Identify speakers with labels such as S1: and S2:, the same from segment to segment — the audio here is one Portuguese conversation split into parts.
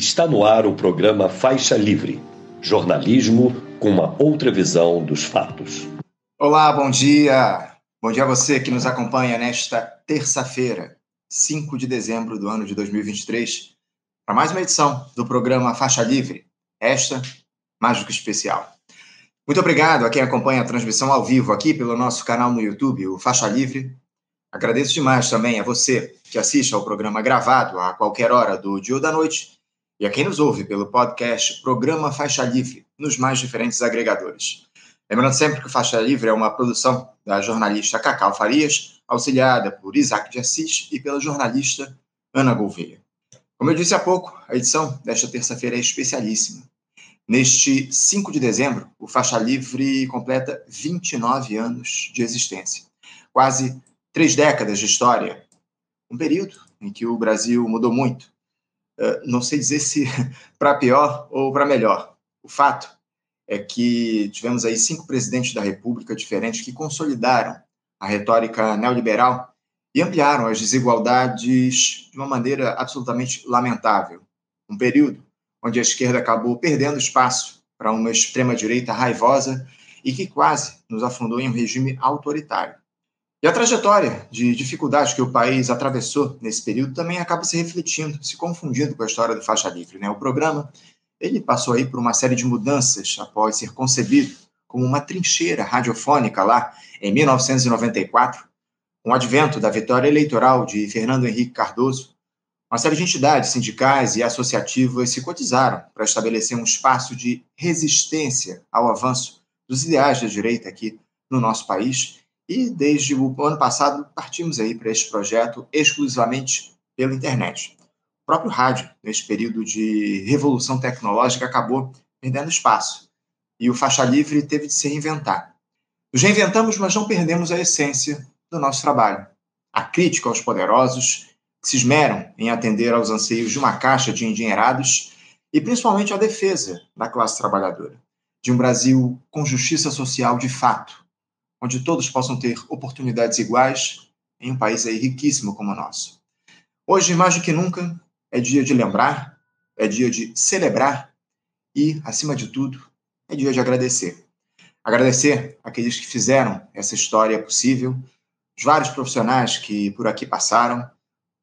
S1: Está no ar o programa Faixa Livre, jornalismo com uma outra visão dos fatos.
S2: Olá, bom dia. Bom dia a você que nos acompanha nesta terça-feira, 5 de dezembro do ano de 2023, para mais uma edição do programa Faixa Livre. Esta, mais do que especial. Muito obrigado a quem acompanha a transmissão ao vivo aqui pelo nosso canal no YouTube, o Faixa Livre. Agradeço demais também a você que assiste ao programa gravado a qualquer hora do dia ou da noite e a quem nos ouve pelo podcast Programa Faixa Livre, nos mais diferentes agregadores. Lembrando sempre que Faixa Livre é uma produção da jornalista Cacau Farias, auxiliada por Isaac de Assis e pela jornalista Ana Gouveia. Como eu disse há pouco, a edição desta terça-feira é especialíssima. Neste 5 de dezembro, o Faixa Livre completa 29 anos de existência. Quase três décadas de história. Um período em que o Brasil mudou muito, não sei dizer se para pior ou para melhor. O fato é que tivemos aí cinco presidentes da República diferentes que consolidaram a retórica neoliberal e ampliaram as desigualdades de uma maneira absolutamente lamentável. Um período onde a esquerda acabou perdendo espaço para uma extrema-direita raivosa e que quase nos afundou em um regime autoritário. E a trajetória de dificuldades que o país atravessou nesse período também acaba se refletindo, se confundindo com a história do Faixa Livre. Né? O programa ele passou aí por uma série de mudanças após ser concebido como uma trincheira radiofônica lá em 1994, com o advento da vitória eleitoral de Fernando Henrique Cardoso. Uma série de entidades sindicais e associativas se cotizaram para estabelecer um espaço de resistência ao avanço dos ideais da direita aqui no nosso país e desde o ano passado partimos aí para este projeto exclusivamente pela internet. O próprio rádio, neste período de revolução tecnológica, acabou perdendo espaço e o faixa livre teve de se reinventar. Nos reinventamos, mas não perdemos a essência do nosso trabalho. A crítica aos poderosos, que se esmeram em atender aos anseios de uma caixa de endinheirados, e principalmente a defesa da classe trabalhadora, de um Brasil com justiça social de fato, onde todos possam ter oportunidades iguais em um país aí riquíssimo como o nosso. Hoje, mais do que nunca, é dia de lembrar, é dia de celebrar e, acima de tudo, é dia de agradecer. Agradecer aqueles que fizeram essa história possível, os vários profissionais que por aqui passaram,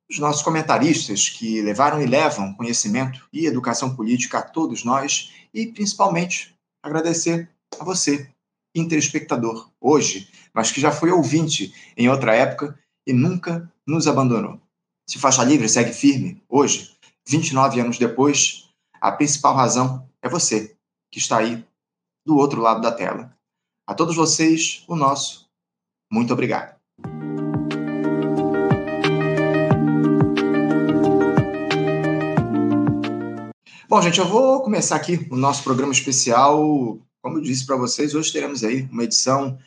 S2: os nossos comentaristas que levaram e levam conhecimento e educação política a todos nós e, principalmente, agradecer a você interespectador hoje, mas que já foi ouvinte em outra época e nunca nos abandonou. Se Faixa Livre segue firme hoje, 29 anos depois, a principal razão é você, que está aí do outro lado da tela. A todos vocês, o nosso muito obrigado. Bom, gente, eu vou começar aqui o nosso programa especial como eu disse para vocês, hoje teremos aí uma edição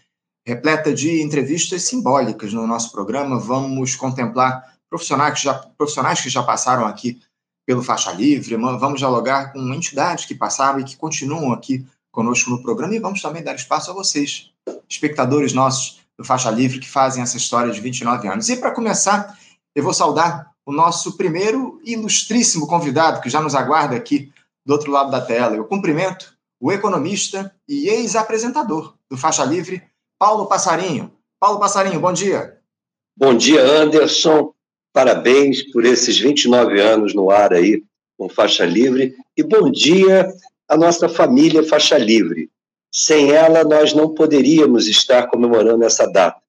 S2: repleta de entrevistas simbólicas no nosso programa. Vamos contemplar profissionais que já, profissionais que já passaram aqui pelo Faixa Livre, vamos dialogar com entidades que passaram e que continuam aqui conosco no programa e vamos também dar espaço a vocês, espectadores nossos do Faixa Livre que fazem essa história de 29 anos. E para começar, eu vou saudar o nosso primeiro ilustríssimo convidado que já nos aguarda aqui do outro lado da tela. Eu cumprimento o economista e ex-apresentador do Faixa Livre, Paulo Passarinho. Paulo Passarinho, bom dia.
S3: Bom dia, Anderson. Parabéns por esses 29 anos no ar aí com Faixa Livre. E bom dia à nossa família Faixa Livre. Sem ela, nós não poderíamos estar comemorando essa data.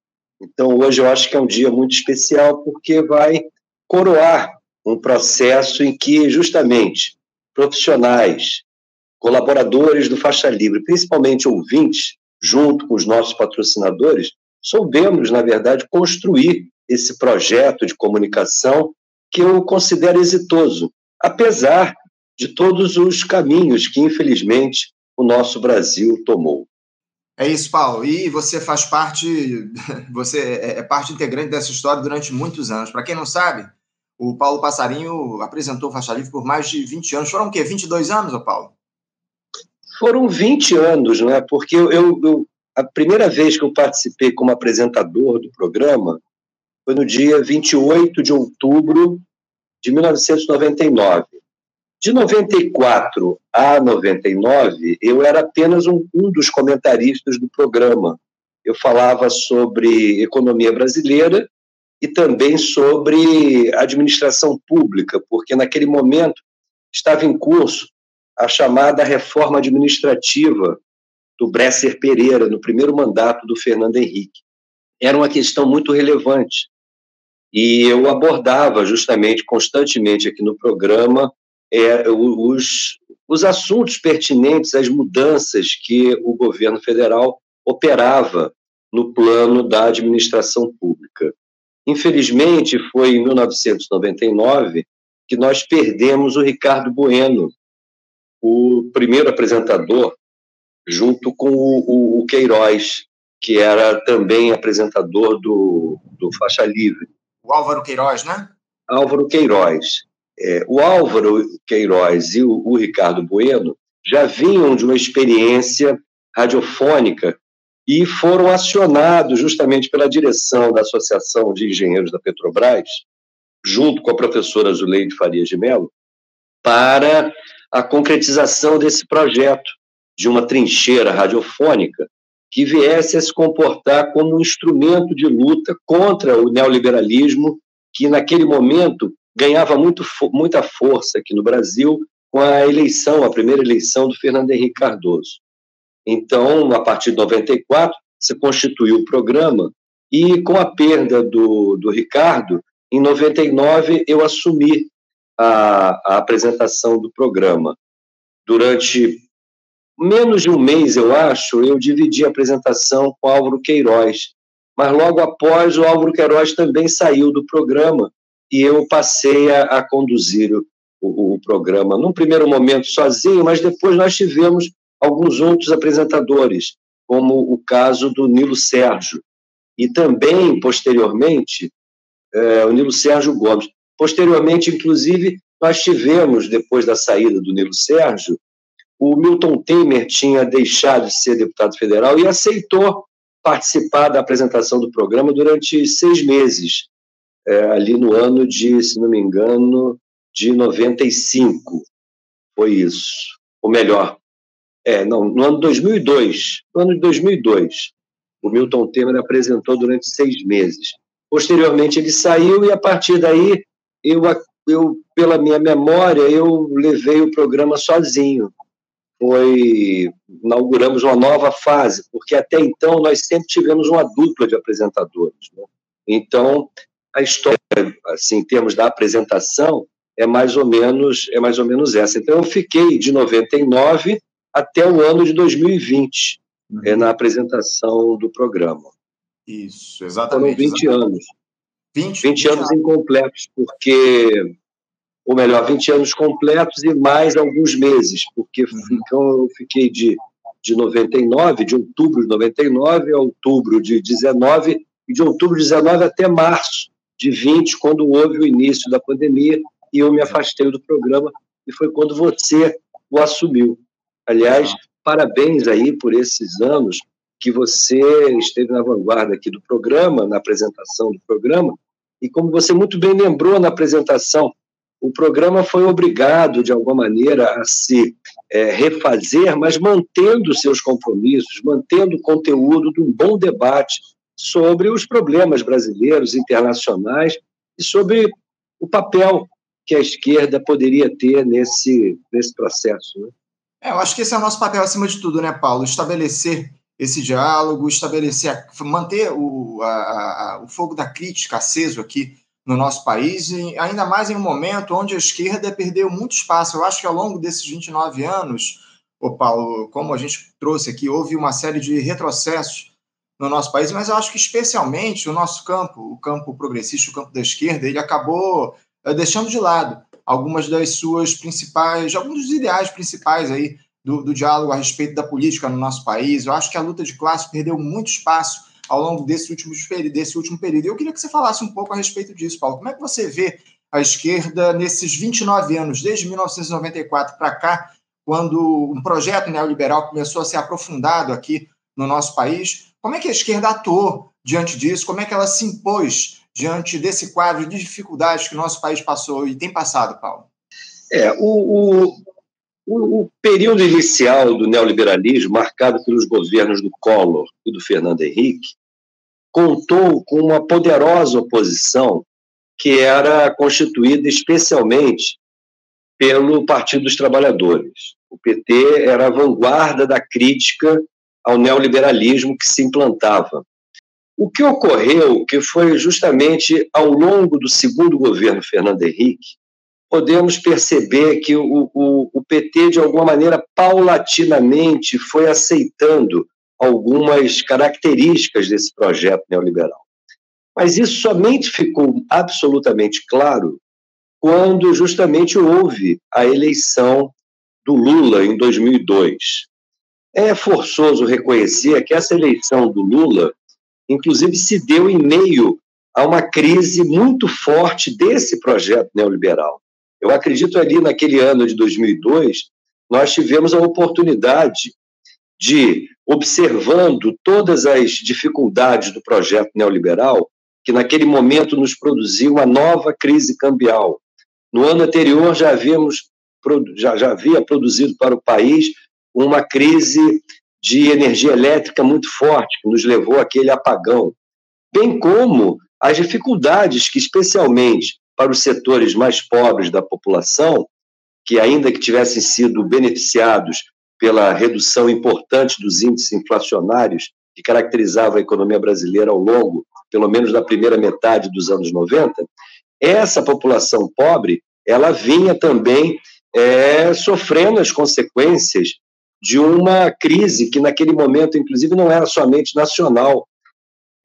S3: Então, hoje eu acho que é um dia muito especial porque vai coroar um processo em que, justamente, profissionais, colaboradores do Faixa Livre, principalmente ouvintes, junto com os nossos patrocinadores, soubemos, na verdade, construir esse projeto de comunicação que eu considero exitoso, apesar de todos os caminhos que, infelizmente, o nosso Brasil tomou.
S2: É isso, Paulo. E você faz parte, você é, é parte integrante dessa história durante muitos anos. Para quem não sabe, o Paulo Passarinho apresentou o Faixa Livre por mais de 20 anos. Foram o quê? 22 anos, Paulo?
S3: Foram 20 anos, não é? Porque eu, eu, a primeira vez que eu participei como apresentador do programa foi no dia 28 de outubro de 1999. De 94 a 99, eu era apenas um, um dos comentaristas do programa. Eu falava sobre economia brasileira e também sobre administração pública, porque naquele momento estava em curso a chamada reforma administrativa do Bresser Pereira, no primeiro mandato do Fernando Henrique. Era uma questão muito relevante. E eu abordava justamente, constantemente aqui no programa, é, os, os assuntos pertinentes às mudanças que o governo federal operava no plano da administração pública. Infelizmente, foi em 1999 que nós perdemos o Ricardo Bueno, o primeiro apresentador, junto com o, o, Queiroz, que era também apresentador do, do Faixa Livre.
S2: O Álvaro Queiroz, né?
S3: Álvaro Queiroz. É, o Álvaro Queiroz e o, o Ricardo Bueno já vinham de uma experiência radiofônica e foram acionados justamente pela direção da Associação de Engenheiros da Petrobras, junto com a professora Zuleide Farias de Mello, para a concretização desse projeto de uma trincheira radiofônica que viesse a se comportar como um instrumento de luta contra o neoliberalismo, que naquele momento ganhava muito, muita força aqui no Brasil com a eleição, a primeira eleição do Fernando Henrique Cardoso. Então, a partir de 94, se constituiu o programa e, com a perda do, do Ricardo, em 99 eu assumi a, a apresentação do programa. Durante menos de um mês, eu acho, eu dividi a apresentação com Álvaro Queiroz. Mas logo após, o Álvaro Queiroz também saiu do programa e eu passei a, a conduzir o, o, o, programa. Num primeiro momento sozinho, mas depois nós tivemos alguns outros apresentadores, como o caso do Nilo Sérgio, e também, posteriormente, é, o Nilo Sérgio Gomes. Posteriormente, inclusive, nós tivemos, depois da saída do Nilo Sérgio, o Milton Temer tinha deixado de ser deputado federal e aceitou participar da apresentação do programa durante seis meses, é, ali no ano de, se não me engano, de 95. Foi isso. Ou melhor, é, não, no ano 2002, no ano de 2002, o Milton Temer apresentou durante seis meses. Posteriormente ele saiu e a partir daí eu, eu pela minha memória eu levei o programa sozinho. Foi inauguramos uma nova fase, porque até então nós sempre tivemos uma dupla de apresentadores. Né? Então a história, assim, em termos da apresentação, é mais ou menos é mais ou menos essa. Então eu fiquei de 99 até o ano de 2020, uhum. é, na apresentação do programa.
S2: Isso, exatamente.
S3: Foram 20
S2: exatamente.
S3: anos. 20, 20 anos incompletos, porque, ou melhor, 20 anos completos e mais alguns meses, porque uhum. então, eu fiquei de, de 99, de outubro de 99 a outubro de 19, e de outubro de 19 até março de 20, quando houve o início da pandemia, e eu me afastei do programa, e foi quando você o assumiu. Aliás, parabéns aí por esses anos que você esteve na vanguarda aqui do programa, na apresentação do programa, e como você muito bem lembrou na apresentação, o programa foi obrigado, de alguma maneira, a se é, refazer, mas mantendo seus compromissos, mantendo o conteúdo de um bom debate sobre os problemas brasileiros, internacionais e sobre o papel que a esquerda poderia ter nesse, nesse processo. Né?
S2: É, eu acho que esse é o nosso papel acima de tudo, né, Paulo? Estabelecer esse diálogo, estabelecer, manter o, a, a, o fogo da crítica aceso aqui no nosso país, e ainda mais em um momento onde a esquerda perdeu muito espaço. Eu acho que ao longo desses 29 anos, o Paulo, como a gente trouxe aqui, houve uma série de retrocessos no nosso país, mas eu acho que especialmente o nosso campo, o campo progressista, o campo da esquerda, ele acabou eh, deixando de lado algumas das suas principais, alguns dos ideais principais aí do, do, diálogo a respeito da política no nosso país. Eu acho que a luta de classe perdeu muito espaço ao longo desse último, desse último período. Eu queria que você falasse um pouco a respeito disso, Paulo. Como é que você vê a esquerda nesses 29 anos, desde 1994 para cá, quando um projeto neoliberal começou a ser aprofundado aqui no nosso país? Como é que a esquerda atuou diante disso? Como é que ela se impôs diante desse quadro de dificuldades que o nosso país passou e tem passado, Paulo?
S3: É, o, o, o, período inicial do neoliberalismo, marcado pelos governos do Collor e do Fernando Henrique, contou com uma poderosa oposição que era constituída especialmente pelo Partido dos Trabalhadores. O PT era a vanguarda da crítica ao neoliberalismo que se implantava. O que ocorreu, que foi justamente ao longo do segundo governo Fernando Henrique, podemos perceber que o, o, o PT, de alguma maneira, paulatinamente foi aceitando algumas características desse projeto neoliberal. Mas isso somente ficou absolutamente claro quando justamente houve a eleição do Lula em 2002. É forçoso reconhecer que essa eleição do Lula, inclusive, se deu em meio a uma crise muito forte desse projeto neoliberal. Eu acredito ali naquele ano de 2002, nós tivemos a oportunidade de, observando todas as dificuldades do projeto neoliberal, que naquele momento nos produziu uma nova crise cambial. No ano anterior já havíamos já, já havia produzido para o país uma crise de energia elétrica muito forte, que nos levou àquele apagão, bem como as dificuldades que, especialmente para os setores mais pobres da população, que ainda que tivessem sido beneficiados pela redução importante dos índices inflacionários que caracterizava a economia brasileira ao longo, pelo menos da primeira metade dos anos 90, essa população pobre, ela vinha também é, sofrendo as consequências de uma crise que naquele momento, inclusive, não era somente nacional,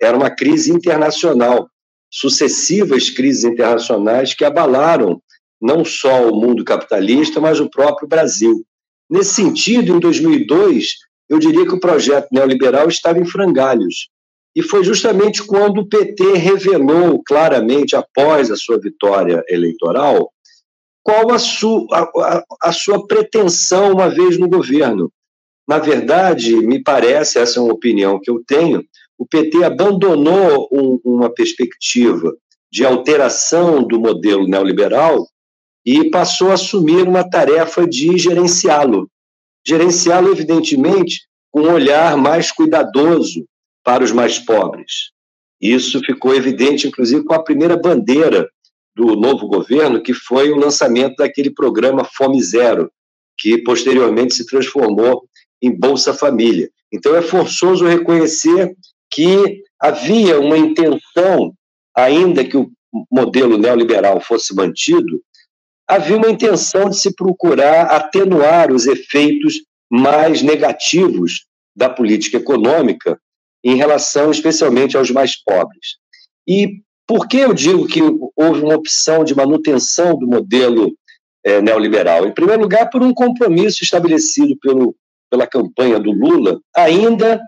S3: era uma crise internacional sucessivas crises internacionais que abalaram não só o mundo capitalista, mas o próprio Brasil. Nesse sentido, em 2002, eu diria que o projeto neoliberal estava em frangalhos. E foi justamente quando o PT revelou claramente, após a sua vitória eleitoral, qual a sua, a, a sua pretensão uma vez no governo. Na verdade, me parece, essa é uma opinião que eu tenho, o PT abandonou um, uma perspectiva de alteração do modelo neoliberal e passou a assumir uma tarefa de gerenciá-lo. Gerenciá-lo, evidentemente, com um olhar mais cuidadoso para os mais pobres. Isso ficou evidente, inclusive, com a primeira bandeira do novo governo, que foi o lançamento daquele programa Fome Zero, que posteriormente se transformou em Bolsa Família. Então, é forçoso reconhecer que havia uma intenção, ainda que o modelo neoliberal fosse mantido, havia uma intenção de se procurar atenuar os efeitos mais negativos da política econômica em relação especialmente aos mais pobres. E por que eu digo que houve uma opção de manutenção do modelo é, neoliberal? Em primeiro lugar, por um compromisso estabelecido pelo, pela campanha do Lula, ainda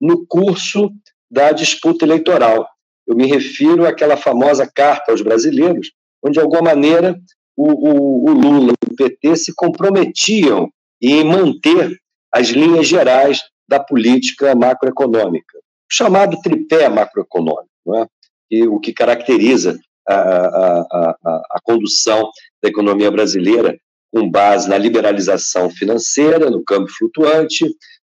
S3: no curso da disputa eleitoral. Eu me refiro àquela famosa carta aos brasileiros, onde, de alguma maneira, o, o, o Lula e o PT se comprometiam em manter as linhas gerais da política macroeconômica, chamado tripé macroeconômico, não é? e o que caracteriza a, a, a, a condução da economia brasileira com base na liberalização financeira, no câmbio flutuante,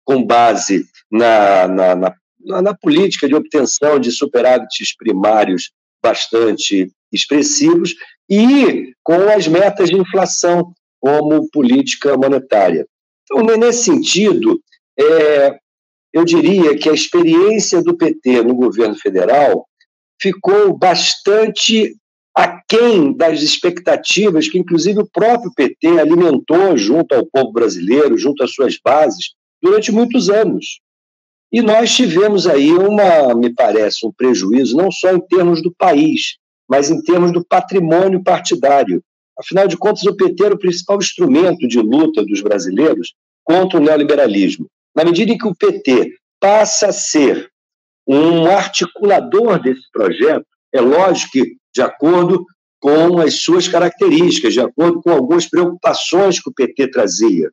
S3: com base na, na, na, na política de obtenção de superávites primários bastante expressivos e com as metas de inflação como política monetária. Então, nesse sentido, é, eu diria que a experiência do PT no governo federal ficou bastante aquém das expectativas que, inclusive, o próprio PT alimentou junto ao povo brasileiro, junto às suas bases, durante muitos anos. E nós tivemos aí uma, me parece, um prejuízo, não só em termos do país, mas em termos do patrimônio partidário. Afinal de contas, o PT era o principal instrumento de luta dos brasileiros contra o neoliberalismo. Na medida em que o PT passa a ser um articulador desse projeto, é lógico que, de acordo com as suas características, de acordo com algumas preocupações que o PT trazia,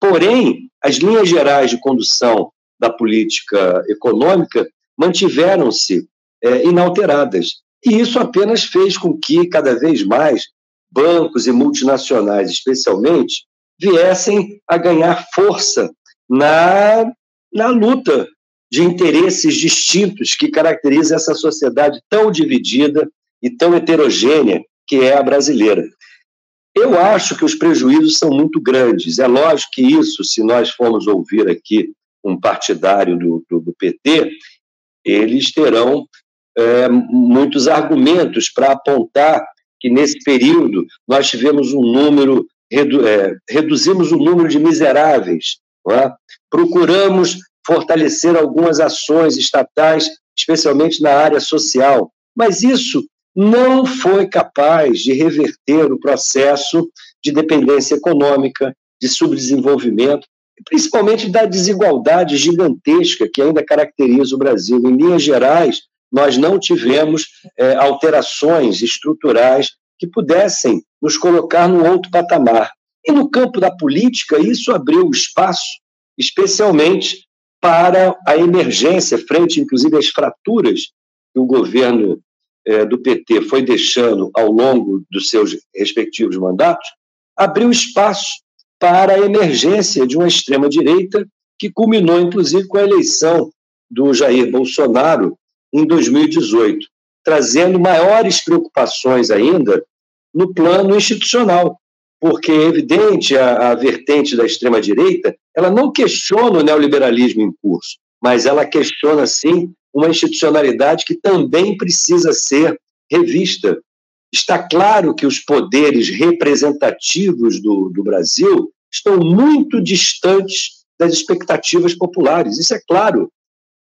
S3: Porém, as linhas gerais de condução da política econômica mantiveram-se é, inalteradas. E isso apenas fez com que, cada vez mais, bancos e multinacionais, especialmente, viessem a ganhar força na, na luta de interesses distintos que caracteriza essa sociedade tão dividida e tão heterogênea que é a brasileira. Eu acho que os prejuízos são muito grandes. É lógico que isso, se nós formos ouvir aqui um partidário do, do, do PT, eles terão é, muitos argumentos para apontar que nesse período nós tivemos um número, redu, é, reduzimos o número de miseráveis, é? procuramos fortalecer algumas ações estatais, especialmente na área social, mas isso não foi capaz de reverter o processo de dependência econômica, de subdesenvolvimento, principalmente da desigualdade gigantesca que ainda caracteriza o Brasil. Em linhas gerais, nós não tivemos é, alterações estruturais que pudessem nos colocar num outro patamar. E no campo da política, isso abriu espaço, especialmente para a emergência, frente inclusive às fraturas que o governo é, do PT foi deixando ao longo dos seus respectivos mandatos, abriu espaço para a emergência de uma extrema-direita que culminou, inclusive, com a eleição do Jair Bolsonaro em 2018, trazendo maiores preocupações ainda no plano institucional, porque é evidente a, a vertente da extrema-direita, ela não questiona o neoliberalismo em curso, mas ela questiona, sim, uma institucionalidade que também precisa ser revista. Está claro que os poderes representativos do, do Brasil estão muito distantes das expectativas populares, isso é claro.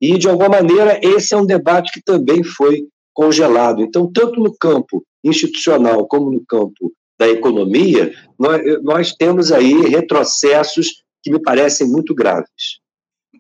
S3: E, de alguma maneira, esse é um debate que também foi congelado. Então, tanto no campo institucional como no campo da economia, nós, nós temos aí retrocessos que me parecem muito graves.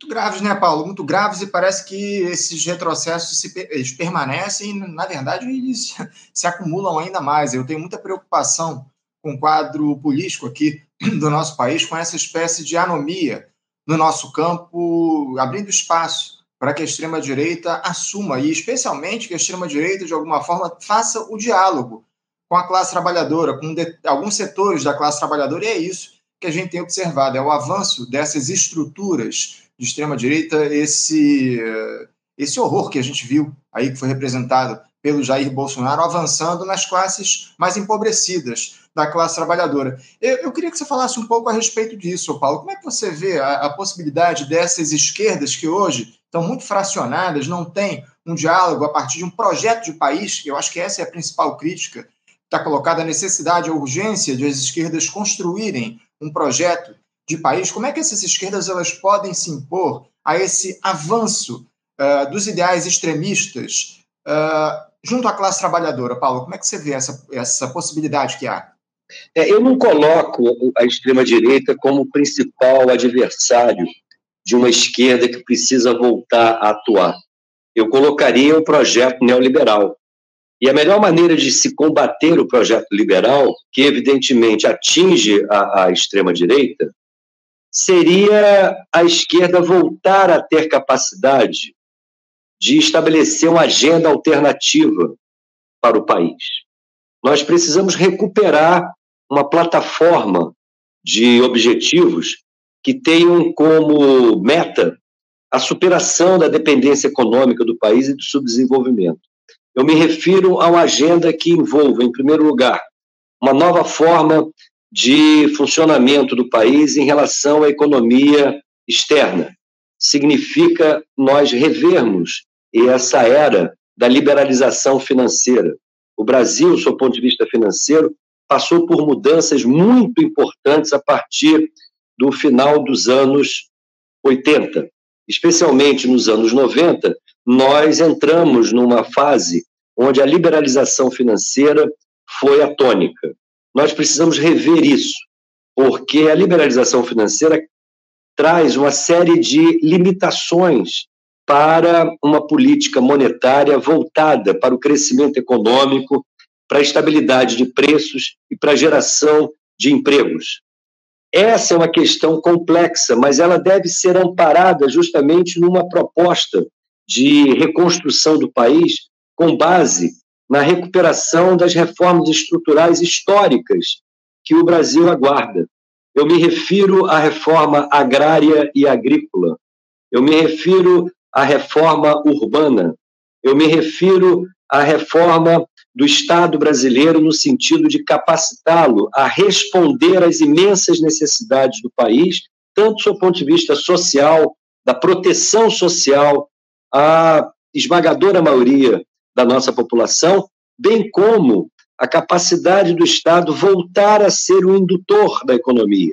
S2: Muito graves, né, Paulo? Muito graves, e parece que esses retrocessos se, eles permanecem e, na verdade, eles se acumulam ainda mais. Eu tenho muita preocupação com o quadro político aqui do nosso país, com essa espécie de anomia no nosso campo, abrindo espaço para que a extrema-direita assuma, e especialmente que a extrema-direita, de alguma forma, faça o diálogo com a classe trabalhadora, com de, alguns setores da classe trabalhadora, e é isso que a gente tem observado, é o avanço dessas estruturas de extrema-direita, esse, esse horror que a gente viu aí, que foi representado pelo Jair Bolsonaro, avançando nas classes mais empobrecidas da classe trabalhadora. Eu, eu, queria que você falasse um pouco a respeito disso, Paulo. Como é que você vê a, a possibilidade dessas esquerdas que hoje estão muito fracionadas, não têm um diálogo a partir de um projeto de país, eu acho que essa é a principal crítica, está colocada a necessidade, a urgência de as esquerdas construírem um projeto de país. Como é que essas esquerdas elas podem se impor a esse avanço uh, dos ideais extremistas uh, junto à classe trabalhadora? Paulo, como é que você vê essa, essa possibilidade que há?
S3: É, eu não coloco a extrema-direita como principal adversário de uma esquerda que precisa voltar a atuar. Eu colocaria o projeto neoliberal. E a melhor maneira de se combater o projeto liberal, que evidentemente atinge a, a extrema-direita, seria a esquerda voltar a ter capacidade de estabelecer uma agenda alternativa para o país. Nós precisamos recuperar uma plataforma de objetivos que tenham como meta a superação da dependência econômica do país e do subdesenvolvimento. Eu me refiro a uma agenda que envolva, em primeiro lugar, uma nova forma de funcionamento do país em relação à economia externa. Significa nós revermos essa era da liberalização financeira. O Brasil, do seu ponto de vista financeiro, passou por mudanças muito importantes a partir do final dos anos 80. Especialmente nos anos 90, nós entramos numa fase onde a liberalização financeira foi a tônica. Nós precisamos rever isso, porque a liberalização financeira traz uma série de limitações para uma política monetária voltada para o crescimento econômico, para a estabilidade de preços e para a geração de empregos. Essa é uma questão complexa, mas ela deve ser amparada justamente numa proposta de reconstrução do país com base na recuperação das reformas estruturais históricas que o Brasil aguarda. Eu me refiro à reforma agrária e agrícola, eu me refiro à reforma urbana, eu me refiro à reforma do Estado brasileiro no sentido de capacitá-lo a responder às imensas necessidades do país, tanto do ponto de vista social, da proteção social, a esmagadora maioria da nossa população, bem como a capacidade do Estado voltar a ser o indutor da economia.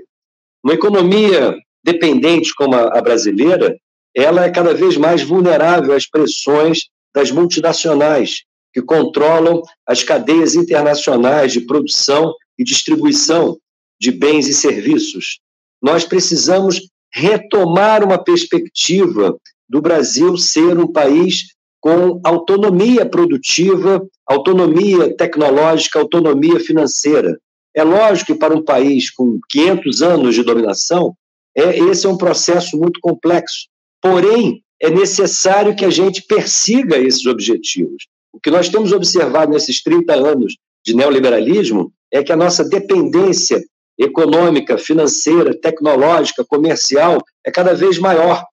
S3: Uma economia dependente como a brasileira, ela é cada vez mais vulnerável às pressões das multinacionais, que controlam as cadeias internacionais de produção e distribuição de bens e serviços. Nós precisamos retomar uma perspectiva do Brasil ser um país com autonomia produtiva, autonomia tecnológica, autonomia financeira. É lógico que para um país com 500 anos de dominação, é, esse é um processo muito complexo. Porém, é necessário que a gente persiga esses objetivos. O que nós temos observado nesses 30 anos de neoliberalismo é que a nossa dependência econômica, financeira, tecnológica, comercial é cada vez maior.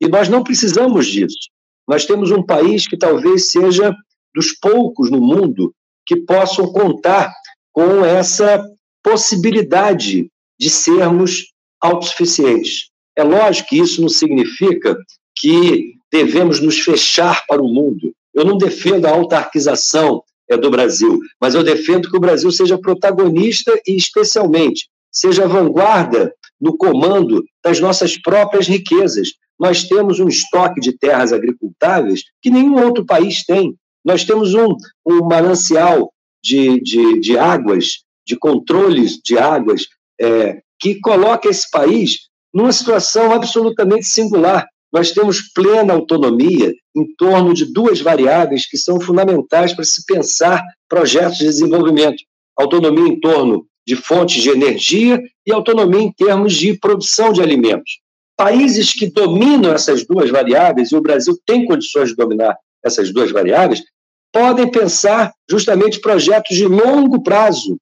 S3: E nós não precisamos disso. Nós temos um país que talvez seja dos poucos no mundo que possam contar com essa possibilidade de sermos autossuficientes. É lógico que isso não significa que devemos nos fechar para o mundo. Eu não defendo a autarquização é, do Brasil, mas eu defendo que o Brasil seja protagonista e, especialmente, seja vanguarda no comando das nossas próprias riquezas, nós temos um estoque de terras agricultáveis que nenhum outro país tem. Nós temos um, um manancial de, de, de águas, de controles de águas, é, que coloca esse país numa situação absolutamente singular. Nós temos plena autonomia em torno de duas variáveis que são fundamentais para se pensar projetos de desenvolvimento: autonomia em torno de fontes de energia e autonomia em termos de produção de alimentos. Países que dominam essas duas variáveis, e o Brasil tem condições de dominar essas duas variáveis, podem pensar justamente projetos de longo prazo,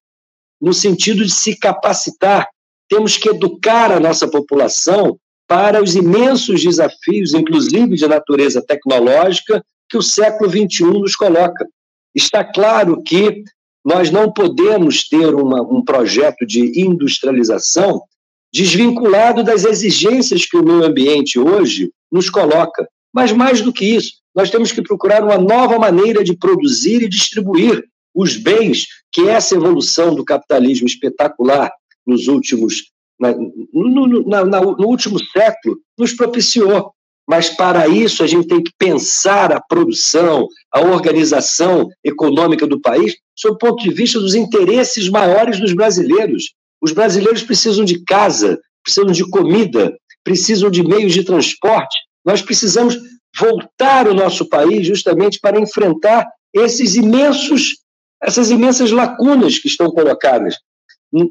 S3: no sentido de se capacitar. Temos que educar a nossa população para os imensos desafios, inclusive de natureza tecnológica, que o século XXI nos coloca. Está claro que nós não podemos ter uma, um projeto de industrialização desvinculado das exigências que o meio ambiente hoje nos coloca. Mas mais do que isso, nós temos que procurar uma nova maneira de produzir e distribuir os bens que essa evolução do capitalismo espetacular nos últimos na, no, na, no último século nos propiciou. Mas para isso a gente tem que pensar a produção, a organização econômica do país, sob o ponto de vista dos interesses maiores dos brasileiros, os brasileiros precisam de casa, precisam de comida, precisam de meios de transporte. Nós precisamos voltar o nosso país justamente para enfrentar esses imensos, essas imensas lacunas que estão colocadas.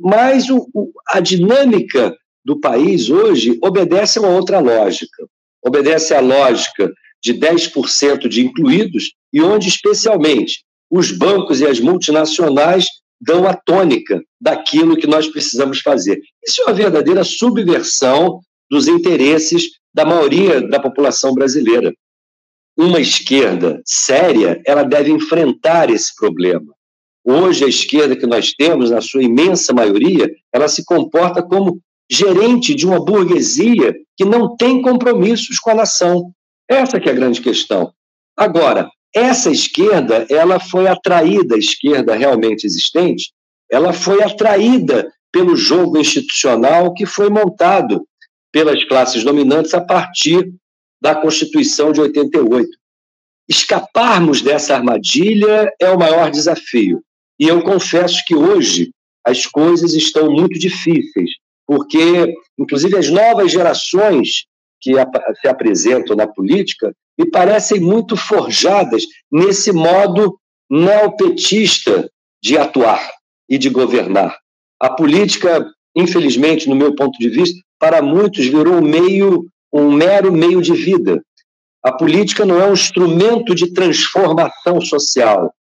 S3: Mas o, o, a dinâmica do país hoje obedece a uma outra lógica. Obedece à lógica de 10% de incluídos e onde, especialmente, os bancos e as multinacionais dão a tônica daquilo que nós precisamos fazer. Isso é uma verdadeira subversão dos interesses da maioria da população brasileira. Uma esquerda séria, ela deve enfrentar esse problema. Hoje, a esquerda que nós temos, na sua imensa maioria, ela se comporta como gerente de uma burguesia que não tem compromissos com a nação. Essa que é a grande questão. Agora, essa esquerda, ela foi atraída, a esquerda realmente existente, ela foi atraída pelo jogo institucional que foi montado pelas classes dominantes a partir da Constituição de 88. Escaparmos dessa armadilha é o maior desafio. E eu confesso que hoje as coisas estão muito difíceis, porque, inclusive, as novas gerações que se apresentam na política me parecem muito forjadas nesse modo neopetista de atuar e de governar. A política, infelizmente, no meu ponto de vista, para muitos virou um meio, um mero meio de vida. A política não é um instrumento de transformação social.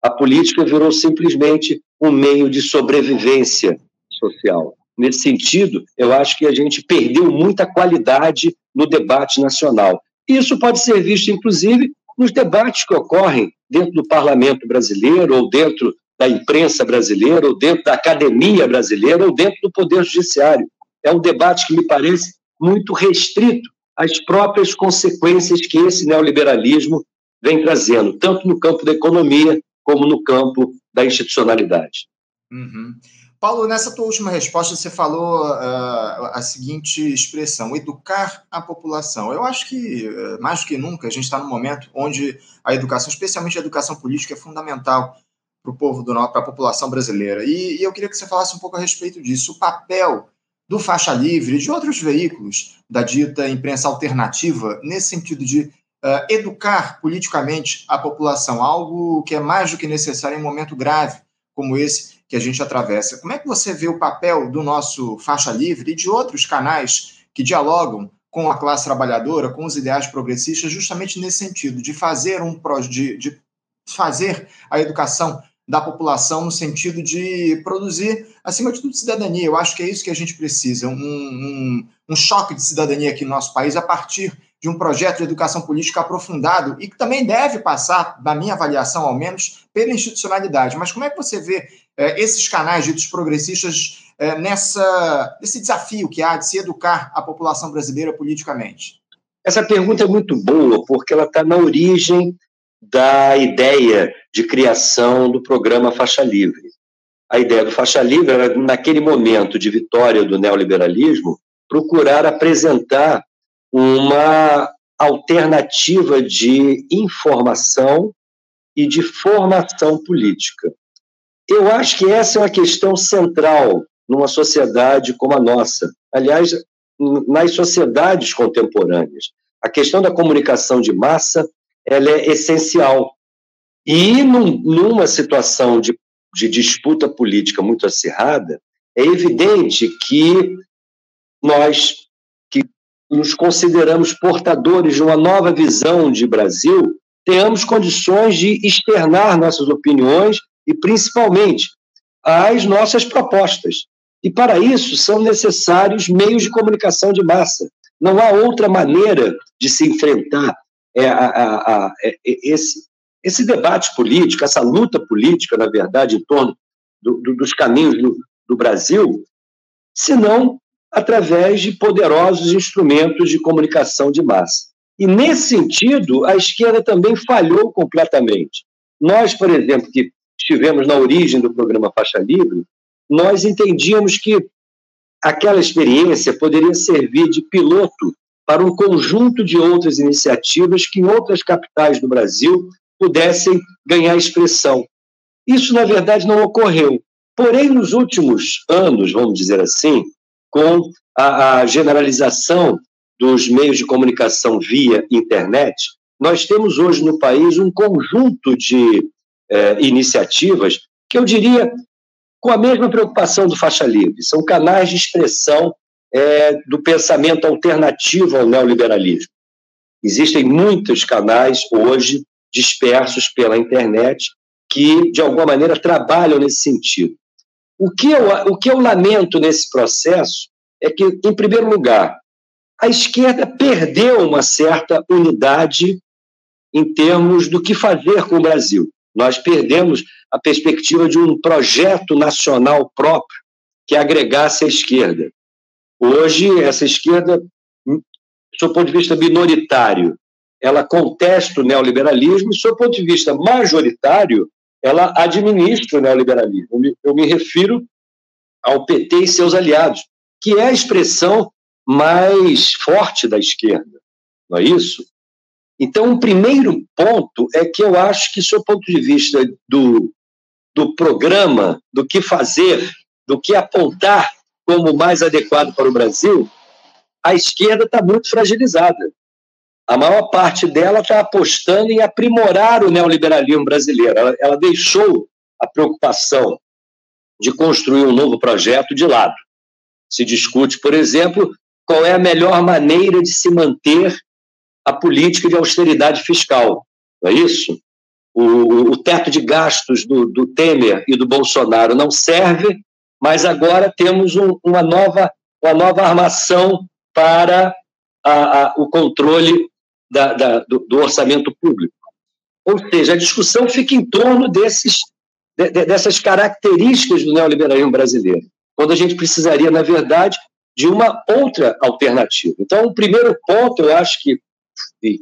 S3: a política virou simplesmente um meio de sobrevivência social. Nesse sentido, eu acho que a gente perdeu muita qualidade no debate nacional. Isso pode ser visto, inclusive, nos debates que ocorrem dentro do parlamento brasileiro, ou dentro da imprensa brasileira, ou dentro da academia brasileira, ou dentro do poder judiciário. É um debate que me parece muito restrito às próprias consequências que esse neoliberalismo vem trazendo, tanto no campo da economia como no campo da institucionalidade.
S2: Uhum. Paulo, nessa tua última resposta, você falou uh, a seguinte expressão: educar a população. Eu acho que, uh, mais do que nunca, a gente está num momento onde a educação, especialmente a educação política, é fundamental para o povo do para a população brasileira. E, e, eu queria que você falasse um pouco a respeito disso. O papel do Faixa Livre e de outros veículos da dita imprensa alternativa, nesse sentido de uh, educar politicamente a população, algo que é mais do que necessário em um momento grave como esse que a gente atravessa. Como é que você vê o papel do nosso Faixa Livre e de outros canais que dialogam com a classe trabalhadora, com os ideais progressistas, justamente nesse sentido, de fazer um de, de fazer a educação da população no sentido de produzir, acima de tudo, cidadania. Eu acho que é isso que a gente precisa, um, um, um choque de cidadania aqui no nosso país a partir de um projeto de educação política aprofundado e que também deve passar, na minha avaliação ao menos, pela institucionalidade. Mas como é que você vê é, esses canais ditos progressistas é, nessa, nesse desafio que há de se educar a população brasileira politicamente?
S3: Essa pergunta é muito boa, porque ela está na origem da ideia de criação do programa Faixa Livre. A ideia do Faixa Livre era, naquele momento de vitória do neoliberalismo, procurar apresentar uma alternativa de informação e de formação política. Eu acho que essa é uma questão central numa sociedade como a nossa. Aliás, nas sociedades contemporâneas. A questão da comunicação de massa ela é essencial. E num, numa situação de, de disputa política muito acirrada, é evidente que nós nos consideramos portadores de uma nova visão de Brasil, tenhamos condições de externar nossas opiniões e, principalmente, as nossas propostas. E, para isso, são necessários meios de comunicação de massa. Não há outra maneira de se enfrentar é, a, a, a, é, esse, esse debate político, essa luta política, na verdade, em torno do, do, dos caminhos do, do Brasil, senão através de poderosos instrumentos de comunicação de massa. E, nesse sentido, a esquerda também falhou completamente. Nós, por exemplo, que estivemos na origem do programa Faixa Livre, nós entendíamos que aquela experiência poderia servir de piloto para um conjunto de outras iniciativas que em outras capitais do Brasil pudessem ganhar expressão. Isso, na verdade, não ocorreu. Porém, nos últimos anos, vamos dizer assim, com a, a generalização dos meios de comunicação via internet, nós temos hoje no país um conjunto de é, iniciativas que eu diria com a mesma preocupação do faixa livre. São canais de expressão é, do pensamento alternativo ao neoliberalismo. Existem muitos canais hoje dispersos pela internet que, de alguma maneira, trabalham nesse sentido. O que, eu, o que eu lamento nesse processo é que, em primeiro lugar, a esquerda perdeu uma certa unidade em termos do que fazer com o Brasil. Nós perdemos a perspectiva de um projeto nacional próprio que agregasse a esquerda. Hoje, essa esquerda, do seu ponto de vista minoritário, ela contesta o neoliberalismo, do seu ponto de vista majoritário, ela administra o neoliberalismo. Eu me, eu me refiro ao PT e seus aliados, que é a expressão mais forte da esquerda, não é isso? Então, o primeiro ponto é que eu acho que, do ponto de vista do, do programa, do que fazer, do que apontar como mais adequado para o Brasil, a esquerda está muito fragilizada. A maior parte dela está apostando em aprimorar o neoliberalismo brasileiro. Ela, ela deixou a preocupação de construir um novo projeto de lado. Se discute, por exemplo, qual é a melhor maneira de se manter a política de austeridade fiscal. Não é isso? o, o teto de gastos do, do, Temer e do Bolsonaro não serve, mas agora temos um, uma, nova, uma nova armação para a, a, o controle da, da, do, do, orçamento público. Ou seja, a discussão fica em torno desses, de, de, dessas características do neoliberalismo brasileiro, quando a gente precisaria, na verdade, de uma outra alternativa. Então, o primeiro ponto, eu acho que,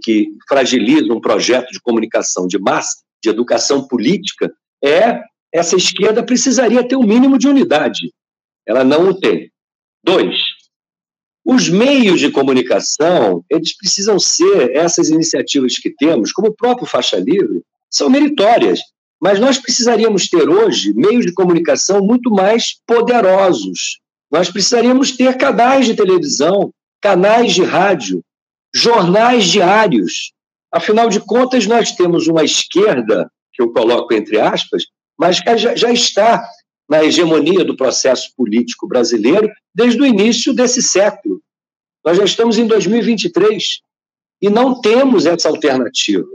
S3: que fragiliza um projeto de comunicação de massa, de educação política, é essa esquerda precisaria ter um mínimo de unidade. Ela não o tem. Dois, os meios de comunicação, eles precisam ser, essas iniciativas que temos, como o próprio Faixa Livre, são meritórias. Mas nós precisaríamos ter hoje meios de comunicação muito mais poderosos, nós precisaríamos ter canais de televisão, canais de rádio, jornais diários. Afinal de contas, nós temos uma esquerda, que eu coloco entre aspas, mas que já, já está na hegemonia do processo político brasileiro desde o início desse século. Nós já estamos em 2023 e não temos essa alternativa.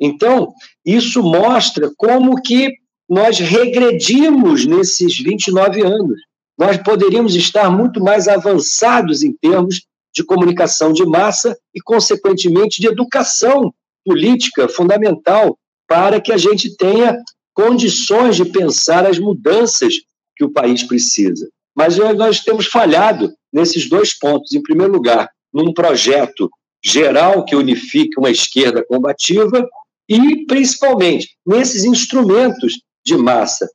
S3: Então, isso mostra como que nós regredimos nesses 29 anos nós poderíamos estar muito mais avançados em termos de comunicação de massa e, consequentemente, de educação política fundamental para que a gente tenha condições de pensar as mudanças que o país precisa. Mas nós temos falhado nesses dois pontos. Em primeiro lugar, num projeto geral que unifique uma esquerda combativa e, principalmente, nesses instrumentos de massa,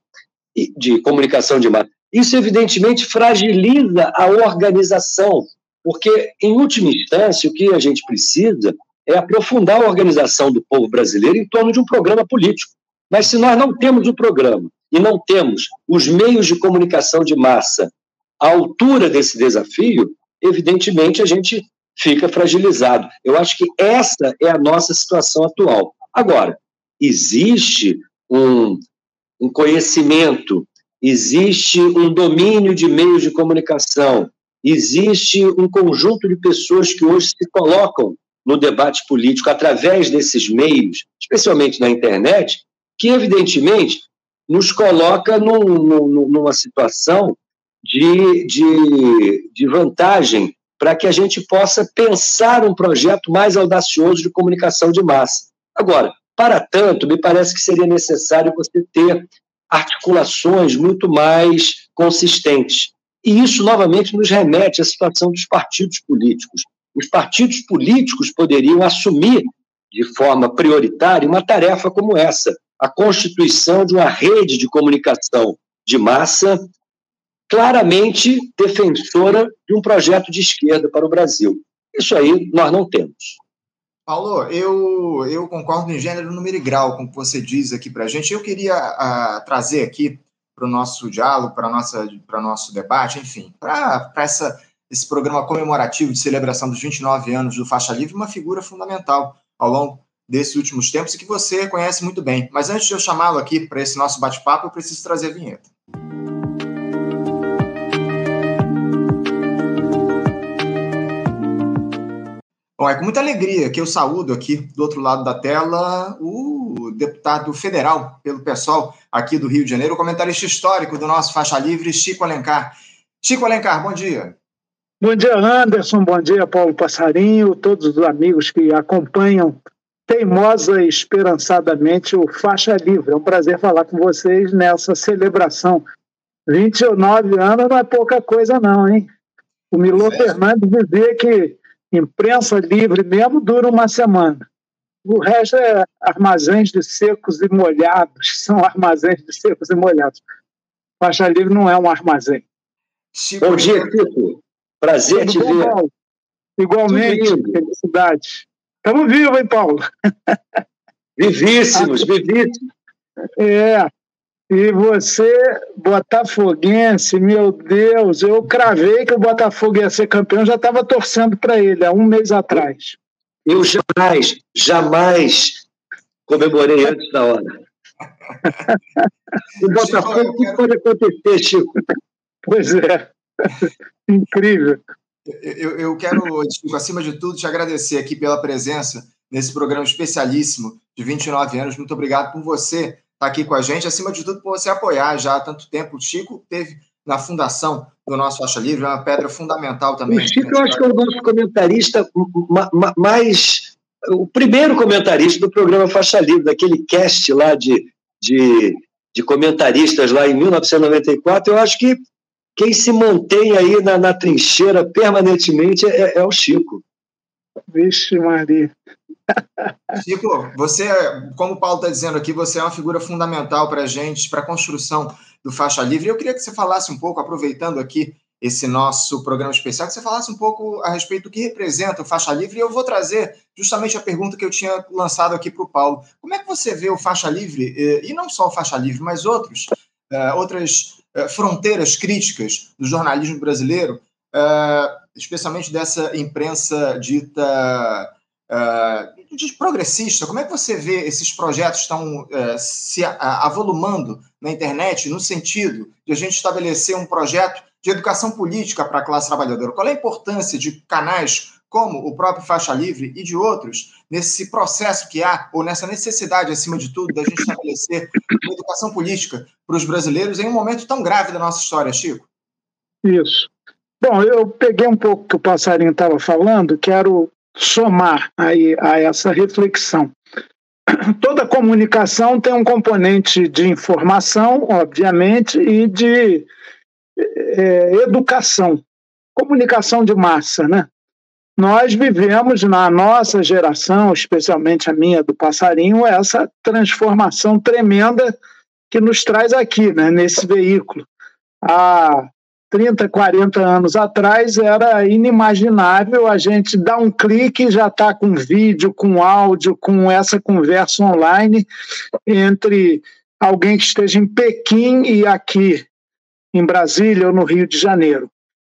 S3: de comunicação de massa. Isso, evidentemente, fragiliza a organização, porque, em última instância, o que a gente precisa é aprofundar a organização do povo brasileiro em torno de um programa político. Mas se nós não temos o programa e não temos os meios de comunicação de massa à altura desse desafio, evidentemente a gente fica fragilizado. Eu acho que essa é a nossa situação atual. Agora, existe um, um conhecimento existe um domínio de meios de comunicação, existe um conjunto de pessoas que hoje se colocam no debate político através desses meios, especialmente na internet, que evidentemente nos coloca num, num, numa situação de, de, de vantagem para que a gente possa pensar um projeto mais audacioso de comunicação de massa. Agora, para tanto, me parece que seria necessário você ter articulações muito mais consistentes. E isso, novamente, nos remete à situação dos partidos políticos. Os partidos políticos poderiam assumir de forma prioritária uma tarefa como essa, a constituição de uma rede de comunicação de massa claramente defensora de um projeto de esquerda para o Brasil. Isso aí nós não temos.
S2: Paulo, eu, eu concordo em gênero, número e grau com o que você diz aqui para a gente. Eu queria uh, trazer aqui para o nosso diálogo, para o nosso debate, enfim, para esse programa comemorativo de celebração dos 29 anos do Faixa Livre, uma figura fundamental ao longo desses últimos tempos e que você conhece muito bem. Mas antes de eu chamá-lo aqui para esse nosso bate-papo, eu preciso trazer a vinheta. Bom, é com muita alegria que eu saúdo aqui do outro lado da tela o deputado federal pelo PSOL aqui do Rio de Janeiro, o comentarista histórico do nosso Faixa Livre, Chico Alencar. Chico Alencar, bom dia.
S4: Bom dia, Anderson. Bom dia, Paulo Passarinho, todos os amigos que acompanham teimosa e esperançadamente o Faixa Livre. É um prazer falar com vocês nessa celebração. 29 anos não é pouca coisa, não, hein? O Milô é. Fernandes dizia que imprensa livre mesmo dura uma semana. O resto é armazéns de secos e molhados, são armazéns de secos e molhados. Faixa livre não é um armazém.
S3: Bom dia, Tito. Prazer Tudo te bom, ver. Paulo?
S4: Igualmente, felicidade. Estamos vivos, hein, Paulo?
S3: Vivíssimos, vivíssimos.
S4: É, e você, botafoguense, meu Deus, eu cravei que o Botafogo ia ser campeão, já estava torcendo para ele há um mês atrás.
S3: Eu jamais, jamais comemorei antes da hora. o Botafogo, o que pode acontecer, Chico?
S4: Pois é, incrível.
S2: Eu, eu quero, Chico, acima de tudo, te agradecer aqui pela presença nesse programa especialíssimo de 29 anos. Muito obrigado por você estar aqui com a gente, acima de tudo, por você apoiar já há tanto tempo. O Chico teve na fundação do nosso Faixa Livre, é uma pedra fundamental também.
S3: O Chico, eu acho que é o nosso comentarista mais. O primeiro comentarista do programa Faixa Livre, daquele cast lá de, de, de comentaristas lá em 1994. Eu acho que quem se mantém aí na, na trincheira permanentemente é, é o Chico.
S4: Vixe, Maria.
S2: Chico, você, como o Paulo está dizendo aqui, você é uma figura fundamental para a gente, para a construção do Faixa Livre. Eu queria que você falasse um pouco, aproveitando aqui esse nosso programa especial, que você falasse um pouco a respeito do que representa o Faixa Livre. E eu vou trazer justamente a pergunta que eu tinha lançado aqui para o Paulo. Como é que você vê o Faixa Livre, eh, e não só o Faixa Livre, mas outros, eh, outras eh, fronteiras críticas do jornalismo brasileiro, especialmente dessa imprensa dita uh, progressista, como é que você vê esses projetos estão se avolumando na internet no sentido de a gente estabelecer um projeto de educação política para a classe trabalhadora? Qual é a importância de canais como o próprio Faixa Livre e de outros nesse processo que há, ou nessa necessidade, acima de tudo, da gente estabelecer uma educação política para os brasileiros em um momento tão grave da nossa história, Chico?
S4: Isso. Bom, eu peguei um pouco que o passarinho estava falando, quero somar aí a essa reflexão. Toda comunicação tem um componente de informação, obviamente, e de é, educação, comunicação de massa, né? Nós vivemos na nossa geração, especialmente a minha do passarinho, essa transformação tremenda que nos traz aqui, né, nesse veículo. Há 30, 40 anos atrás era inimaginável a gente dar um clique e já está com vídeo, com áudio, com essa conversa online entre alguém que esteja em Pequim e aqui em Brasília ou no Rio de Janeiro.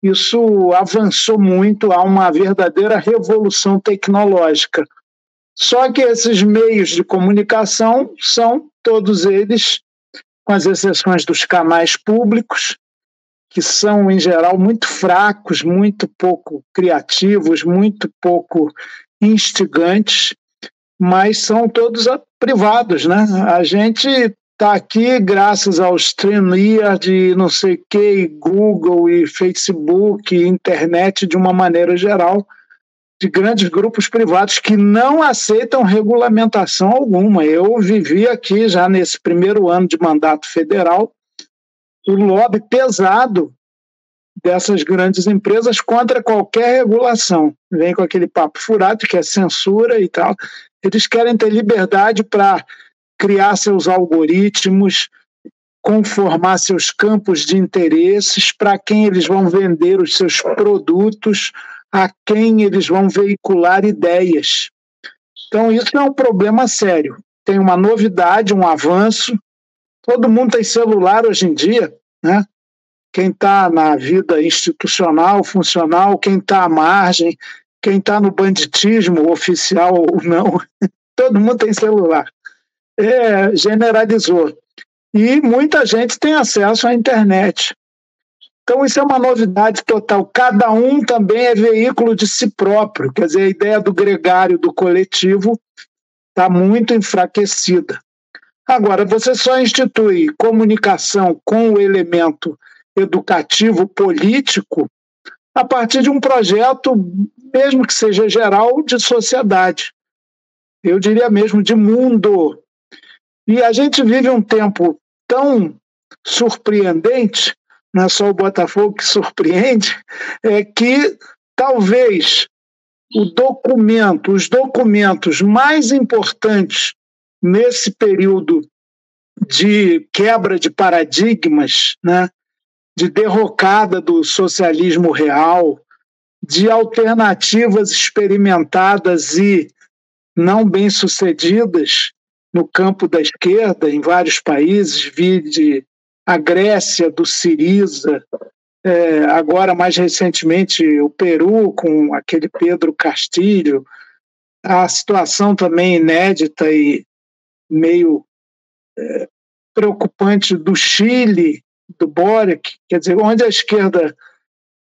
S4: Isso avançou muito, há uma verdadeira revolução tecnológica. Só que esses meios de comunicação são todos eles, com as exceções dos canais públicos, que são, em geral, muito fracos, muito pouco criativos, muito pouco instigantes, mas são todos privados, né? A gente está aqui graças ao StreamYard de não sei que, Google e Facebook, e internet de uma maneira geral, de grandes grupos privados que não aceitam regulamentação alguma. Eu vivi aqui já nesse primeiro ano de mandato federal o lobby pesado dessas grandes empresas contra qualquer regulação. Vem com aquele papo furado que é censura e tal. Eles querem ter liberdade para criar seus algoritmos, conformar seus campos de interesses, para quem eles vão vender os seus produtos, a quem eles vão veicular ideias. Então, isso é um problema sério. Tem uma novidade, um avanço, Todo mundo tem celular hoje em dia, né? Quem está na vida institucional, funcional, quem está à margem, quem está no banditismo oficial ou não, todo mundo tem celular. É, generalizou. E muita gente tem acesso à internet. Então, isso é uma novidade total. Cada um também é veículo de si próprio. Quer dizer, a ideia do gregário, do coletivo, está muito enfraquecida. Agora, você só institui comunicação com o elemento educativo político a partir de um projeto, mesmo que seja geral, de sociedade. Eu diria mesmo de mundo. E a gente vive um tempo tão surpreendente, não é só o Botafogo que surpreende, é que talvez o documento, os documentos mais importantes nesse período de quebra de paradigmas, né, de derrocada do socialismo real, de alternativas experimentadas e não bem-sucedidas no campo da esquerda em vários países, vide a Grécia do Siriza, é, agora mais recentemente o Peru com aquele Pedro Castilho, a situação também inédita e meio é, preocupante do Chile, do Boric, quer dizer, onde a esquerda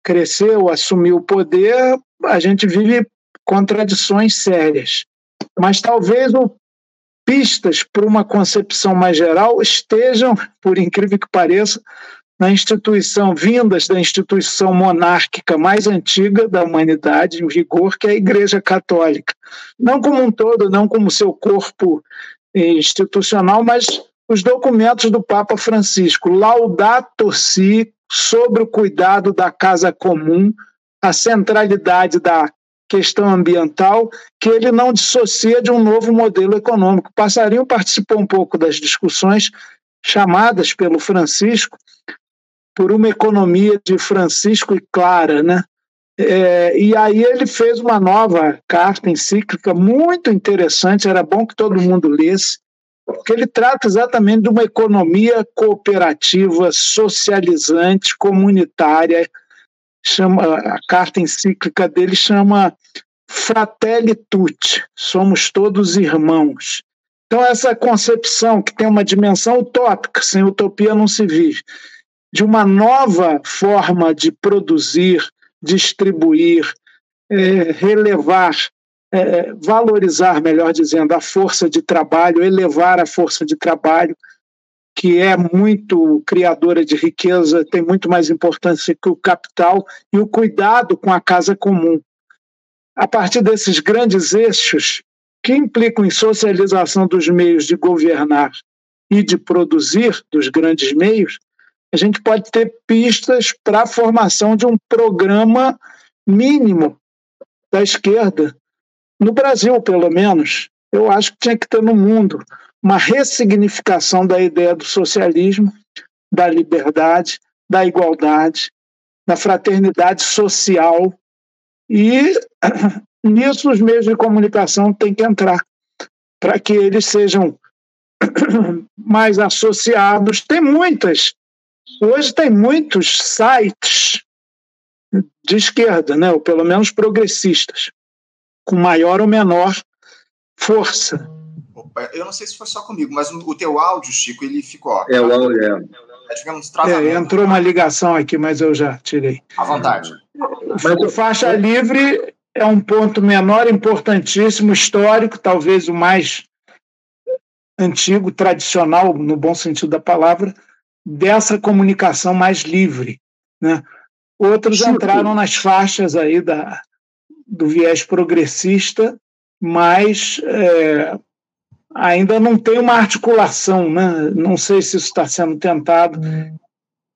S4: cresceu, assumiu o poder, a gente vive contradições sérias. Mas talvez o pistas para uma concepção mais geral estejam, por incrível que pareça, na instituição, vindas da instituição monárquica mais antiga da humanidade em vigor, que é a Igreja Católica. Não como um todo, não como seu corpo institucional, mas os documentos do Papa Francisco, Laudato Si, sobre o cuidado da casa comum, a centralidade da questão ambiental, que ele não dissocia de um novo modelo econômico. Passarinho participou um pouco das discussões chamadas pelo Francisco por uma economia de Francisco e Clara, né? É, e aí ele fez uma nova carta encíclica muito interessante, era bom que todo mundo lesse, porque ele trata exatamente de uma economia cooperativa, socializante, comunitária. Chama, a carta encíclica dele chama Fratelli Tutti, somos todos irmãos. Então, essa concepção que tem uma dimensão utópica, sem utopia não se vive, de uma nova forma de produzir, distribuir, é, relevar, é, valorizar, melhor dizendo, a força de trabalho, elevar a força de trabalho, que é muito criadora de riqueza, tem muito mais importância que o capital, e o cuidado com a casa comum. A partir desses grandes eixos, que implicam em socialização dos meios de governar e de produzir, dos grandes meios, a gente pode ter pistas para a formação de um programa mínimo da esquerda, no Brasil, pelo menos. Eu acho que tinha que ter no mundo uma ressignificação da ideia do socialismo, da liberdade, da igualdade, da fraternidade social. E nisso os meios de comunicação têm que entrar, para que eles sejam mais associados. Tem muitas Hoje tem muitos sites de esquerda, né, ou pelo menos progressistas, com maior ou menor força.
S2: Eu não sei se foi só comigo, mas o teu áudio, Chico, ele ficou.
S3: É, o áudio é.
S4: é, é entrou uma ligação aqui, mas eu já tirei.
S2: À vontade.
S4: Mas o faixa livre é um ponto menor, importantíssimo, histórico, talvez o mais antigo, tradicional, no bom sentido da palavra, dessa comunicação mais livre. Né? Outros Sim. entraram nas faixas aí da, do viés progressista, mas é, ainda não tem uma articulação. Né? Não sei se isso está sendo tentado.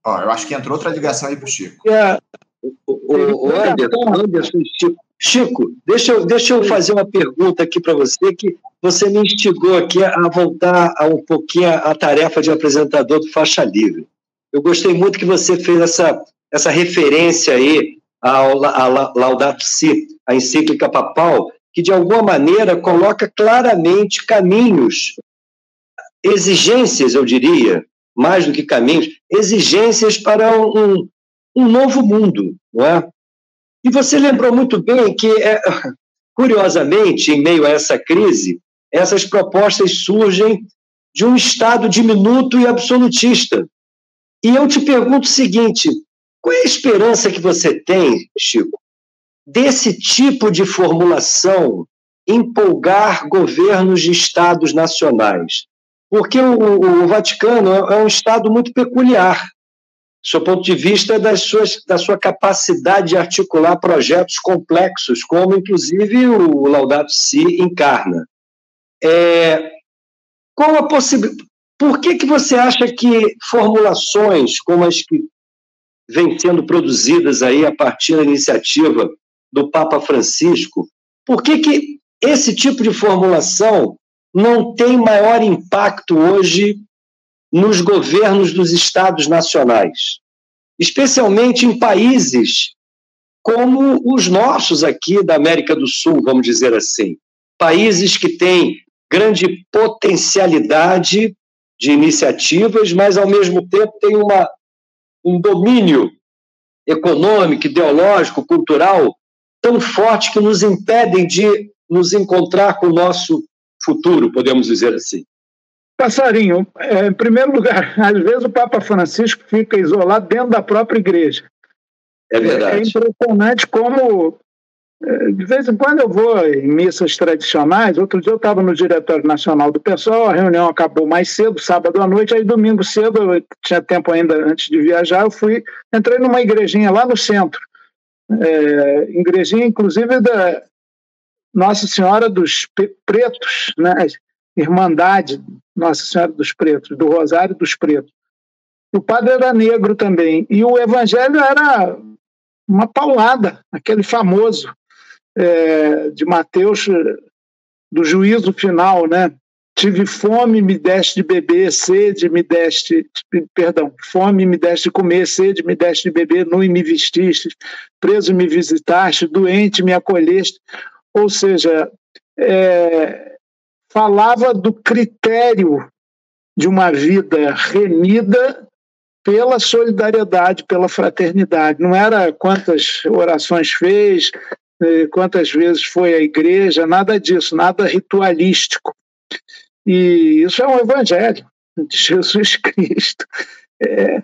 S2: Ó, eu acho que entrou outra ligação aí para o Chico.
S3: É, o, o, o Anderson, Anderson Chico, Chico, deixa eu, deixa eu fazer uma pergunta aqui para você, que você me instigou aqui a voltar a um pouquinho a tarefa de apresentador do Faixa Livre. Eu gostei muito que você fez essa, essa referência aí ao, a Laudato Si, a encíclica papal, que de alguma maneira coloca claramente caminhos, exigências, eu diria, mais do que caminhos, exigências para um, um novo mundo, não é? E você lembrou muito bem que, é, curiosamente, em meio a essa crise, essas propostas surgem de um Estado diminuto e absolutista. E eu te pergunto o seguinte: qual é a esperança que você tem, Chico, desse tipo de formulação empolgar governos de Estados nacionais? Porque o, o Vaticano é um Estado muito peculiar seu ponto de vista das suas, da sua capacidade de articular projetos complexos, como inclusive o Laudato Si encarna. É, qual a possibilidade? Por que, que você acha que formulações como as que vêm sendo produzidas aí a partir da iniciativa do Papa Francisco, por que, que esse tipo de formulação não tem maior impacto hoje nos governos dos estados nacionais, especialmente em países como os nossos aqui da América do Sul, vamos dizer assim, países que têm grande potencialidade de iniciativas, mas ao mesmo tempo têm uma, um domínio econômico, ideológico, cultural tão forte que nos impedem de nos encontrar com o nosso futuro, podemos dizer assim.
S4: Passarinho, é, em primeiro lugar, às vezes o Papa Francisco fica isolado dentro da própria igreja.
S3: É verdade.
S4: É impressionante como é, de vez em quando eu vou em missas tradicionais. Outro dia eu estava no Diretório Nacional do Pessoal, a reunião acabou mais cedo, sábado à noite, aí domingo cedo, eu tinha tempo ainda antes de viajar, eu fui, entrei numa igrejinha lá no centro. É, igrejinha, inclusive, da Nossa Senhora dos Pretos, né? Irmandade Nossa Senhora dos Pretos, do Rosário dos Pretos. O padre era negro também, e o evangelho era uma paulada, aquele famoso é, de Mateus, do juízo final, né? Tive fome, me deste de beber, sede, me deste, perdão, fome, me deste de comer, sede, me deste de beber, nu e me vestiste, preso me visitaste, doente me acolheste. Ou seja, é, falava do critério de uma vida remida pela solidariedade, pela fraternidade. Não era quantas orações fez, eh, quantas vezes foi à igreja, nada disso, nada ritualístico. E isso é um evangelho de Jesus Cristo. É,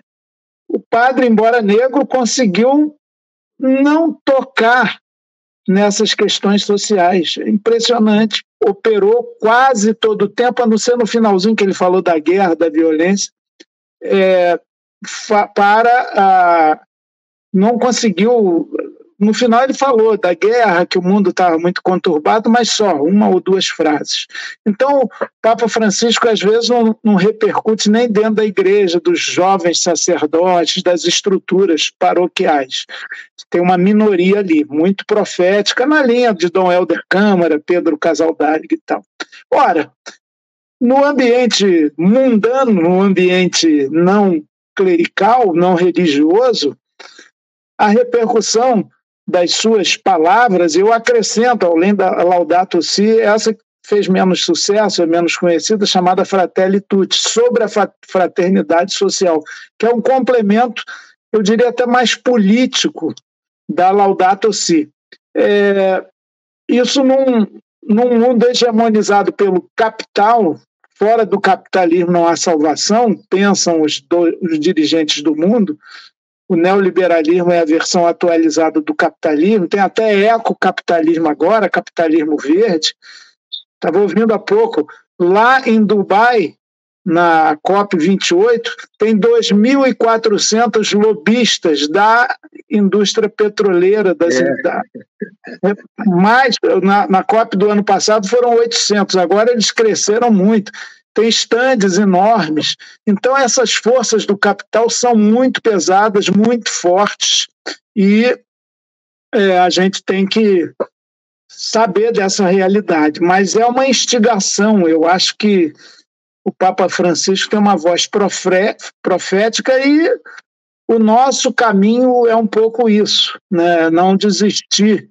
S4: o padre, embora negro, conseguiu não tocar nessas questões sociais. Impressionante. Operou quase todo o tempo, a não ser no finalzinho que ele falou da guerra, da violência, é, para a, não conseguiu no final ele falou da guerra, que o mundo estava muito conturbado, mas só uma ou duas frases. Então, o Papa Francisco às vezes não, não repercute nem dentro da igreja, dos jovens sacerdotes, das estruturas paroquiais. Tem uma minoria ali, muito profética, na linha de Dom Helder Câmara, Pedro Casaldáliga e tal. Ora, no ambiente mundano, no ambiente não clerical, não religioso, a repercussão das suas palavras, eu acrescento, além da Laudato Si, essa que fez menos sucesso, é menos conhecida, chamada Fratelli Tutti, sobre a fraternidade social, que é um complemento, eu diria até mais político, da Laudato Si. É, isso num, num mundo hegemonizado pelo capital, fora do capitalismo não há salvação, pensam os, do, os dirigentes do mundo, o neoliberalismo é a versão atualizada do capitalismo, tem até ecocapitalismo agora, capitalismo verde. Estava ouvindo há pouco, lá em Dubai, na COP28, tem 2.400 lobistas da indústria petroleira. Das, é. da, mais, na, na COP do ano passado foram 800, agora eles cresceram muito tem estandes enormes. Então, essas forças do capital são muito pesadas, muito fortes, e é, a gente tem que saber dessa realidade. Mas é uma instigação. Eu acho que o Papa Francisco tem uma voz profética e o nosso caminho é um pouco isso, né? não desistir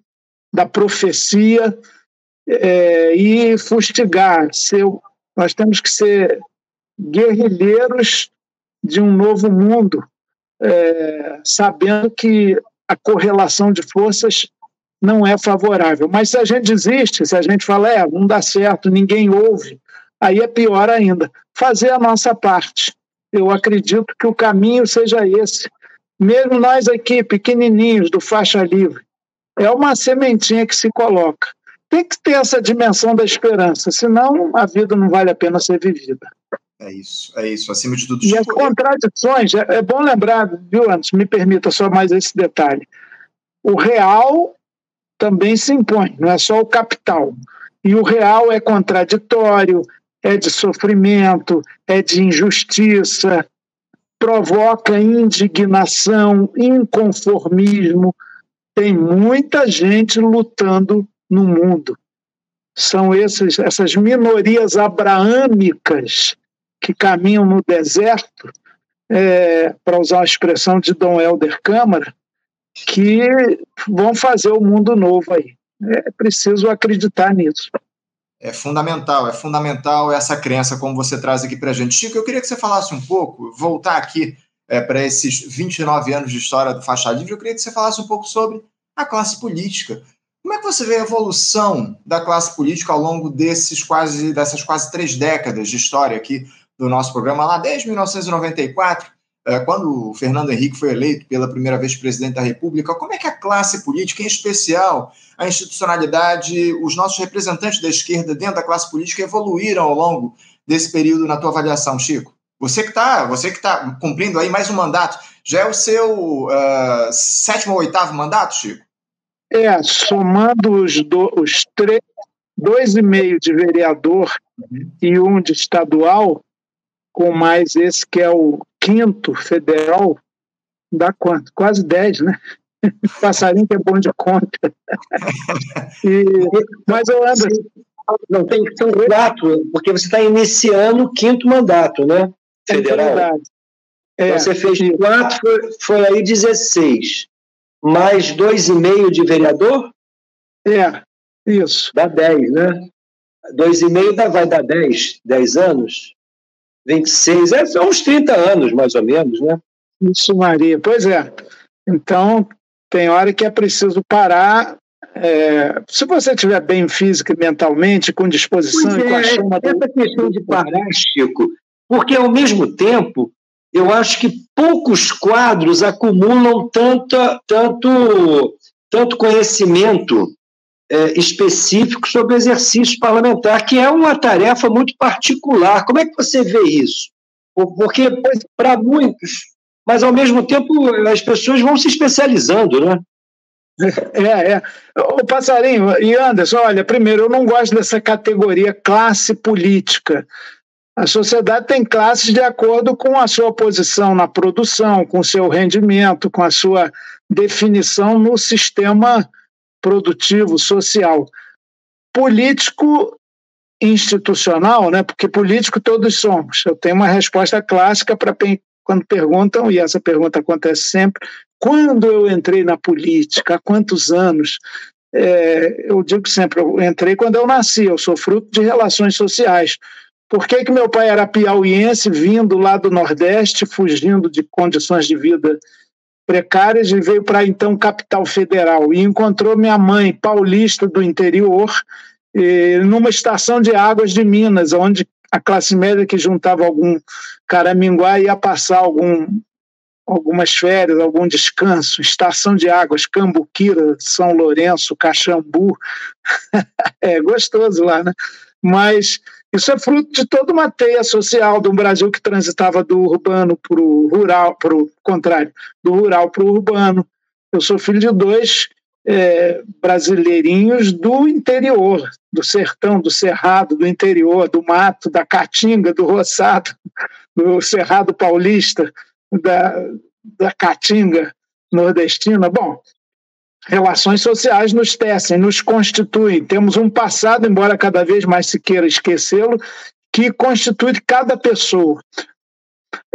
S4: da profecia é, e fustigar, ser nós temos que ser guerrilheiros de um novo mundo, é, sabendo que a correlação de forças não é favorável. Mas se a gente desiste, se a gente fala, é, não dá certo, ninguém ouve, aí é pior ainda. Fazer a nossa parte. Eu acredito que o caminho seja esse. Mesmo nós aqui, pequenininhos, do faixa livre, é uma sementinha que se coloca tem que ter essa dimensão da esperança, senão a vida não vale a pena ser vivida.
S2: É isso, é isso, acima de tudo.
S4: E as contradições, é, é bom lembrar, viu, antes, me permita só mais esse detalhe. O real também se impõe, não é só o capital. E o real é contraditório, é de sofrimento, é de injustiça, provoca indignação, inconformismo. Tem muita gente lutando no mundo. São esses, essas minorias abraâmicas que caminham no deserto, é, para usar a expressão de Dom Helder Câmara, que vão fazer o mundo novo aí. É preciso acreditar nisso.
S2: É fundamental, é fundamental essa crença, como você traz aqui para a gente. Chico, eu queria que você falasse um pouco, voltar aqui é, para esses 29 anos de história do Faixa Livre, eu queria que você falasse um pouco sobre a classe política. Como é que você vê a evolução da classe política ao longo desses quase, dessas quase três décadas de história aqui do nosso programa, lá desde 1994 é, quando o Fernando Henrique foi eleito pela primeira vez presidente da República, como é que a classe política, em especial a institucionalidade, os nossos representantes da esquerda dentro da classe política evoluíram ao longo desse período na tua avaliação, Chico? Você que está tá cumprindo aí mais um mandato, já é o seu uh, sétimo ou oitavo mandato, Chico?
S4: É, somando os, do, os três, dois e meio de vereador e um de estadual, com mais esse que é o quinto federal, dá quanto? Quase dez, né? Passarinho que é bom de conta.
S3: e, mas eu ando. Não, tem que ser quatro, porque você está iniciando o quinto mandato, né? É federal. É, então você fez quatro, foi, foi aí 16. Mais dois e meio de vereador?
S4: É, isso.
S3: Dá 10, né? Dois e meio dá, vai dar 10, 10 anos? 26, é, são uns 30 anos, mais ou menos, né?
S4: Isso, Maria. Pois é. Então, tem hora que é preciso parar. É, se você estiver bem física e mentalmente, com disposição
S3: pois
S4: e com a
S3: é,
S4: chama...
S3: Essa do... questão de parar, Chico, porque ao mesmo tempo, eu acho que poucos quadros acumulam tanto, tanto, tanto conhecimento é, específico sobre exercício parlamentar, que é uma tarefa muito particular. Como é que você vê isso? Porque, para muitos, mas ao mesmo tempo as pessoas vão se especializando, né?
S4: É, é. O Passarinho e Anderson, olha, primeiro, eu não gosto dessa categoria classe política. A sociedade tem classes de acordo com a sua posição na produção, com o seu rendimento, com a sua definição no sistema produtivo, social. Político institucional, né? porque político todos somos. Eu tenho uma resposta clássica para quando perguntam, e essa pergunta acontece sempre, quando eu entrei na política, há quantos anos? É, eu digo sempre, eu entrei quando eu nasci, eu sou fruto de relações sociais. Por que, que meu pai era piauiense, vindo lá do Nordeste, fugindo de condições de vida precárias e veio para então capital federal? E encontrou minha mãe paulista do interior numa estação de águas de Minas, onde a classe média que juntava algum caraminguá ia passar algum algumas férias, algum descanso, estação de águas, Cambuquira, São Lourenço, Caxambu, é gostoso lá, né? Mas isso é fruto de toda uma teia social de um Brasil que transitava do urbano para o rural, para o contrário, do rural para o urbano. Eu sou filho de dois é, brasileirinhos do interior, do sertão, do cerrado, do interior, do mato, da caatinga, do roçado, do cerrado paulista, da, da caatinga nordestina. Bom, relações sociais nos tecem, nos constituem. Temos um passado, embora cada vez mais se queira esquecê-lo, que constitui cada pessoa.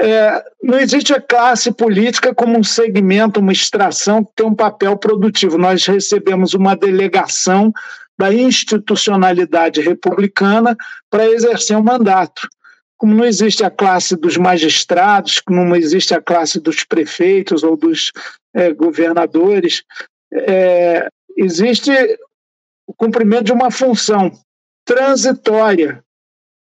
S4: É, não existe a classe política como um segmento, uma extração que tem um papel produtivo. Nós recebemos uma delegação da institucionalidade republicana para exercer um mandato. Como não existe a classe dos magistrados, como não existe a classe dos prefeitos ou dos é, governadores, é, existe o cumprimento de uma função transitória,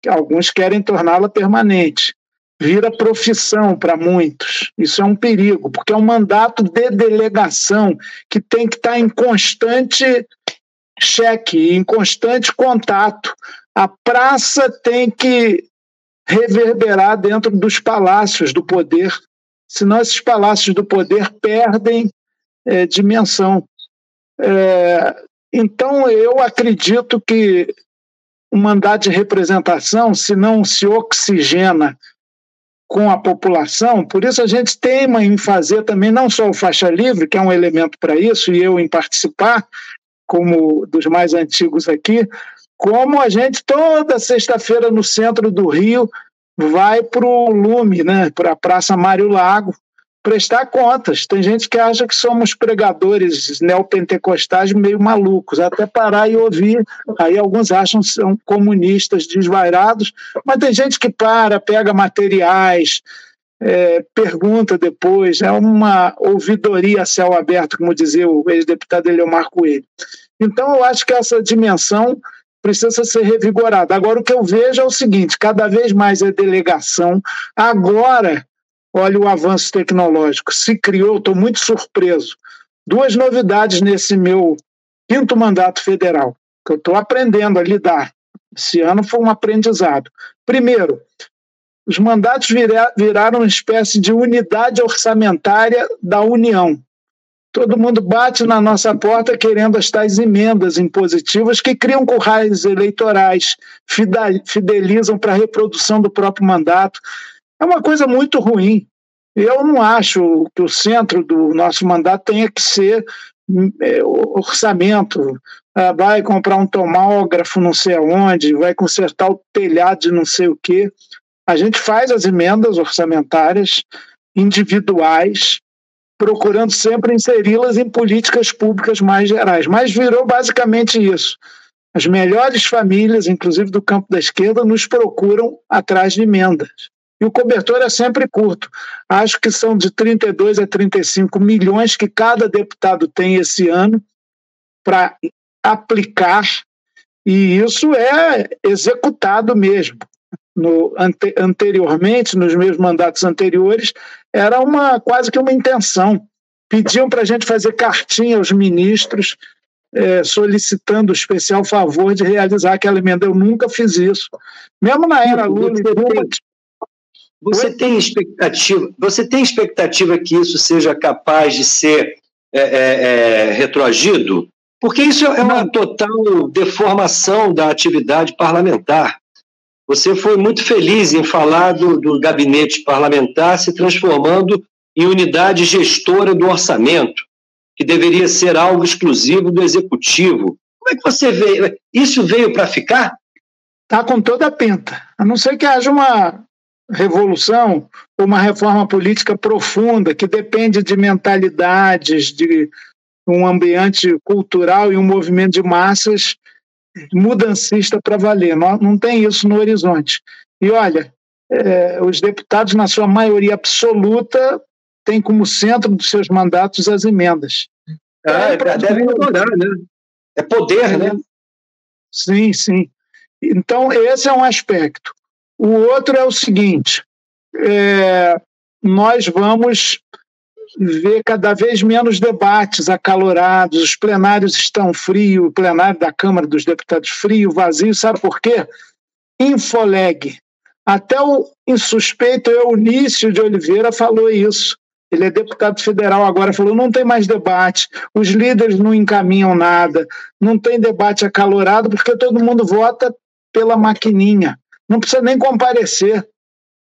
S4: que alguns querem torná-la permanente. Vira profissão para muitos. Isso é um perigo, porque é um mandato de delegação que tem que estar em constante cheque, em constante contato. A praça tem que reverberar dentro dos palácios do poder, senão esses palácios do poder perdem é, dimensão. É, então, eu acredito que o mandato de representação, se não se oxigena com a população, por isso a gente teima em fazer também não só o faixa livre, que é um elemento para isso, e eu em participar, como dos mais antigos aqui, como a gente toda sexta-feira no centro do Rio vai para o Lume, né, para a Praça Mário Lago, prestar contas. Tem gente que acha que somos pregadores neopentecostais meio malucos, até parar e ouvir. Aí alguns acham que são comunistas desvairados, mas tem gente que para, pega materiais, é, pergunta depois, é uma ouvidoria a céu aberto, como dizia o ex-deputado Eleomar Coelho. Então, eu acho que essa dimensão precisa ser revigorada. Agora, o que eu vejo é o seguinte: cada vez mais é delegação. Agora, olha o avanço tecnológico. Se criou, estou muito surpreso. Duas novidades nesse meu quinto mandato federal, que eu estou aprendendo a lidar. Esse ano foi um aprendizado. Primeiro, os mandatos viraram uma espécie de unidade orçamentária da União. Todo mundo bate na nossa porta querendo as tais emendas impositivas que criam currais eleitorais, fidelizam para a reprodução do próprio mandato. É uma coisa muito ruim. Eu não acho que o centro do nosso mandato tenha que ser é, orçamento. Ah, vai comprar um tomógrafo não sei aonde, vai consertar o telhado de não sei o quê. A gente faz as emendas orçamentárias individuais, procurando sempre inseri-las em políticas públicas mais gerais. Mas virou basicamente isso. As melhores famílias, inclusive do campo da esquerda, nos procuram atrás de emendas. E o cobertor é sempre curto. Acho que são de 32 a 35 milhões que cada deputado tem esse ano para aplicar, e isso é executado mesmo. No, ante, anteriormente, nos meus mandatos anteriores, era uma quase que uma intenção. Pediam para a gente fazer cartinha aos ministros, é, solicitando o especial favor de realizar aquela emenda. Eu nunca fiz isso. Mesmo na era Lula,
S3: você tem expectativa? Você tem expectativa que isso seja capaz de ser é, é, é, retroagido? Porque isso é uma total deformação da atividade parlamentar. Você foi muito feliz em falar do, do gabinete parlamentar se transformando em unidade gestora do orçamento, que deveria ser algo exclusivo do executivo. Como é que você vê? Isso veio para ficar?
S4: Está com toda a pinta. A não ser que haja uma revolução, uma reforma política profunda que depende de mentalidades, de um ambiente cultural e um movimento de massas mudancista para valer. Não, não tem isso no horizonte. E olha, é, os deputados, na sua maioria absoluta, têm como centro dos seus mandatos as emendas.
S3: Ah, é, devem adorar, né? É poder, né?
S4: Sim, sim. Então, esse é um aspecto. O outro é o seguinte: é, nós vamos ver cada vez menos debates acalorados, os plenários estão frios, o plenário da Câmara dos Deputados frio, vazio, sabe por quê? Infoleg. Até o insuspeito Eunício de Oliveira falou isso. Ele é deputado federal agora, falou: não tem mais debate, os líderes não encaminham nada, não tem debate acalorado, porque todo mundo vota pela maquininha não precisa nem comparecer.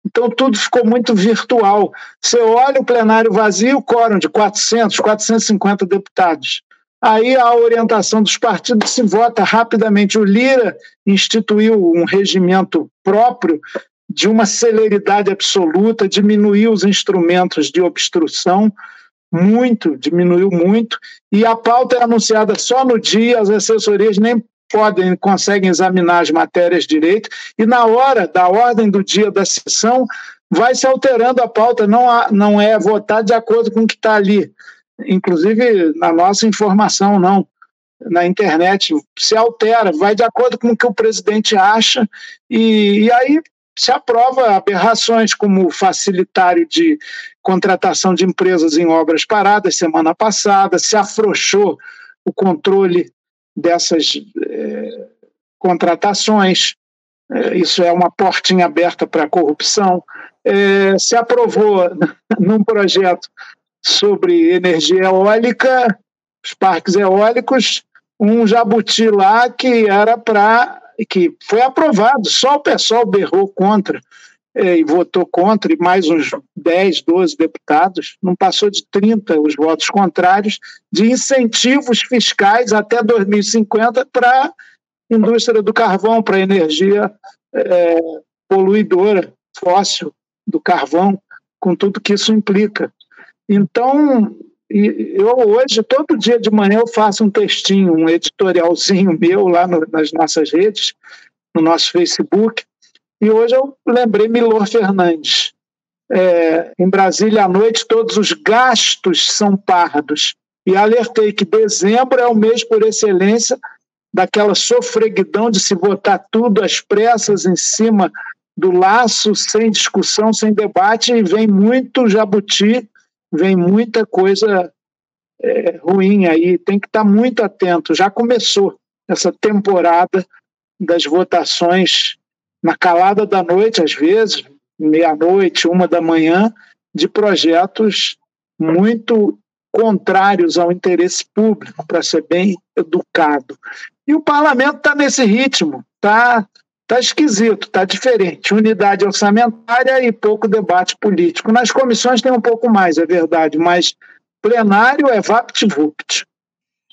S4: Então, tudo ficou muito virtual. Você olha o plenário vazio, quórum de 400, 450 deputados. Aí a orientação dos partidos se vota rapidamente. O Lira instituiu um regimento próprio de uma celeridade absoluta, diminuiu os instrumentos de obstrução muito, diminuiu muito, e a pauta é anunciada só no dia, as assessorias nem podem, conseguem examinar as matérias direito, e na hora da ordem do dia da sessão, vai se alterando a pauta, não, há, não é votar de acordo com o que está ali. Inclusive, na nossa informação, não. Na internet, se altera, vai de acordo com o que o presidente acha, e, e aí se aprova aberrações como facilitário de contratação de empresas em obras paradas semana passada, se afrouxou o controle dessas é, contratações. É, isso é uma portinha aberta para a corrupção. É, se aprovou num projeto sobre energia eólica, os parques eólicos, um jabuti lá que era para. que foi aprovado, só o pessoal berrou contra e votou contra, e mais uns 10, 12 deputados, não passou de 30 os votos contrários, de incentivos fiscais até 2050 para a indústria do carvão, para a energia é, poluidora, fóssil do carvão, com tudo que isso implica. Então, eu hoje, todo dia de manhã, eu faço um textinho, um editorialzinho meu lá no, nas nossas redes, no nosso Facebook, e hoje eu lembrei Milor Fernandes. É, em Brasília à noite, todos os gastos são pardos. E alertei que dezembro é o mês por excelência daquela sofreguidão de se votar tudo às pressas em cima do laço, sem discussão, sem debate, e vem muito jabuti, vem muita coisa é, ruim aí. Tem que estar muito atento. Já começou essa temporada das votações na calada da noite, às vezes, meia-noite, uma da manhã, de projetos muito contrários ao interesse público, para ser bem educado. E o parlamento está nesse ritmo, está tá esquisito, está diferente. Unidade orçamentária e pouco debate político. Nas comissões tem um pouco mais, é verdade, mas plenário é vapt-vupt.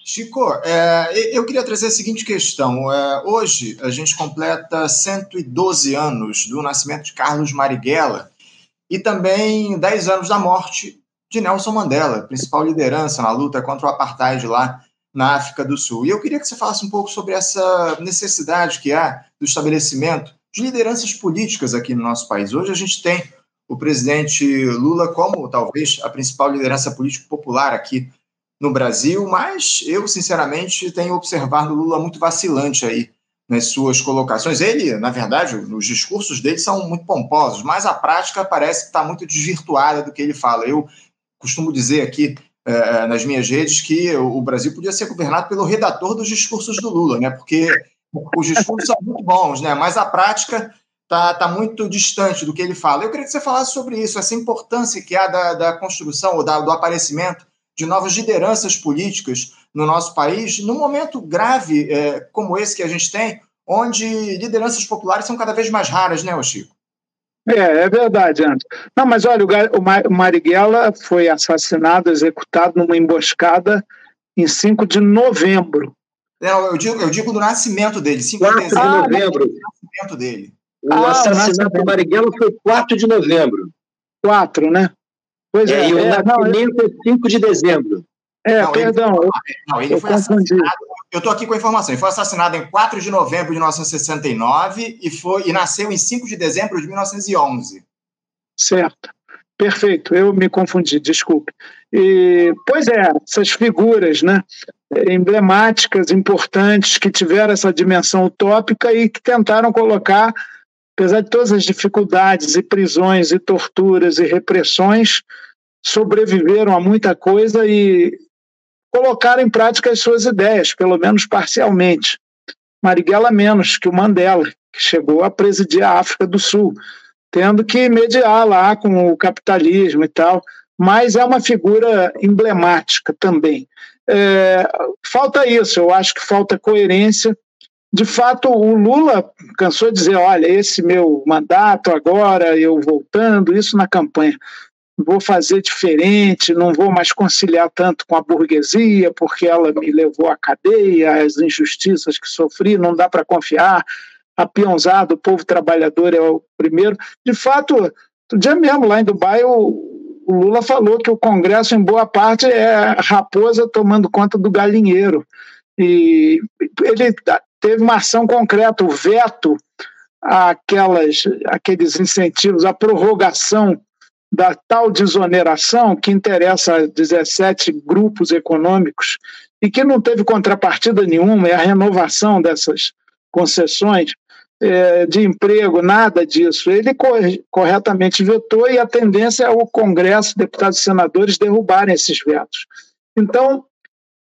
S2: Chico, é, eu queria trazer a seguinte questão. É, hoje a gente completa 112 anos do nascimento de Carlos Marighella e também 10 anos da morte de Nelson Mandela, principal liderança na luta contra o apartheid lá na África do Sul. E eu queria que você falasse um pouco sobre essa necessidade que há do estabelecimento de lideranças políticas aqui no nosso país. Hoje a gente tem o presidente Lula como talvez a principal liderança política popular aqui no Brasil, mas eu sinceramente tenho observado o Lula muito vacilante aí nas suas colocações. Ele, na verdade, os discursos dele são muito pomposos, mas a prática parece que está muito desvirtuada do que ele fala. Eu costumo dizer aqui é, nas minhas redes que o Brasil podia ser governado pelo redator dos discursos do Lula, né? Porque os discursos são muito bons, né? Mas a prática está tá muito distante do que ele fala. Eu queria que você falasse sobre isso, essa importância que há da, da construção ou da, do aparecimento de novas lideranças políticas no nosso país, num momento grave é, como esse que a gente tem, onde lideranças populares são cada vez mais raras, né, Chico?
S4: É, é verdade, Anderson. Não, mas olha, o Marighella foi assassinado, executado numa emboscada em 5 de novembro.
S2: Não, eu digo, eu digo do nascimento dele, 5
S3: de dezembro. Ah, novembro. Nascimento dele. O ah, assassinato do Marighella foi 4 de novembro.
S4: 4, né?
S3: Pois é, é e o é, nascimento não, é 5 de dezembro.
S4: É, não, perdão. Ele,
S2: não, ele foi assassinado. Eu estou aqui com a informação. Ele foi assassinado em 4 de novembro de 1969 e, foi, e nasceu em 5 de dezembro de 1911.
S4: Certo. Perfeito, eu me confundi, desculpe. E, pois é, essas figuras né, emblemáticas, importantes, que tiveram essa dimensão utópica e que tentaram colocar, apesar de todas as dificuldades e prisões e torturas e repressões, sobreviveram a muita coisa e colocaram em prática as suas ideias, pelo menos parcialmente. Marighella menos que o Mandela, que chegou a presidir a África do Sul, tendo que mediar lá com o capitalismo e tal, mas é uma figura emblemática também. É, falta isso, eu acho que falta coerência. De fato, o Lula cansou de dizer: olha, esse meu mandato agora, eu voltando, isso na campanha vou fazer diferente, não vou mais conciliar tanto com a burguesia, porque ela me levou à cadeia, as injustiças que sofri, não dá para confiar. A peãozada, o povo trabalhador é o primeiro. De fato, no dia mesmo, lá em Dubai, o, o Lula falou que o Congresso, em boa parte, é raposa tomando conta do galinheiro. E ele teve uma ação concreta, o veto àquelas, aqueles incentivos, a prorrogação da tal desoneração que interessa a 17 grupos econômicos e que não teve contrapartida nenhuma, é a renovação dessas concessões é, de emprego, nada disso. Ele corretamente vetou e a tendência é o Congresso, deputados e senadores, derrubarem esses vetos. Então,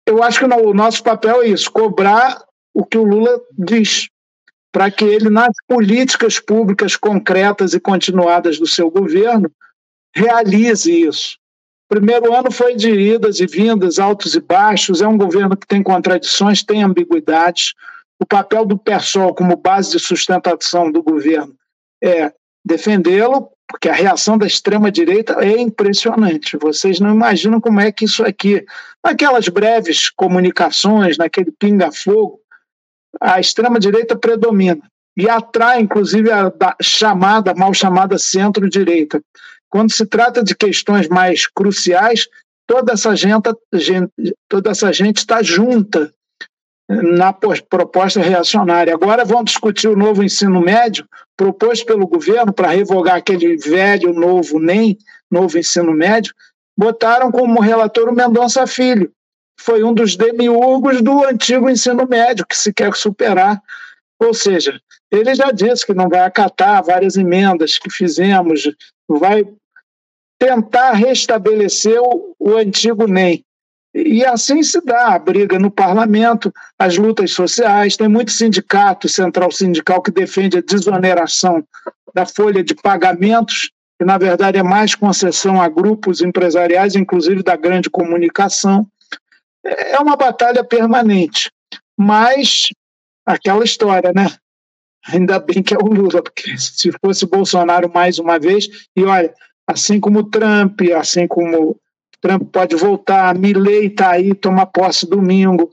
S4: eu acho que o nosso papel é isso, cobrar o que o Lula diz, para que ele, nas políticas públicas concretas e continuadas do seu governo, realize isso. Primeiro ano foi de idas e vindas, altos e baixos, é um governo que tem contradições, tem ambiguidades. O papel do PSOL como base de sustentação do governo é defendê-lo, porque a reação da extrema-direita é impressionante. Vocês não imaginam como é que isso aqui, naquelas breves comunicações, naquele pinga-fogo, a extrema-direita predomina e atrai, inclusive, a chamada, mal chamada centro-direita. Quando se trata de questões mais cruciais, toda essa gente, toda essa gente está junta na proposta reacionária. Agora vão discutir o novo ensino médio proposto pelo governo para revogar aquele velho novo NEM, novo ensino médio, botaram como relator o Mendonça Filho, foi um dos demiurgos do antigo ensino médio que se quer superar. Ou seja, ele já disse que não vai acatar várias emendas que fizemos, vai tentar restabelecer o, o antigo NEM. E assim se dá a briga no parlamento, as lutas sociais. Tem muito sindicato, central sindical, que defende a desoneração da folha de pagamentos, que na verdade é mais concessão a grupos empresariais, inclusive da grande comunicação. É uma batalha permanente. Mas aquela história, né? Ainda bem que é o Lula, porque se fosse Bolsonaro mais uma vez, e olha, assim como Trump, assim como Trump pode voltar, Milley está aí, toma posse domingo.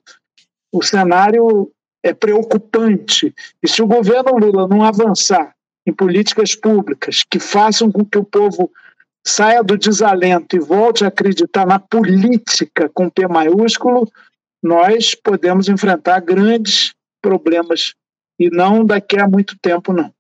S4: O cenário é preocupante. E se o governo Lula não avançar em políticas públicas que façam com que o povo saia do desalento e volte a acreditar na política com P maiúsculo, nós podemos enfrentar grandes problemas e não daqui a muito tempo, não.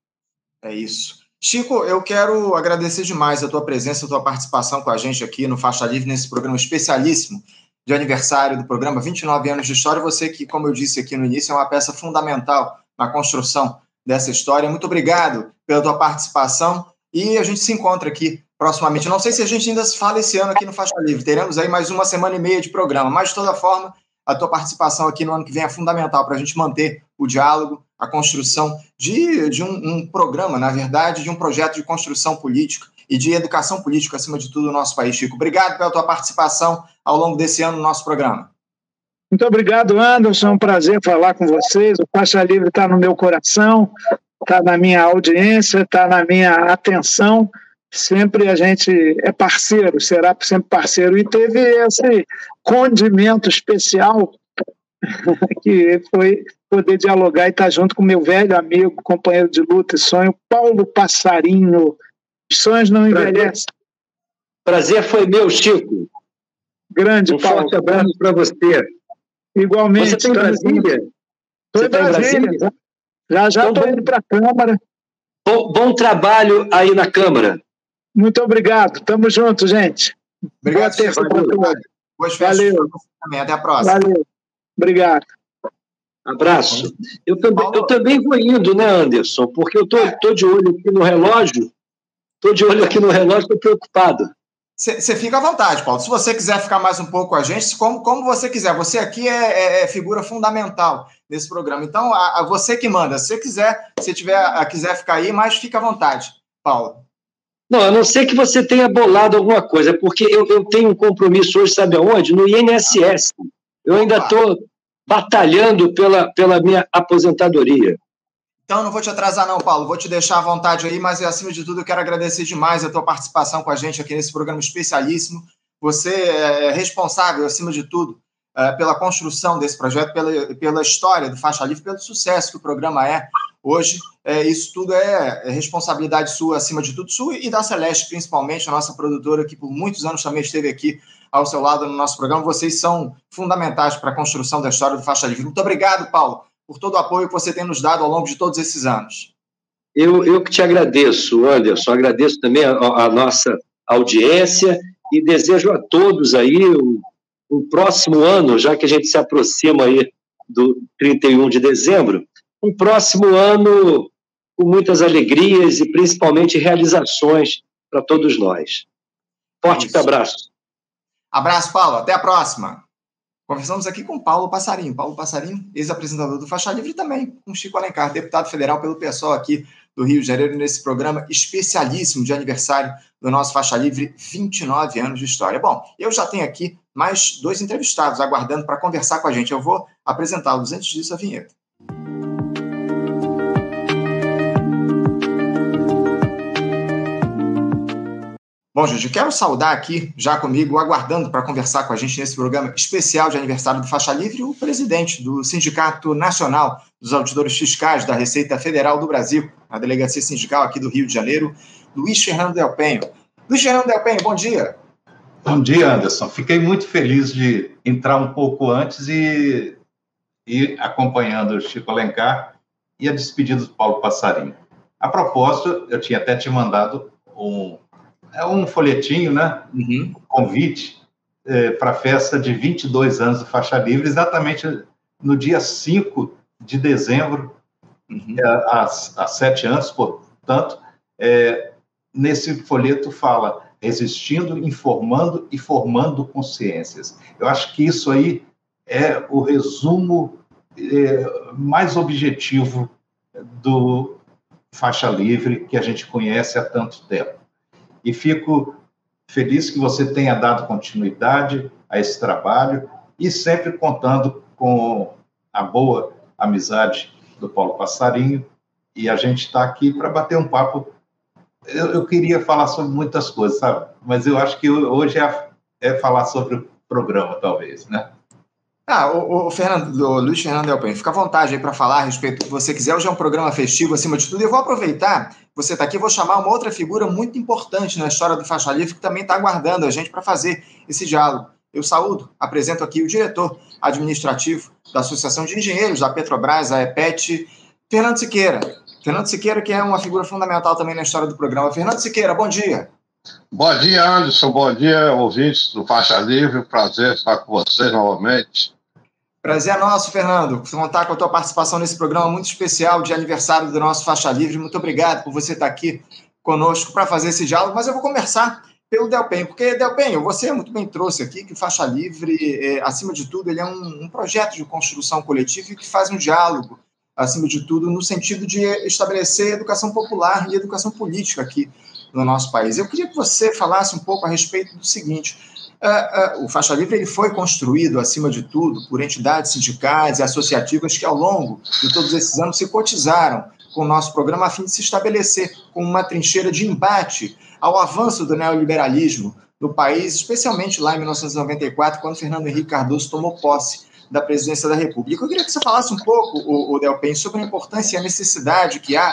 S2: É isso. Chico, eu quero agradecer demais a tua presença, a tua participação com a gente aqui no Faixa Livre, nesse programa especialíssimo de aniversário do programa 29 anos de história. Você que, como eu disse aqui no início, é uma peça fundamental na construção dessa história. Muito obrigado pela tua participação e a gente se encontra aqui proximamente. Não sei se a gente ainda se fala esse ano aqui no Faixa Livre. Teremos aí mais uma semana e meia de programa, mas de toda forma, a tua participação aqui no ano que vem é fundamental para a gente manter o diálogo, a construção de, de um, um, programa, na verdade, de um projeto de construção política e de educação política, acima de tudo, no nosso país. Chico, obrigado pela tua participação ao longo desse ano no nosso programa.
S4: Muito obrigado, Anderson. É um prazer falar com vocês. O Faixa Livre está no meu coração, está na minha audiência, está na minha atenção. Sempre a gente é parceiro, será sempre parceiro. E teve esse condimento especial que foi poder dialogar e estar junto com meu velho amigo, companheiro de luta e sonho, Paulo Passarinho. Os sonhos não envelhecem.
S3: Prazer foi meu, Chico.
S4: Grande,
S3: um Paulo. forte abraço para você.
S4: Igualmente.
S3: Você está em Brasília?
S4: Estou em Brasília. Brasília. Já já estou então, indo para a Câmara.
S3: Bom, bom, trabalho aí na Câmara.
S4: Muito obrigado. Tamo junto, gente.
S2: Obrigado, Boa terça para todos. Boas festas.
S4: Valeu.
S2: Até a próxima.
S4: Valeu. Obrigado.
S3: Abraço. Eu também, eu também vou indo, né, Anderson? Porque eu tô, tô de olho aqui no relógio. Tô de olho aqui no relógio, estou preocupado.
S2: Você fica à vontade, Paulo. Se você quiser ficar mais um pouco com a gente, como, como você quiser. Você aqui é, é, é figura fundamental nesse programa. Então, a, a, você que manda. Se você quiser, se tiver, a, quiser ficar aí, mas fica à vontade, Paulo.
S3: Não, a não ser que você tenha bolado alguma coisa, porque eu, eu tenho um compromisso hoje, sabe aonde? No INSS. Eu ainda estou batalhando pela, pela minha aposentadoria.
S2: Então, não vou te atrasar, não, Paulo. Vou te deixar à vontade aí, mas acima de tudo, eu quero agradecer demais a tua participação com a gente aqui nesse programa especialíssimo. Você é responsável, acima de tudo, é, pela construção desse projeto, pela, pela história do Faixa Livre, pelo sucesso que o programa é hoje. É, isso tudo é, é responsabilidade sua, acima de tudo, sua e da Celeste, principalmente, a nossa produtora, que por muitos anos também esteve aqui ao seu lado no nosso programa. Vocês são fundamentais para a construção da história do Faixa Livre. Muito obrigado, Paulo, por todo o apoio que você tem nos dado ao longo de todos esses anos.
S3: Eu, eu que te agradeço, Anderson. Agradeço também a, a nossa audiência e desejo a todos aí um, um próximo ano, já que a gente se aproxima aí do 31 de dezembro, um próximo ano com muitas alegrias e principalmente realizações para todos nós. Forte abraço.
S2: Abraço, Paulo. Até a próxima. Conversamos aqui com Paulo Passarinho. Paulo Passarinho, ex-apresentador do Faixa Livre, e também com Chico Alencar, deputado federal pelo PSOL aqui do Rio de Janeiro, nesse programa especialíssimo de aniversário do nosso Faixa Livre, 29 anos de história. Bom, eu já tenho aqui mais dois entrevistados aguardando para conversar com a gente. Eu vou apresentá-los antes disso a vinheta. Bom, gente, eu quero saudar aqui, já comigo, aguardando para conversar com a gente nesse programa especial de aniversário do Faixa Livre, o presidente do Sindicato Nacional dos Auditores Fiscais da Receita Federal do Brasil, a delegacia sindical aqui do Rio de Janeiro, Luiz Fernando Del Penho. Luiz Fernando Del Penho, bom dia.
S5: Bom dia, Anderson. Fiquei muito feliz de entrar um pouco antes e ir acompanhando o Chico Alencar e a despedida do Paulo Passarinho. A propósito, eu tinha até te mandado um é um folhetinho, né? Uhum. Convite é, para a festa de 22 anos do Faixa Livre, exatamente no dia 5 de dezembro uhum. É, há, há, sete anos, portanto, é, nesse folheto fala resistindo, informando e formando consciências. Eu acho que isso aí é o resumo é, mais objetivo do faixa livre que a gente conhece há tanto tempo. E fico feliz que você tenha dado continuidade a esse trabalho e sempre contando com a boa amizade do Paulo Passarinho. E a gente está aqui para bater um papo. Eu, eu, queria falar sobre muitas coisas, sabe? Mas eu acho que hoje é, é falar sobre o programa, talvez, né?
S2: Ah, o, o, Fernando, o Luiz Fernando Elpen, fica à vontade aí para falar a respeito do que você quiser. Hoje é um programa festivo, acima de tudo. Eu vou aproveitar, você está aqui, vou chamar uma outra figura muito importante na história do Faixa Livre, que também está aguardando a gente para fazer esse diálogo. Eu saúdo, apresento aqui o diretor administrativo da Associação de Engenheiros da Petrobras, a EPET, Fernando Siqueira. Fernando Siqueira, que é uma figura fundamental também na história do programa. Fernando Siqueira, bom dia.
S6: Bom dia, Anderson. Bom dia, ouvintes do Faixa Livre. Prazer estar com vocês novamente.
S2: Prazer é nosso, Fernando, contar com a tua participação nesse programa muito especial de aniversário do nosso Faixa Livre. Muito obrigado por você estar aqui conosco para fazer esse diálogo, mas eu vou conversar pelo Delpen, porque, Delpen, você muito bem trouxe aqui que o Faixa Livre, é, acima de tudo, ele é um, um projeto de construção coletiva que faz um diálogo, acima de tudo, no sentido de estabelecer educação popular e educação política aqui no nosso país. Eu queria que você falasse um pouco a respeito do seguinte: Uh, uh, o Faixa Livre ele foi construído, acima de tudo, por entidades sindicais e associativas que, ao longo de todos esses anos, se cotizaram com o nosso programa a fim de se estabelecer como uma trincheira de embate ao avanço do neoliberalismo no país, especialmente lá em 1994, quando Fernando Henrique Cardoso tomou posse da presidência da República. Eu queria que você falasse um pouco, o, o Delpen, sobre a importância e a necessidade que há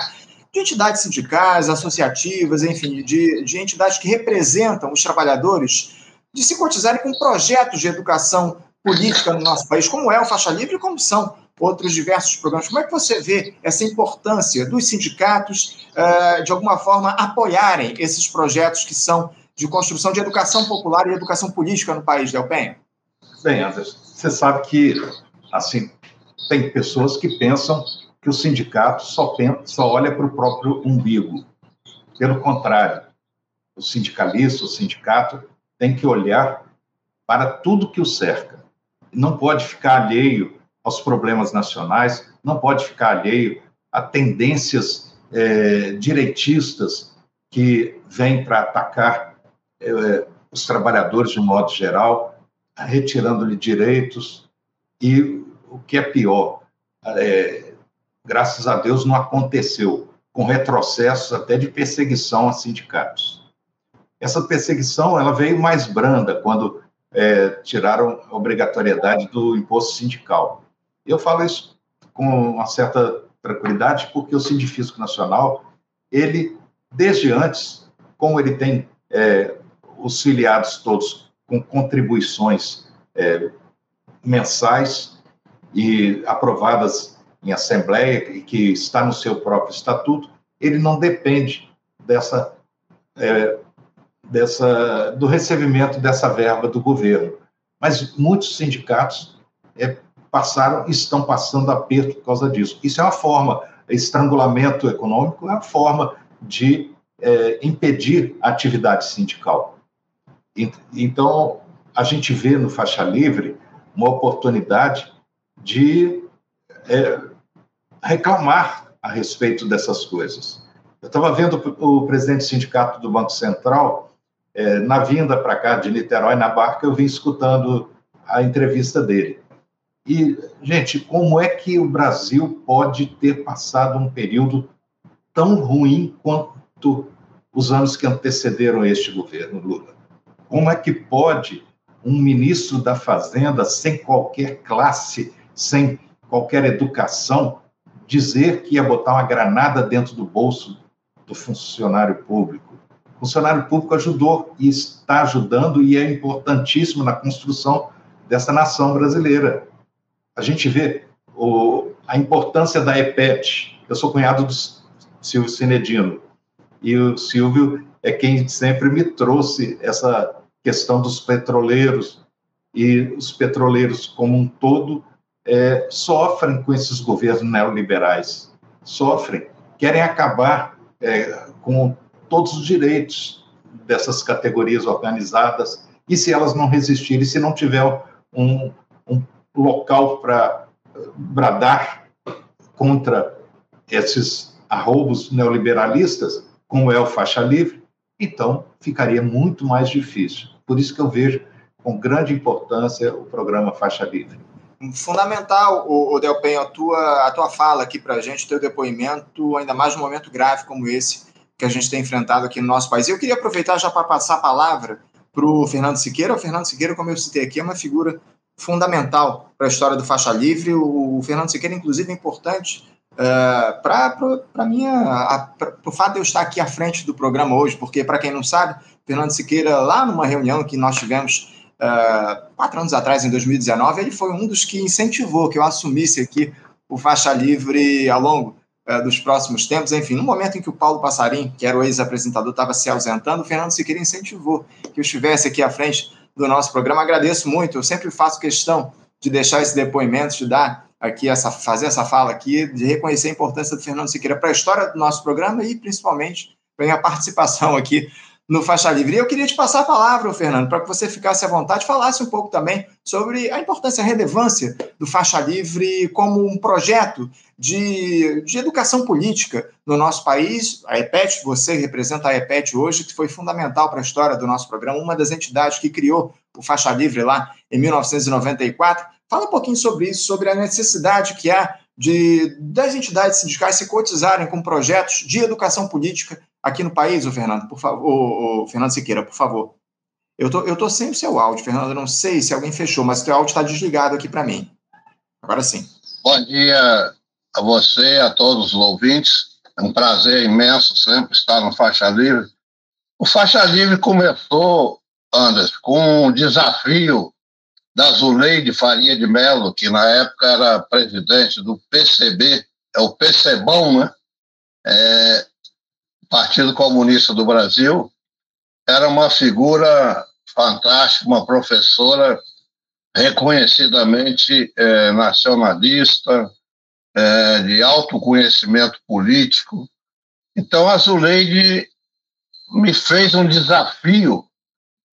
S2: de entidades sindicais, associativas, enfim, de, de entidades que representam os trabalhadores de se cotizarem com projetos de educação política no nosso país, como é o Faixa Livre e como são outros diversos programas. Como é que você vê essa importância dos sindicatos, uh, de alguma forma, apoiarem esses projetos que são de construção de educação popular e educação política no país, Delpenha?
S5: Bem, Anderson, você sabe que, assim, tem pessoas que pensam que o sindicato só, pensa, só olha para o próprio umbigo. Pelo contrário, o sindicalista, o sindicato, tem que olhar para tudo que o cerca. Não pode ficar alheio aos problemas nacionais, não pode ficar alheio a tendências é, direitistas que vêm para atacar é, os trabalhadores de modo geral, retirando-lhe direitos. E o que é pior, é, graças a Deus não aconteceu, com retrocessos até de perseguição a sindicatos. Essa perseguição ela veio mais branda quando é, tiraram a obrigatoriedade do imposto sindical. Eu falo isso com uma certa tranquilidade porque o Sindifisco Nacional, ele, desde antes, como ele tem é, os filiados todos com contribuições é, mensais e aprovadas em assembleia e que está no seu próprio estatuto, ele não depende dessa é, dessa, do recebimento dessa verba do governo. Mas muitos sindicatos é, passaram, estão passando aperto por causa disso. Isso é uma forma, estrangulamento econômico é uma forma de é, impedir a atividade sindical. Então, a gente vê no Faixa Livre uma oportunidade de é, reclamar a respeito dessas coisas. Eu estava vendo o presidente do sindicato do Banco Central é, na vinda para cá de Niterói, na barca, eu vim escutando a entrevista dele. E, gente, como é que o Brasil pode ter passado um período tão ruim quanto os anos que antecederam este governo Lula? Como é que pode um ministro da Fazenda, sem qualquer classe, sem qualquer educação, dizer que ia botar uma granada dentro do bolso do funcionário público? O funcionário público ajudou e está ajudando e é importantíssimo na construção dessa nação brasileira. A gente vê o, a importância da EPET. Eu sou cunhado do Silvio Sinedino e o Silvio é quem sempre me trouxe essa questão dos petroleiros e os petroleiros como um todo é, sofrem com esses governos neoliberais. sofrem, querem acabar é, com todos os direitos dessas categorias organizadas e se elas não resistirem, se não tiver um, um local para bradar contra esses arroubos neoliberalistas, como é o faixa livre, então ficaria muito mais difícil. Por isso que eu vejo com grande importância o programa Faixa Livre.
S2: Fundamental, o, Delpenho, a tua, a tua fala aqui para a gente, teu depoimento, ainda mais num momento grave como esse que a gente tem enfrentado aqui no nosso país. Eu queria aproveitar já para passar a palavra para o Fernando Siqueira. O Fernando Siqueira, como eu citei aqui, é uma figura fundamental para a história do faixa livre. O, Fernando Siqueira, inclusive, é importante uh, para o fato de eu estar aqui à frente do programa hoje, porque, para quem não sabe, Fernando Siqueira, lá numa reunião que nós tivemos uh, quatro anos atrás, em 2019, ele foi um dos que incentivou que eu assumisse aqui o faixa livre ao longo uh, dos próximos tempos. Enfim, no momento em que o Paulo Passarim, que era o ex-apresentador, estava se ausentando, o Fernando Siqueira incentivou que eu estivesse aqui à frente do nosso programa. Agradeço muito, eu sempre faço questão de deixar esse depoimento, de dar aqui essa, fazer essa fala aqui, de reconhecer a importância do Fernando Siqueira para a história do nosso programa e principalmente para a participação aqui no Faixa Livre. E eu queria te passar a palavra, Fernando, para que você ficasse à vontade, falasse um pouco também sobre a importância, a relevância do Faixa Livre como um projeto de, de educação política no nosso país. A EPET, você representa a EPET hoje, que foi fundamental para a história do nosso programa, uma das entidades que criou o Faixa Livre lá em 1994. Fala um pouquinho sobre isso, sobre a necessidade que há de das entidades sindicais se cotizarem com projetos de educação política aqui no país, o Fernando, por favor, o, Fernando Siqueira, por favor. Eu tô, eu tô sem o seu áudio, Fernando, eu não sei se alguém fechou, mas o teu áudio está desligado aqui para mim. Agora sim.
S6: Bom dia a você, a todos os ouvintes. É um prazer imenso sempre estar no Faixa Livre. O Faixa Livre começou, Anderson, com um desafio da Zuleide Faria de Mello, que na época era presidente do PCB, é o PCBão, né? É, Partido Comunista do Brasil, era uma figura fantástica, uma professora reconhecidamente é, nacionalista, é, de alto conhecimento político. Então, a Zuleide me fez um desafio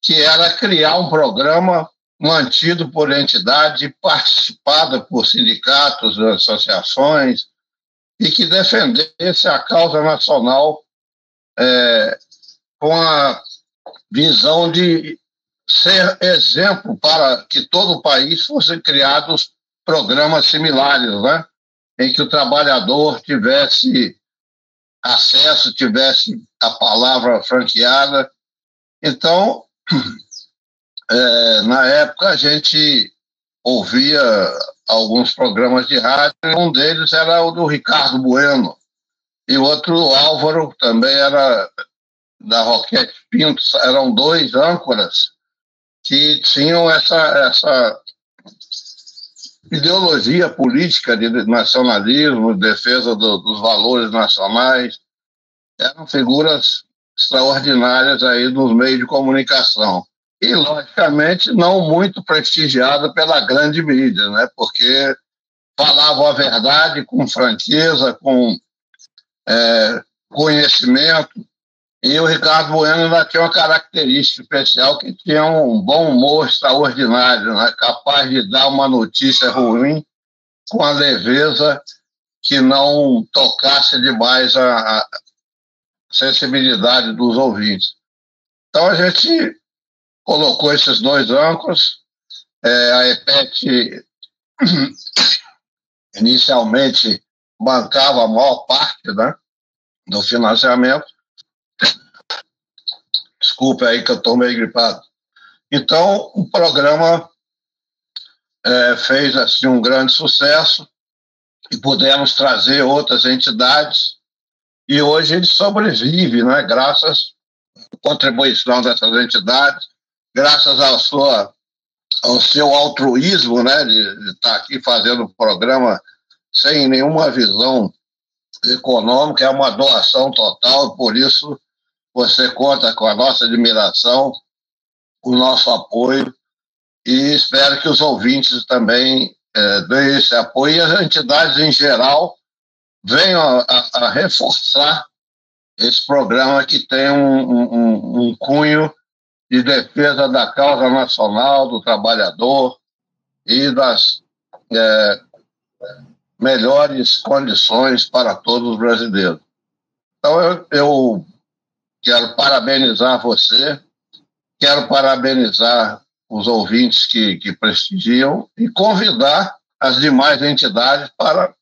S6: que era criar um programa mantido por entidade, participada por sindicatos, associações, e que defendesse a causa nacional é, com a visão de ser exemplo para que todo o país fossem criados programas similares, né? em que o trabalhador tivesse acesso, tivesse a palavra franqueada. Então, é, na época, a gente ouvia alguns programas de rádio, um deles era o do Ricardo Bueno, e outro Álvaro também era da Roquete Pinto, eram dois âncoras que tinham essa, essa ideologia política de nacionalismo, defesa do, dos valores nacionais, eram figuras extraordinárias aí nos meios de comunicação. E, logicamente, não muito prestigiada pela grande mídia, né? porque falavam a verdade com franqueza, com é, conhecimento. E o Ricardo Bueno ainda tinha uma característica especial que tinha um bom humor extraordinário, né? capaz de dar uma notícia ruim com a leveza que não tocasse demais a, sensibilidade dos ouvintes. Então a gente colocou esses dois âncoras, é, a EPET inicialmente bancava a maior parte né, do financiamento. Desculpe aí que eu estou meio gripado. Então, o programa é, fez assim um grande sucesso e pudemos trazer outras entidades e hoje ele sobrevive, né, graças à contribuição dessas entidades, graças à sua, ao seu altruísmo né, de, de estar aqui fazendo o programa sem nenhuma visão econômica, é uma doação total, por isso você conta com a nossa admiração, o nosso apoio, e espero que os ouvintes também é, deem esse apoio, e as entidades em geral venham a, a, reforçar esse programa que tem um, um, um cunho de defesa da causa nacional, do trabalhador e das é, melhores condições para todos os brasileiros. Então, eu, eu quero parabenizar você, quero parabenizar os ouvintes que, que prestigiam e convidar as demais entidades para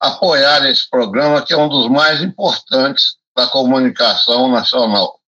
S6: apoiar esse programa, que é um dos mais importantes da comunicação nacional.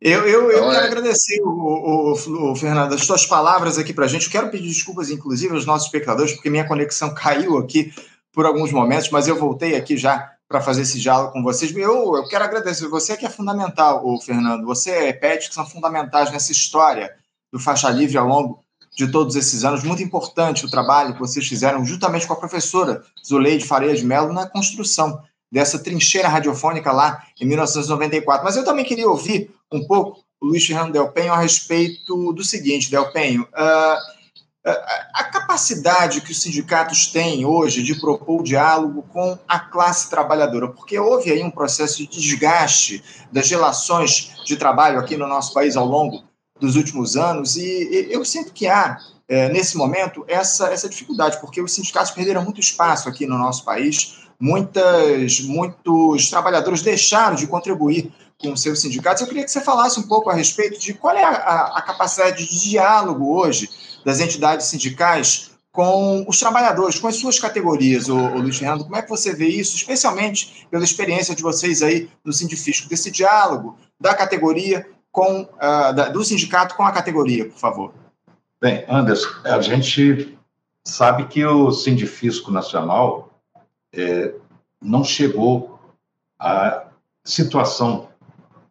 S2: Eu, eu, eu então, quero é... agradecer, o, o, o, Fernando, as suas palavras aqui para a gente. Eu quero pedir desculpas, inclusive, aos nossos espectadores, porque minha conexão caiu aqui por alguns momentos, mas eu voltei aqui já para fazer esse diálogo com vocês. Eu, eu quero agradecer você, que é fundamental, o Fernando. Você é Pet, que são fundamentais nessa história do Faixa Livre ao longo de todos esses anos. Muito importante o trabalho que vocês fizeram juntamente com a professora Zuleide Faria de Mello na construção dessa trincheira radiofônica lá em 1994. Mas eu também queria ouvir um pouco o Luiz Fernando Del Penho a respeito do seguinte, Del Penho. Uh, a capacidade que os sindicatos têm hoje de propor o diálogo com a classe trabalhadora, porque houve aí um processo de desgaste das relações de trabalho aqui no nosso país ao longo dos últimos anos, e eu sinto que há, é, nesse momento, essa, essa dificuldade, porque os sindicatos perderam muito espaço aqui no nosso país, muitas, muitos trabalhadores deixaram de contribuir com seus sindicatos. Eu queria que você falasse um pouco a respeito de qual é a, a, a capacidade de diálogo hoje das entidades sindicais com os trabalhadores, com as suas categorias, o, o Luiz Fernando. Como é que você vê isso, especialmente pela experiência de vocês aí no Sindifisco, desse diálogo da categoria com uh, da, do sindicato com a categoria, por favor?
S5: Bem, Anderson, a gente sabe que o Sindifisco Nacional é, não chegou à situação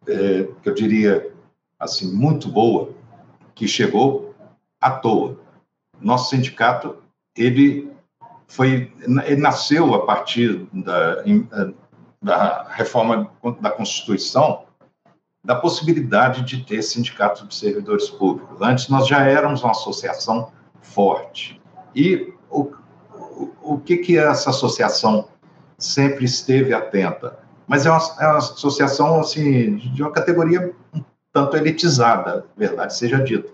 S5: é, que eu diria assim muito boa que chegou à toa. Nosso sindicato ele foi ele nasceu a partir da, da reforma da Constituição da possibilidade de ter sindicato de servidores públicos. Antes nós já éramos uma associação forte. E o, o, que que essa associação sempre esteve atenta? mas é uma, é uma associação assim de uma categoria um tanto elitizada, verdade seja dita.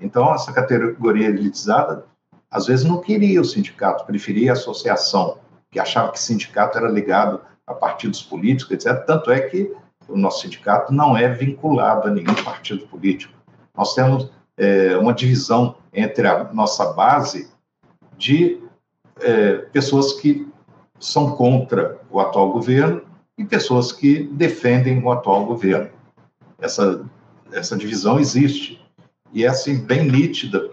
S5: Então, essa categoria elitizada, às vezes, não queria o sindicato, preferia a associação, que achava que sindicato era ligado a partidos políticos, etc. Tanto é que o nosso sindicato não é vinculado a nenhum partido político. Nós temos é, uma divisão entre a nossa base de é, pessoas que são contra o atual governo e pessoas que defendem o atual governo. Essa, essa divisão existe e é assim bem nítida,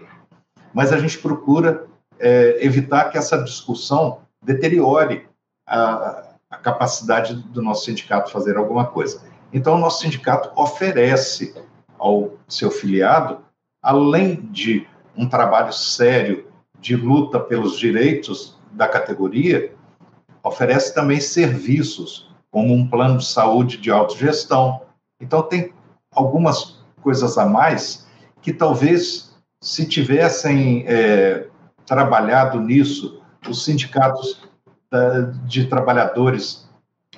S5: mas a gente procura é, evitar que essa discussão deteriore a, a capacidade do nosso sindicato fazer alguma coisa. Então, o nosso sindicato oferece ao seu filiado, além de um trabalho sério de luta pelos direitos da categoria, oferece também serviços como um plano de saúde de autogestão. Então, tem algumas coisas a mais que talvez, se tivessem é, trabalhado nisso, os sindicatos de trabalhadores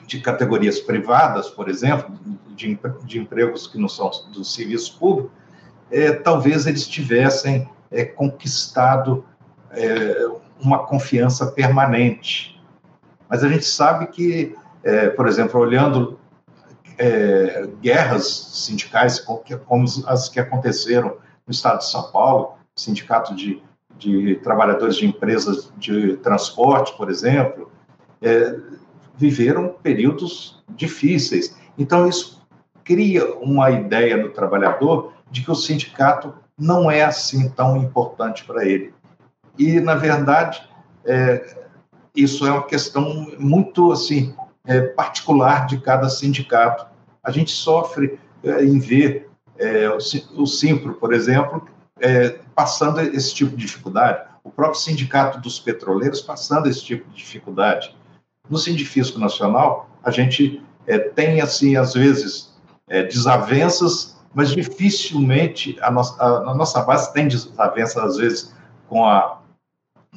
S5: de categorias privadas, por exemplo, de, de empregos que não são do serviço público, é, talvez eles tivessem é, conquistado é, uma confiança permanente. Mas a gente sabe que é, por exemplo, olhando é, guerras sindicais como as que aconteceram no estado de São Paulo, sindicato de, de trabalhadores de empresas de transporte, por exemplo, é, viveram períodos difíceis. Então, isso cria uma ideia no trabalhador de que o sindicato não é assim tão importante para ele. E, na verdade, é, isso é uma questão muito assim é, particular de cada sindicato. A gente sofre é, em ver é, o, o Simpro, por exemplo, é, passando esse tipo de dificuldade, o próprio sindicato dos petroleiros passando esse tipo de dificuldade. No Sindifisco Nacional, a gente é, tem, assim, às vezes, desavenças, mas dificilmente a nossa, a, a nossa base tem desavenças, às vezes, com a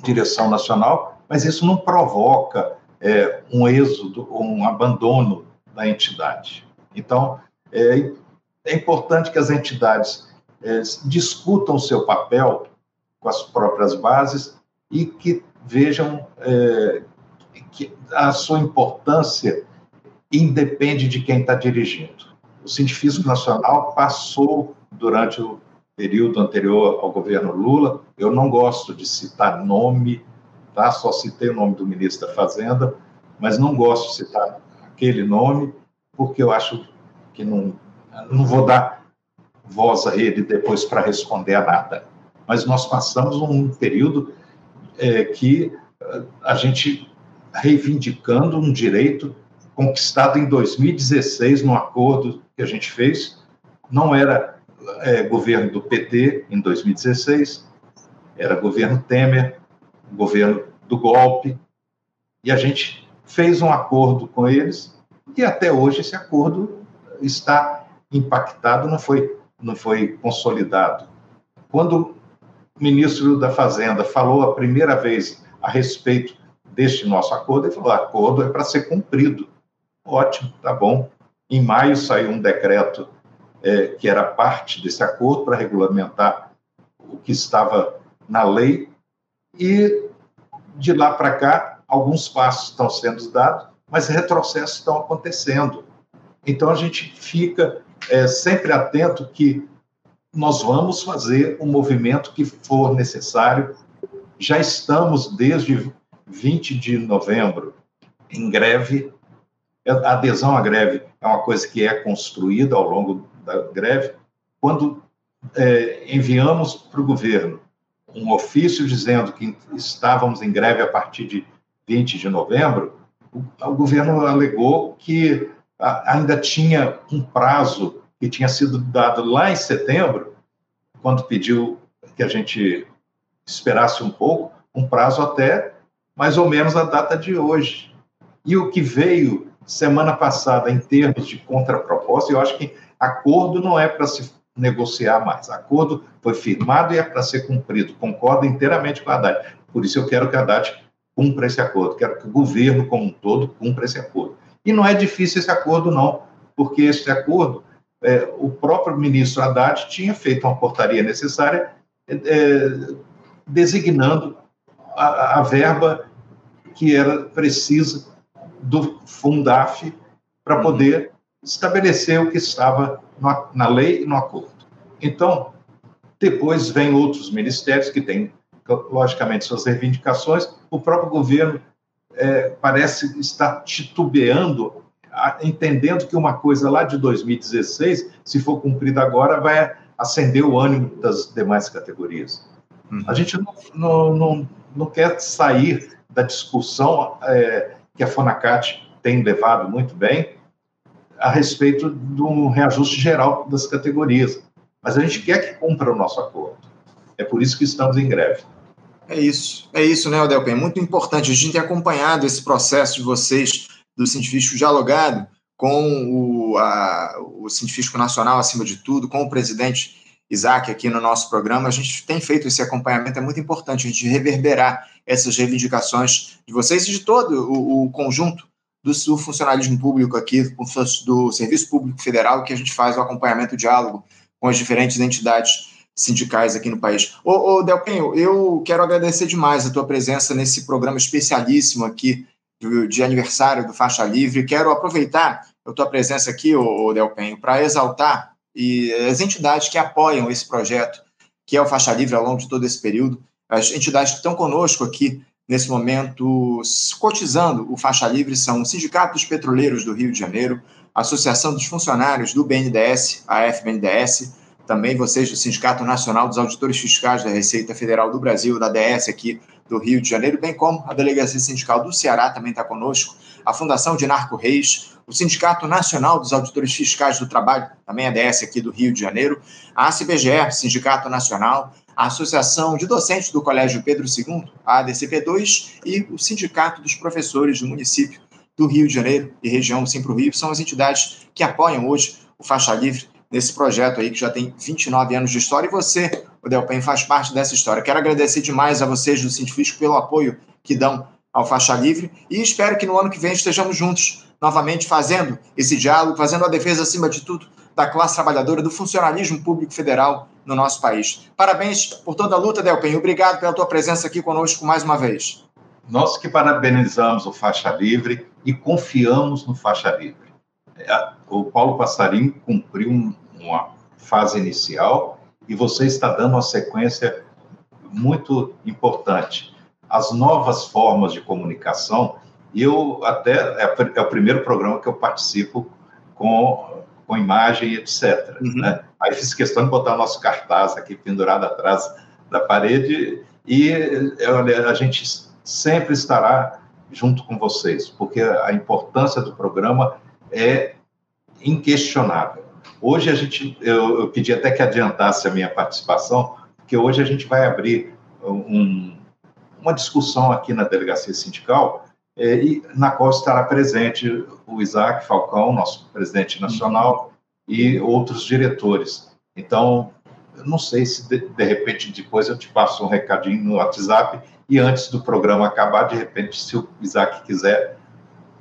S5: direção nacional, mas isso não provoca é, um êxodo, um abandono da entidade. Então, é, é importante que as entidades é, discutam o seu papel com as próprias bases e que vejam é, que a sua importância independe de quem está dirigindo. O Científico Nacional passou durante o período anterior ao governo Lula, eu não gosto de citar nome, tá? só citei o nome do ministro da Fazenda, mas não gosto de citar aquele nome, porque eu acho que não, não vou dar voz a ele depois para responder a nada. Mas nós passamos um período é, que a gente reivindicando um direito conquistado em 2016 no acordo que a gente fez. Não era é, governo do PT em 2016, era governo Temer, governo do golpe, e a gente fez um acordo com eles e até hoje esse acordo está impactado, não foi, não foi consolidado. Quando o ministro da Fazenda falou a primeira vez a respeito deste nosso acordo, ele falou: acordo é para ser cumprido. Ótimo, tá bom. Em maio saiu um decreto é, que era parte desse acordo para regulamentar o que estava na lei, e de lá para cá, alguns passos estão sendo dados, mas retrocessos estão acontecendo. Então a gente fica é, sempre atento que nós vamos fazer o movimento que for necessário. Já estamos desde 20 de novembro em greve. A adesão à greve é uma coisa que é construída ao longo da greve. Quando é, enviamos para o governo um ofício dizendo que estávamos em greve a partir de 20 de novembro, o, o governo alegou que ainda tinha um prazo que tinha sido dado lá em setembro, quando pediu que a gente esperasse um pouco, um prazo até mais ou menos a data de hoje. E o que veio semana passada em termos de contraproposta, eu acho que acordo não é para se negociar mais. Acordo foi firmado e é para ser cumprido. Concordo inteiramente com a Haddad. Por isso eu quero que a Haddad cumpra esse acordo. Quero que o governo como um todo cumpra esse acordo. E não é difícil esse acordo, não, porque esse acordo, é, o próprio ministro Haddad tinha feito uma portaria necessária é, designando a, a verba que era precisa do Fundaf para poder estabelecer o que estava na, na lei e no acordo. Então, depois vem outros ministérios que têm, logicamente, suas reivindicações. O próprio governo é, parece estar titubeando, entendendo que uma coisa lá de 2016, se for cumprida agora, vai acender o ânimo das demais categorias. Uhum. A gente não, não, não, não, quer sair da discussão é, que a Fonacat tem levado muito bem a respeito de um reajuste geral das categorias. Mas a gente quer que cumpra o nosso acordo. É por isso que estamos em greve.
S2: É isso, é isso, né, Odelpen? É muito importante a gente ter acompanhado esse processo de vocês, do Científico Dialogado, com o, a, o Científico Nacional, acima de tudo, com o presidente Isaac aqui no nosso programa. A gente tem feito esse acompanhamento, é muito importante a gente reverberar essas reivindicações de vocês e de todo o, o conjunto do, do, funcionalismo público aqui, do Serviço Público Federal, que a gente faz o acompanhamento, o diálogo com as diferentes entidades sindicais aqui no país. Ô, ô Delpenho, eu quero agradecer demais a tua presença nesse programa especialíssimo aqui de, de aniversário do Faixa Livre. Quero aproveitar a tua presença aqui, ô, ô Delpenho, para exaltar e as entidades que apoiam esse projeto, que é o Faixa Livre ao longo de todo esse período, as entidades que estão conosco aqui nesse momento cotizando o Faixa Livre são o Sindicato dos Petroleiros do Rio de Janeiro, a Associação dos Funcionários do BNDES, a FBNDES, também vocês do Sindicato Nacional dos Auditores Fiscais da Receita Federal do Brasil, da DS aqui do Rio de Janeiro, bem como a Delegacia Sindical do Ceará também está conosco, a Fundação de Narco Reis, o Sindicato Nacional dos Auditores Fiscais do Trabalho, também a DS aqui do Rio de Janeiro, a ACBGE, Sindicato Nacional, a Associação de Docentes do Colégio Pedro II, a ADCP2, e o Sindicato dos Professores do município do Rio de Janeiro e região Simpro Rio, são as entidades que apoiam hoje o Faixa Livre nesse projeto aí que já tem 29 anos de história, e você, o Delpen, faz parte dessa história. Quero agradecer demais a vocês do Científico pelo apoio que dão ao Faixa Livre e espero que no ano que vem estejamos juntos novamente fazendo esse diálogo, fazendo a defesa, acima de tudo, da classe trabalhadora, do funcionalismo público federal no nosso país. Parabéns por toda a luta, Delpen. Obrigado pela tua presença aqui conosco mais uma vez.
S5: Nós que parabenizamos o Faixa Livre e confiamos no Faixa Livre. É, o Paulo Passarinho cumpriu uma fase inicial e você está dando uma sequência muito importante. As novas formas de comunicação, eu até é, é o primeiro programa que eu participo com, com imagem, etc. Uhum. Né? Aí fiz questão de botar o nosso cartaz aqui pendurado atrás da parede e olha, a gente sempre estará junto com vocês, porque a importância do programa é inquestionável. Hoje a gente, eu, eu pedi até que adiantasse a minha participação, porque hoje a gente vai abrir um, uma discussão aqui na delegacia sindical, é, e, na qual estará presente o Isaac Falcão, nosso presidente nacional, e outros diretores. Então, não sei se de, de, repente depois eu te passo um recadinho no WhatsApp e antes do programa acabar, de repente, se o Isaac quiser,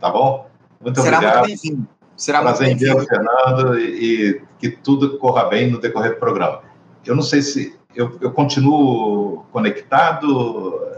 S5: tá bom?
S2: Muito Será obrigado. Muito bem-vindo.
S5: Será Prazer muito bem-vindo, Fernando, e, e, que tudo corra bem no decorrer do programa. Eu não sei se eu, eu continuo conectado.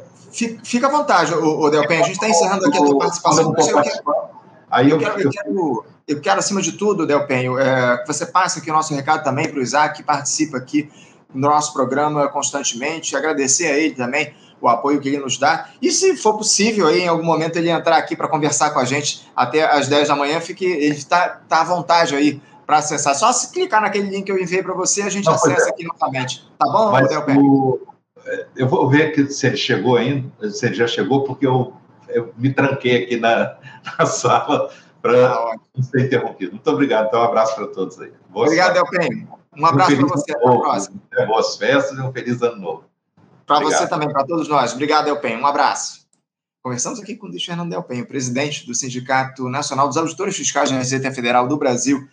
S2: Fica à vontade, o, Delpen. A gente está encerrando aqui a tua participação. Eu quero, Aí eu, quero, eu, quero, eu quero, acima de tudo, Delpenho, é, que você passe aqui o nosso recado também para o Isaac, que participa aqui no nosso programa constantemente, agradecer a ele também o apoio que ele nos dá. E se for possível, aí, em algum momento, ele entrar aqui para conversar com a gente até às 10 da manhã, fique, ele está tá à vontade aí para acessar. Só se clicar naquele link que eu enviei para você, a gente Não, acessa é. aqui novamente. Tá bom,
S5: Mas o... É, eu vou ver que se ele chegou ainda, se ele já chegou, porque eu, eu me tranquei aqui na, na sala para ah, não ser interrompido. Muito obrigado. Então, um abraço para todos aí.
S2: Boas obrigado, Delpen. Um abraço um para você. Até a próxima.
S5: Boas festas e um feliz ano novo.
S2: Para você também, para todos nós. Obrigado, Elpen. Um abraço. Conversamos aqui com o Luiz Fernando Delpen, presidente do Sindicato Nacional dos Auditores Fiscais da Receita Federal do Brasil,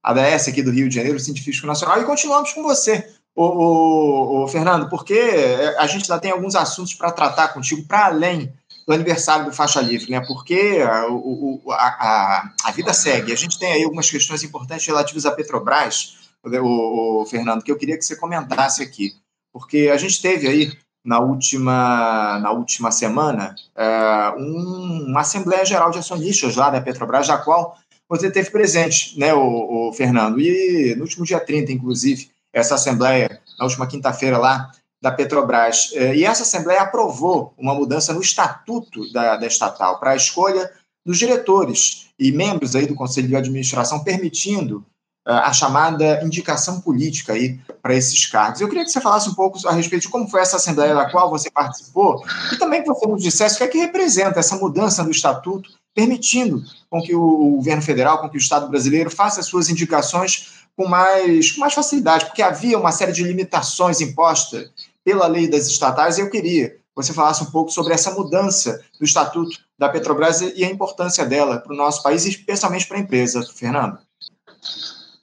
S2: ADS aqui do Rio de Janeiro, Científico Nacional, e continuamos com você, o, o, o, Fernando, porque é, a gente ainda tem alguns assuntos para tratar contigo, para além do aniversário do Faixa Livre, né? Porque a, o, a, a, vida segue. A gente tem aí algumas questões importantes relativas à Petrobras, o, Fernando, que eu queria que você comentasse aqui porque a gente teve aí na última, na última semana é, um, uma Assembleia Geral de Acionistas lá da Petrobras, da qual você teve presente, né, o, o, Fernando? E no último dia 30, inclusive, essa Assembleia, na última quinta-feira lá, da Petrobras. É, e essa Assembleia aprovou uma mudança no estatuto da, da estatal para a escolha dos diretores e membros aí do Conselho de Administração, permitindo a chamada indicação política aí para esses cargos. Eu queria que você falasse um pouco a respeito de como foi essa assembleia da qual você participou e também que você nos dissesse o que é que representa essa mudança no estatuto, permitindo com que o governo federal, com que o Estado brasileiro faça as suas indicações com mais, com mais facilidade, porque havia uma série de limitações impostas pela lei das estatais e eu queria que você falasse um pouco sobre essa mudança do estatuto da Petrobras e a importância dela para o nosso país especialmente para a empresa, Fernando.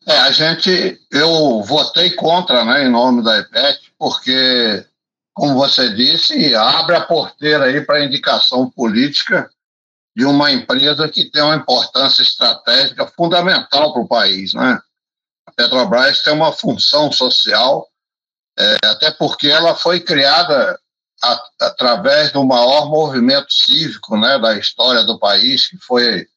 S6: É, a gente, eu votei contra, né, em nome da IPEC, porque, como você disse, abre a porteira aí para indicação política de uma empresa que tem uma importância estratégica fundamental para o país, né? Petrobras tem uma função social, é, até porque ela foi criada a, através do maior movimento cívico, né, da história do país, que foi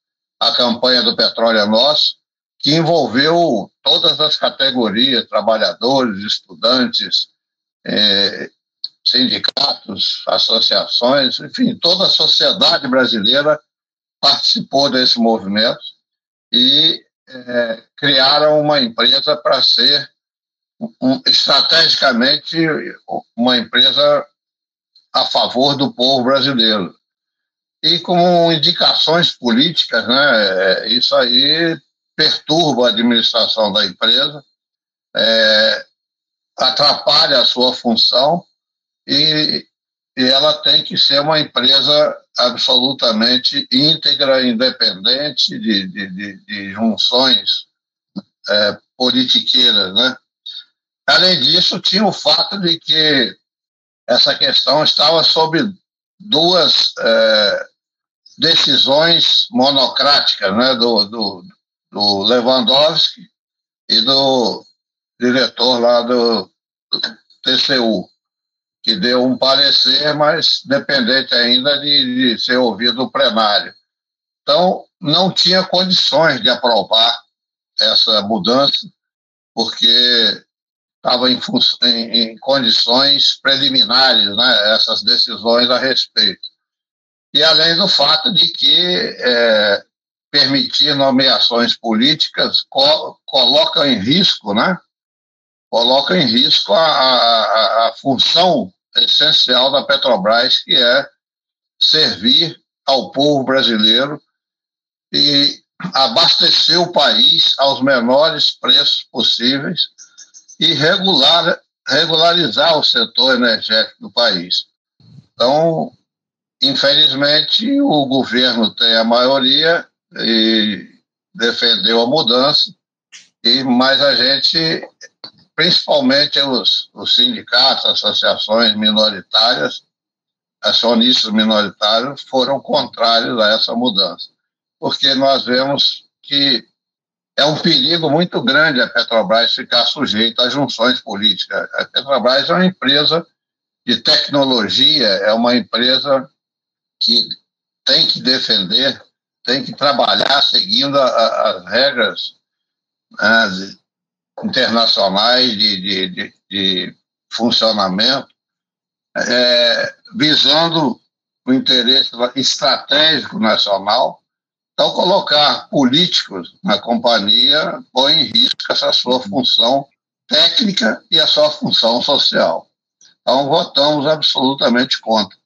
S6: a campanha do Petróleo é Nosso, que envolveu todas as categorias, trabalhadores, estudantes, é, sindicatos, associações, enfim, toda a sociedade brasileira participou desse movimento e é, criaram uma empresa para ser um, estrategicamente uma empresa a favor do povo brasileiro. E com indicações políticas, né, é, isso aí perturba a administração da empresa, é, atrapalha a sua função e, e ela tem que ser uma empresa absolutamente íntegra, independente de, de, de, de junções é, politiqueiras. Né? Além disso, tinha o fato de que essa questão estava sob duas é, decisões monocráticas né, do, do, do, Lewandowski e do diretor lá do, do TCU, que deu um parecer, mas dependente ainda de, de ser ouvido no plenário. Então, não tinha condições de aprovar essa mudança, porque estava em, em, em, condições preliminares, né, essas decisões a respeito. E além do fato de que é, permitir nomeações políticas co coloca em risco, né, coloca em risco a, a, a função essencial da Petrobras, que é servir ao povo brasileiro e abastecer o país aos menores preços possíveis e regular, regularizar o setor energético do país. Então, infelizmente, o governo tem a maioria e defendeu a mudança, e mas a gente, principalmente os, os sindicatos, associações minoritárias, acionistas minoritários, foram contrários a essa mudança, porque nós vemos que é um perigo muito grande a Petrobras ficar sujeita a junções políticas. A Petrobras é uma empresa de tecnologia, é uma empresa que tem que defender, tem que trabalhar seguindo a, a, as regras né, internacionais de, de, de, de funcionamento, é, visando o interesse estratégico nacional então, colocar políticos na companhia põe em risco essa sua função técnica e a sua função social. Então, votamos absolutamente contra.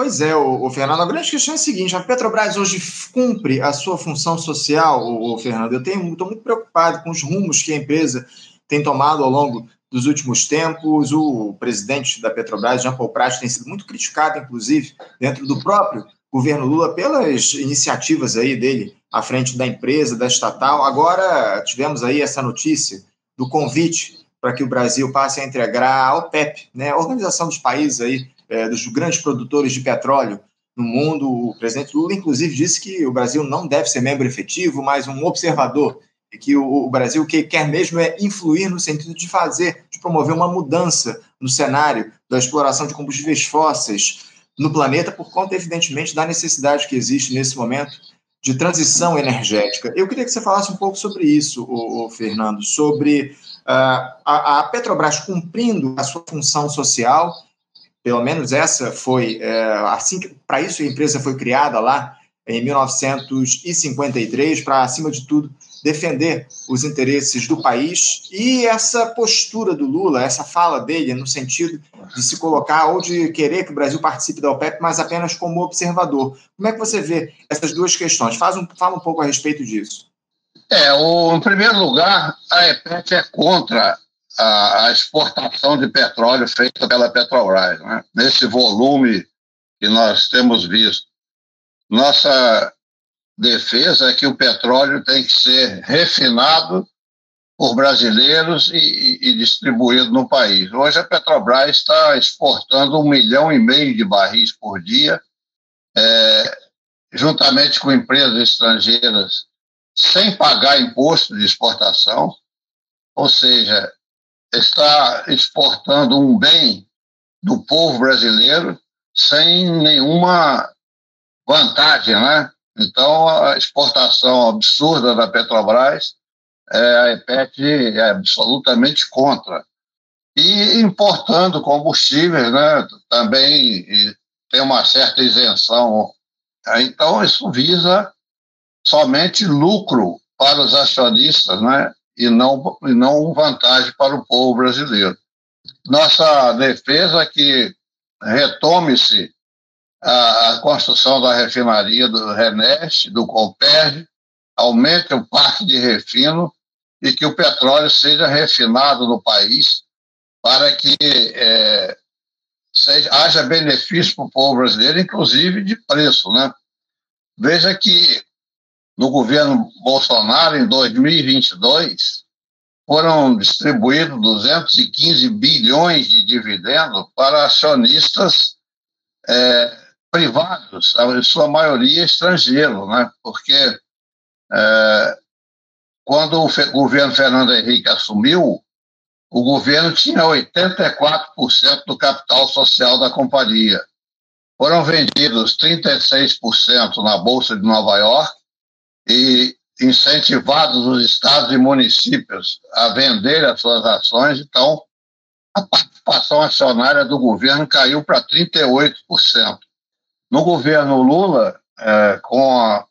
S2: Pois é, o, o, Fernando, a grande questão é a seguinte: a Petrobras hoje cumpre a sua função social, o, o Fernando. Eu estou muito preocupado com os rumos que a empresa tem tomado ao longo dos últimos tempos. O presidente da Petrobras, Jean Paul Prat, tem sido muito criticado, inclusive, dentro do próprio governo Lula pelas iniciativas aí dele à frente da empresa, da estatal. Agora tivemos aí essa notícia do convite para que o Brasil passe a integrar a OPEP, né, a Organização dos Países aí, é, dos grandes produtores de petróleo no mundo. O presidente Lula, inclusive, disse que o Brasil não deve ser membro efetivo, mas um observador, e que o, o Brasil que quer mesmo é influir no sentido de fazer, de promover uma mudança no cenário da exploração de combustíveis fósseis, no planeta por conta, evidentemente, da necessidade que existe nesse momento de transição energética. Eu queria que você falasse um pouco sobre isso, o, Fernando, sobre uh, a, a, Petrobras cumprindo a sua função social, pelo menos essa foi, uh, assim para isso a empresa foi criada lá em 1953, para, acima de tudo, defender os interesses do país e essa postura do Lula, essa fala dele no sentido de se colocar ou de querer que o Brasil participe da OPEP, mas apenas como observador. Como é que você vê essas duas questões? Faz um, fala um pouco a respeito disso.
S6: É, o, em primeiro lugar, a EPET é contra a, a, exportação de petróleo feita pela Petrobras, né? nesse volume que nós temos visto. Nossa defesa é que o petróleo tem que ser refinado por brasileiros e, e, distribuído no país. Hoje a Petrobras está exportando um milhão e meio de barris por dia, é, juntamente com empresas estrangeiras, sem pagar imposto de exportação, ou seja, está exportando um bem do povo brasileiro sem nenhuma vantagem, né? Então, a exportação absurda da Petrobras, é, a EPET é absolutamente contra. E importando combustíveis, né, também tem uma certa isenção. Então, isso visa somente lucro para os acionistas, né, e não, e não vantagem para o povo brasileiro. Nossa defesa é que retome-se a, a construção da refinaria do Reneste, do Comperj, aumente o parque de refino e que o petróleo seja refinado no país para que é, seja, haja benefício para o povo brasileiro, inclusive de preço. Né? Veja que no governo Bolsonaro, em 2022, foram distribuídos 215 bilhões de dividendos para acionistas é, privados, em sua maioria estrangeiro, né? porque é, quando o governo Fernando Henrique assumiu, o governo tinha 84% do capital social da companhia. Foram vendidos 36% na Bolsa de Nova York e incentivados os estados e municípios a vender as suas ações, então a participação acionária do governo caiu para 38%. No governo Lula, é, com a,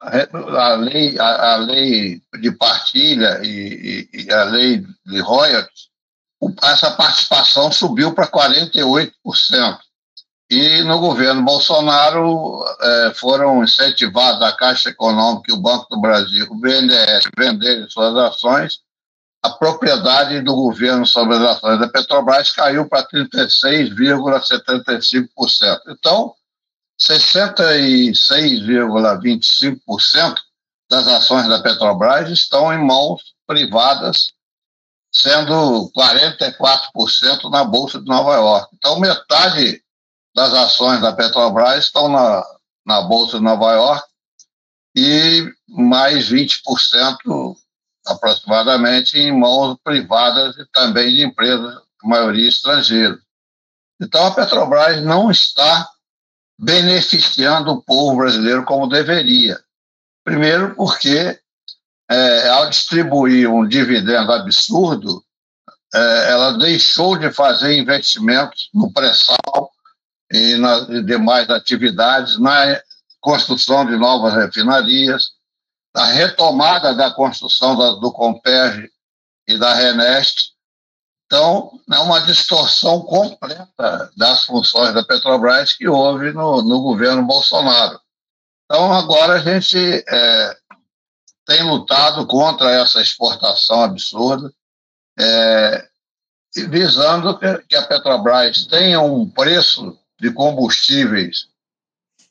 S6: a, lei, a, a, lei de partilha e, e, e a lei de royalties, essa participação subiu para 48%. E no governo Bolsonaro é, foram incentivados a Caixa Econômica e o Banco do Brasil, o BNDES, venderem suas ações. A propriedade do governo sobre as ações da Petrobras caiu para 36,75%. Então, 66,25% das ações da Petrobras estão em mãos privadas, sendo 44% na Bolsa de Nova York. Então, metade das ações da Petrobras estão na, na Bolsa de Nova York e mais 20% aproximadamente em mãos privadas e também de empresas, a maioria estrangeiras. Então, a Petrobras não está beneficiando o povo brasileiro como deveria. Primeiro, porque é, ao distribuir um dividendo absurdo, é, ela deixou de fazer investimentos no pré-sal e nas demais atividades, na construção de novas refinarias, na retomada da construção da, do Comperj e da Renest. Então, é uma distorção completa das funções da Petrobras que houve no, no governo Bolsonaro. Então, agora a gente é, tem lutado contra essa exportação absurda, é, visando que a Petrobras tenha um preço de combustíveis,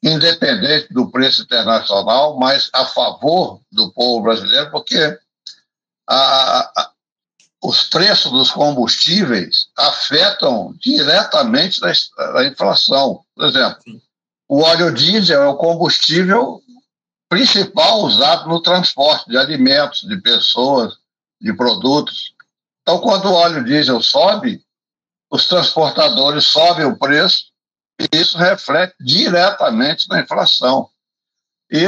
S6: independente do preço internacional, mas a favor do povo brasileiro, porque a, a, os preços dos combustíveis afetam diretamente a, a inflação. Por exemplo, o óleo diesel é o combustível principal usado no transporte de alimentos, de pessoas, de produtos. Então, quando o óleo diesel sobe, os transportadores sobem o preço isso reflete diretamente na inflação. E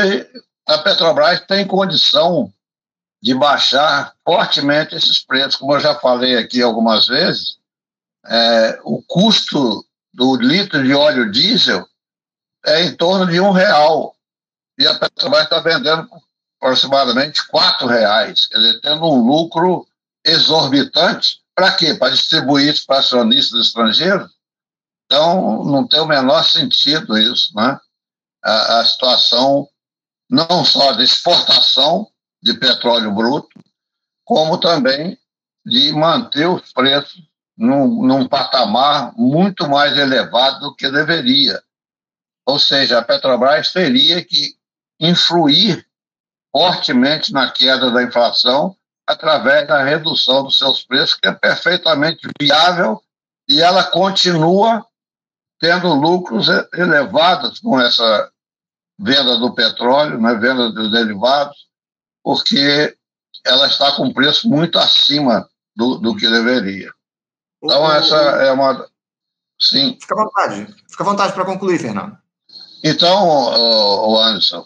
S6: a Petrobras tem condição de baixar fortemente esses preços. Como eu já falei aqui algumas vezes, é, o custo do litro de óleo diesel é em torno de um real. E a Petrobras está vendendo aproximadamente quatro reais, quer dizer, tendo um lucro exorbitante. Para quê? Para distribuir isso para acionistas estrangeiros? Então, não tem o menor sentido isso, né? A, a situação não só de exportação de petróleo bruto, como também de manter os preços num, num patamar muito mais elevado do que deveria. Ou seja, a Petrobras teria que influir fortemente na queda da inflação através da redução dos seus preços, que é perfeitamente viável e ela continua tendo lucros elevados com essa venda do petróleo, né, venda dos derivados, porque ela está com preço muito acima do, do que deveria. Então, o, essa é uma. Sim.
S2: Fica à vontade. Fica à vontade para concluir, Fernando.
S6: Então, o Anderson,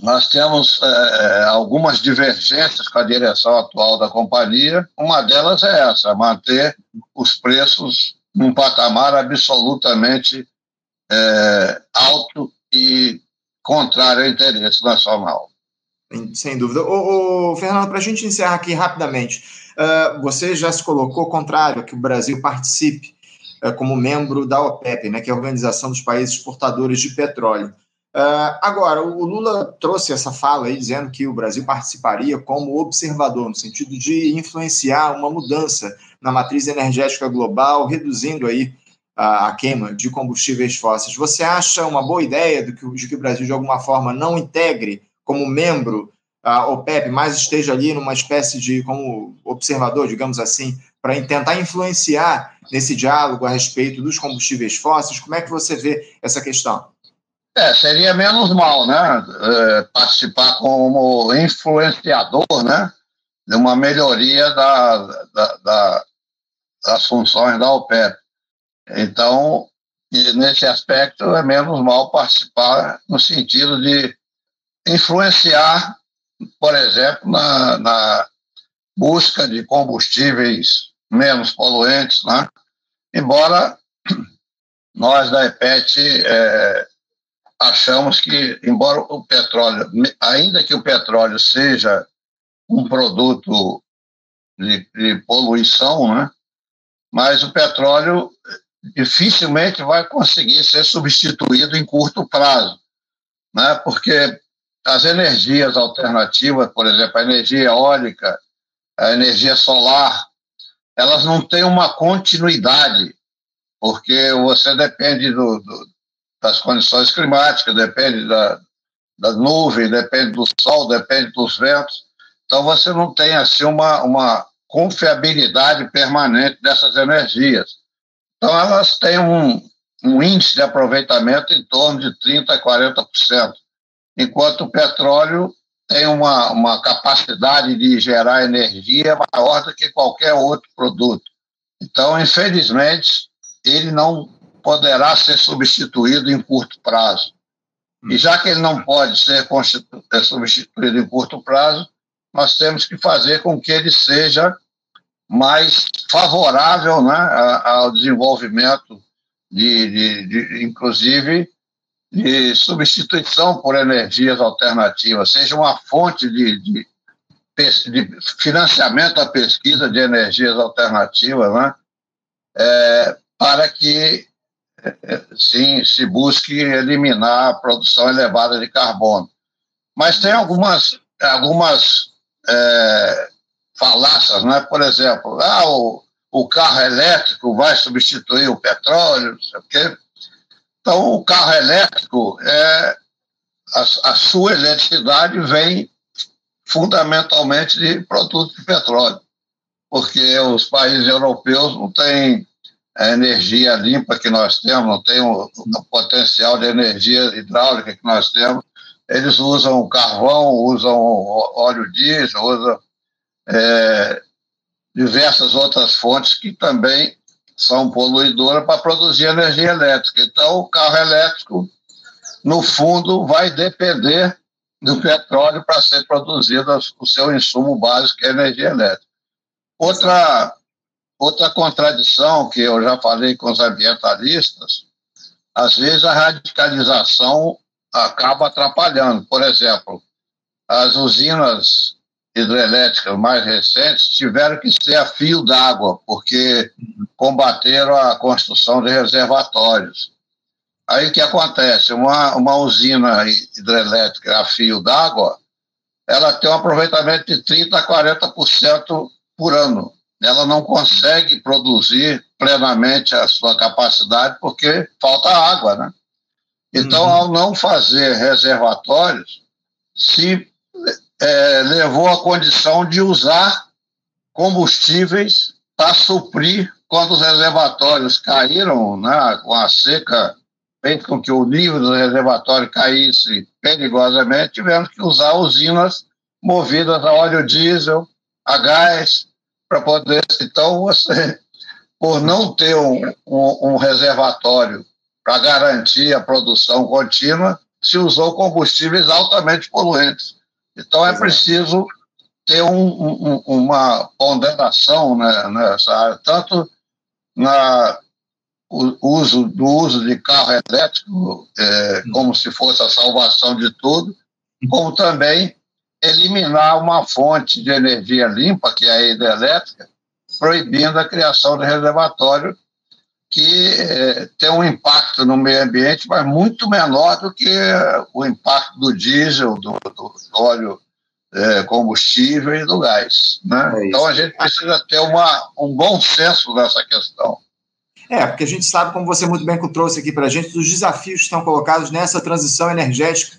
S6: nós temos é, é, algumas divergências com a direção atual da companhia. Uma delas é essa: manter os preços num patamar absolutamente é, alto e contrário ao interesse nacional.
S2: Sem dúvida. Ô, ô Fernando, para a gente encerrar aqui rapidamente, uh, você já se colocou contrário a que o Brasil participe uh, como membro da OPEP, né, que é a Organização dos Países Exportadores de Petróleo. Uh, agora, o Lula trouxe essa fala aí dizendo que o Brasil participaria como observador, no sentido de influenciar uma mudança na matriz energética global, reduzindo aí a, a queima de combustíveis fósseis. Você acha uma boa ideia de que, de que o Brasil, de alguma forma, não integre como membro a OPEP, mas esteja ali numa espécie de, como observador, digamos assim, para tentar influenciar nesse diálogo a respeito dos combustíveis fósseis? Como é que você vê essa questão?
S6: É, seria menos mal, né? É, participar como influenciador, né? De uma melhoria da, da, da, das funções da OPEP. Então, nesse aspecto, é menos mal participar no sentido de influenciar, por exemplo, na, na busca de combustíveis menos poluentes, né? embora nós da EPET é, achamos que, embora o petróleo, ainda que o petróleo seja um produto de, de poluição, né? Mas o petróleo dificilmente vai conseguir ser substituído em curto prazo, né? porque as energias alternativas, por exemplo, a energia eólica, a energia solar, elas não têm uma continuidade, porque você depende do, do, das condições climáticas, depende da, da nuvem, depende do sol, depende dos ventos. Então, você não tem assim uma, uma confiabilidade permanente dessas energias. Então, elas têm um, um índice de aproveitamento em torno de 30% a 40%, enquanto o petróleo tem uma, uma capacidade de gerar energia maior do que qualquer outro produto. Então, infelizmente, ele não poderá ser substituído em curto prazo. E já que ele não pode ser substituído em curto prazo, nós temos que fazer com que ele seja mais favorável né, ao desenvolvimento de, de, de, inclusive, de substituição por energias alternativas, seja uma fonte de, de, de financiamento da pesquisa de energias alternativas, né, é, para que sim se busque eliminar a produção elevada de carbono. Mas tem algumas, algumas é, falácias, né? por exemplo, ah, o, o carro elétrico vai substituir o petróleo, não sei o quê. Então, o carro elétrico, é, a, a sua eletricidade vem fundamentalmente de produtos de petróleo, porque os países europeus não têm a energia limpa que nós temos, não tem o, o, potencial de energia hidráulica que nós temos. Eles usam carvão, usam óleo diesel, usam é, diversas outras fontes que também são poluidoras para produzir energia elétrica. Então, o carro elétrico, no fundo, vai depender do petróleo para ser produzido o seu insumo básico, que é a energia elétrica. Outra Outra contradição que eu já falei com os ambientalistas, às vezes a radicalização acaba atrapalhando. Por exemplo, as usinas hidrelétricas mais recentes tiveram que ser a fio d'água, porque combateram a construção de reservatórios. Aí o que acontece? Uma, uma usina hidrelétrica a fio d'água, ela tem um aproveitamento de 30% a 40% por ano ela não consegue produzir plenamente a sua capacidade porque falta água, né? Então, uhum. ao não fazer reservatórios, se é, levou à condição de usar combustíveis para suprir quando os reservatórios caíram, né, com a seca, fez com que o nível do reservatório caísse perigosamente, tivemos que usar usinas movidas a óleo diesel, a gás, para poder. Então, você, por não ter um, um, um reservatório para garantir a produção contínua, se usou combustíveis altamente poluentes. Então, é preciso ter um, uma ponderação né, nessa área, tanto na o uso do uso de carro elétrico é, como se fosse a salvação de tudo, como também eliminar uma fonte de energia limpa, que é a hidrelétrica, proibindo a criação de reservatório que eh, tem um impacto no meio ambiente, mas muito menor do que o impacto do diesel, do, do óleo eh, combustível e do gás. Né? É então a gente precisa ter uma, um bom senso nessa questão.
S2: É, porque a gente sabe, como você muito bem trouxe aqui para a gente, os desafios que estão colocados nessa transição energética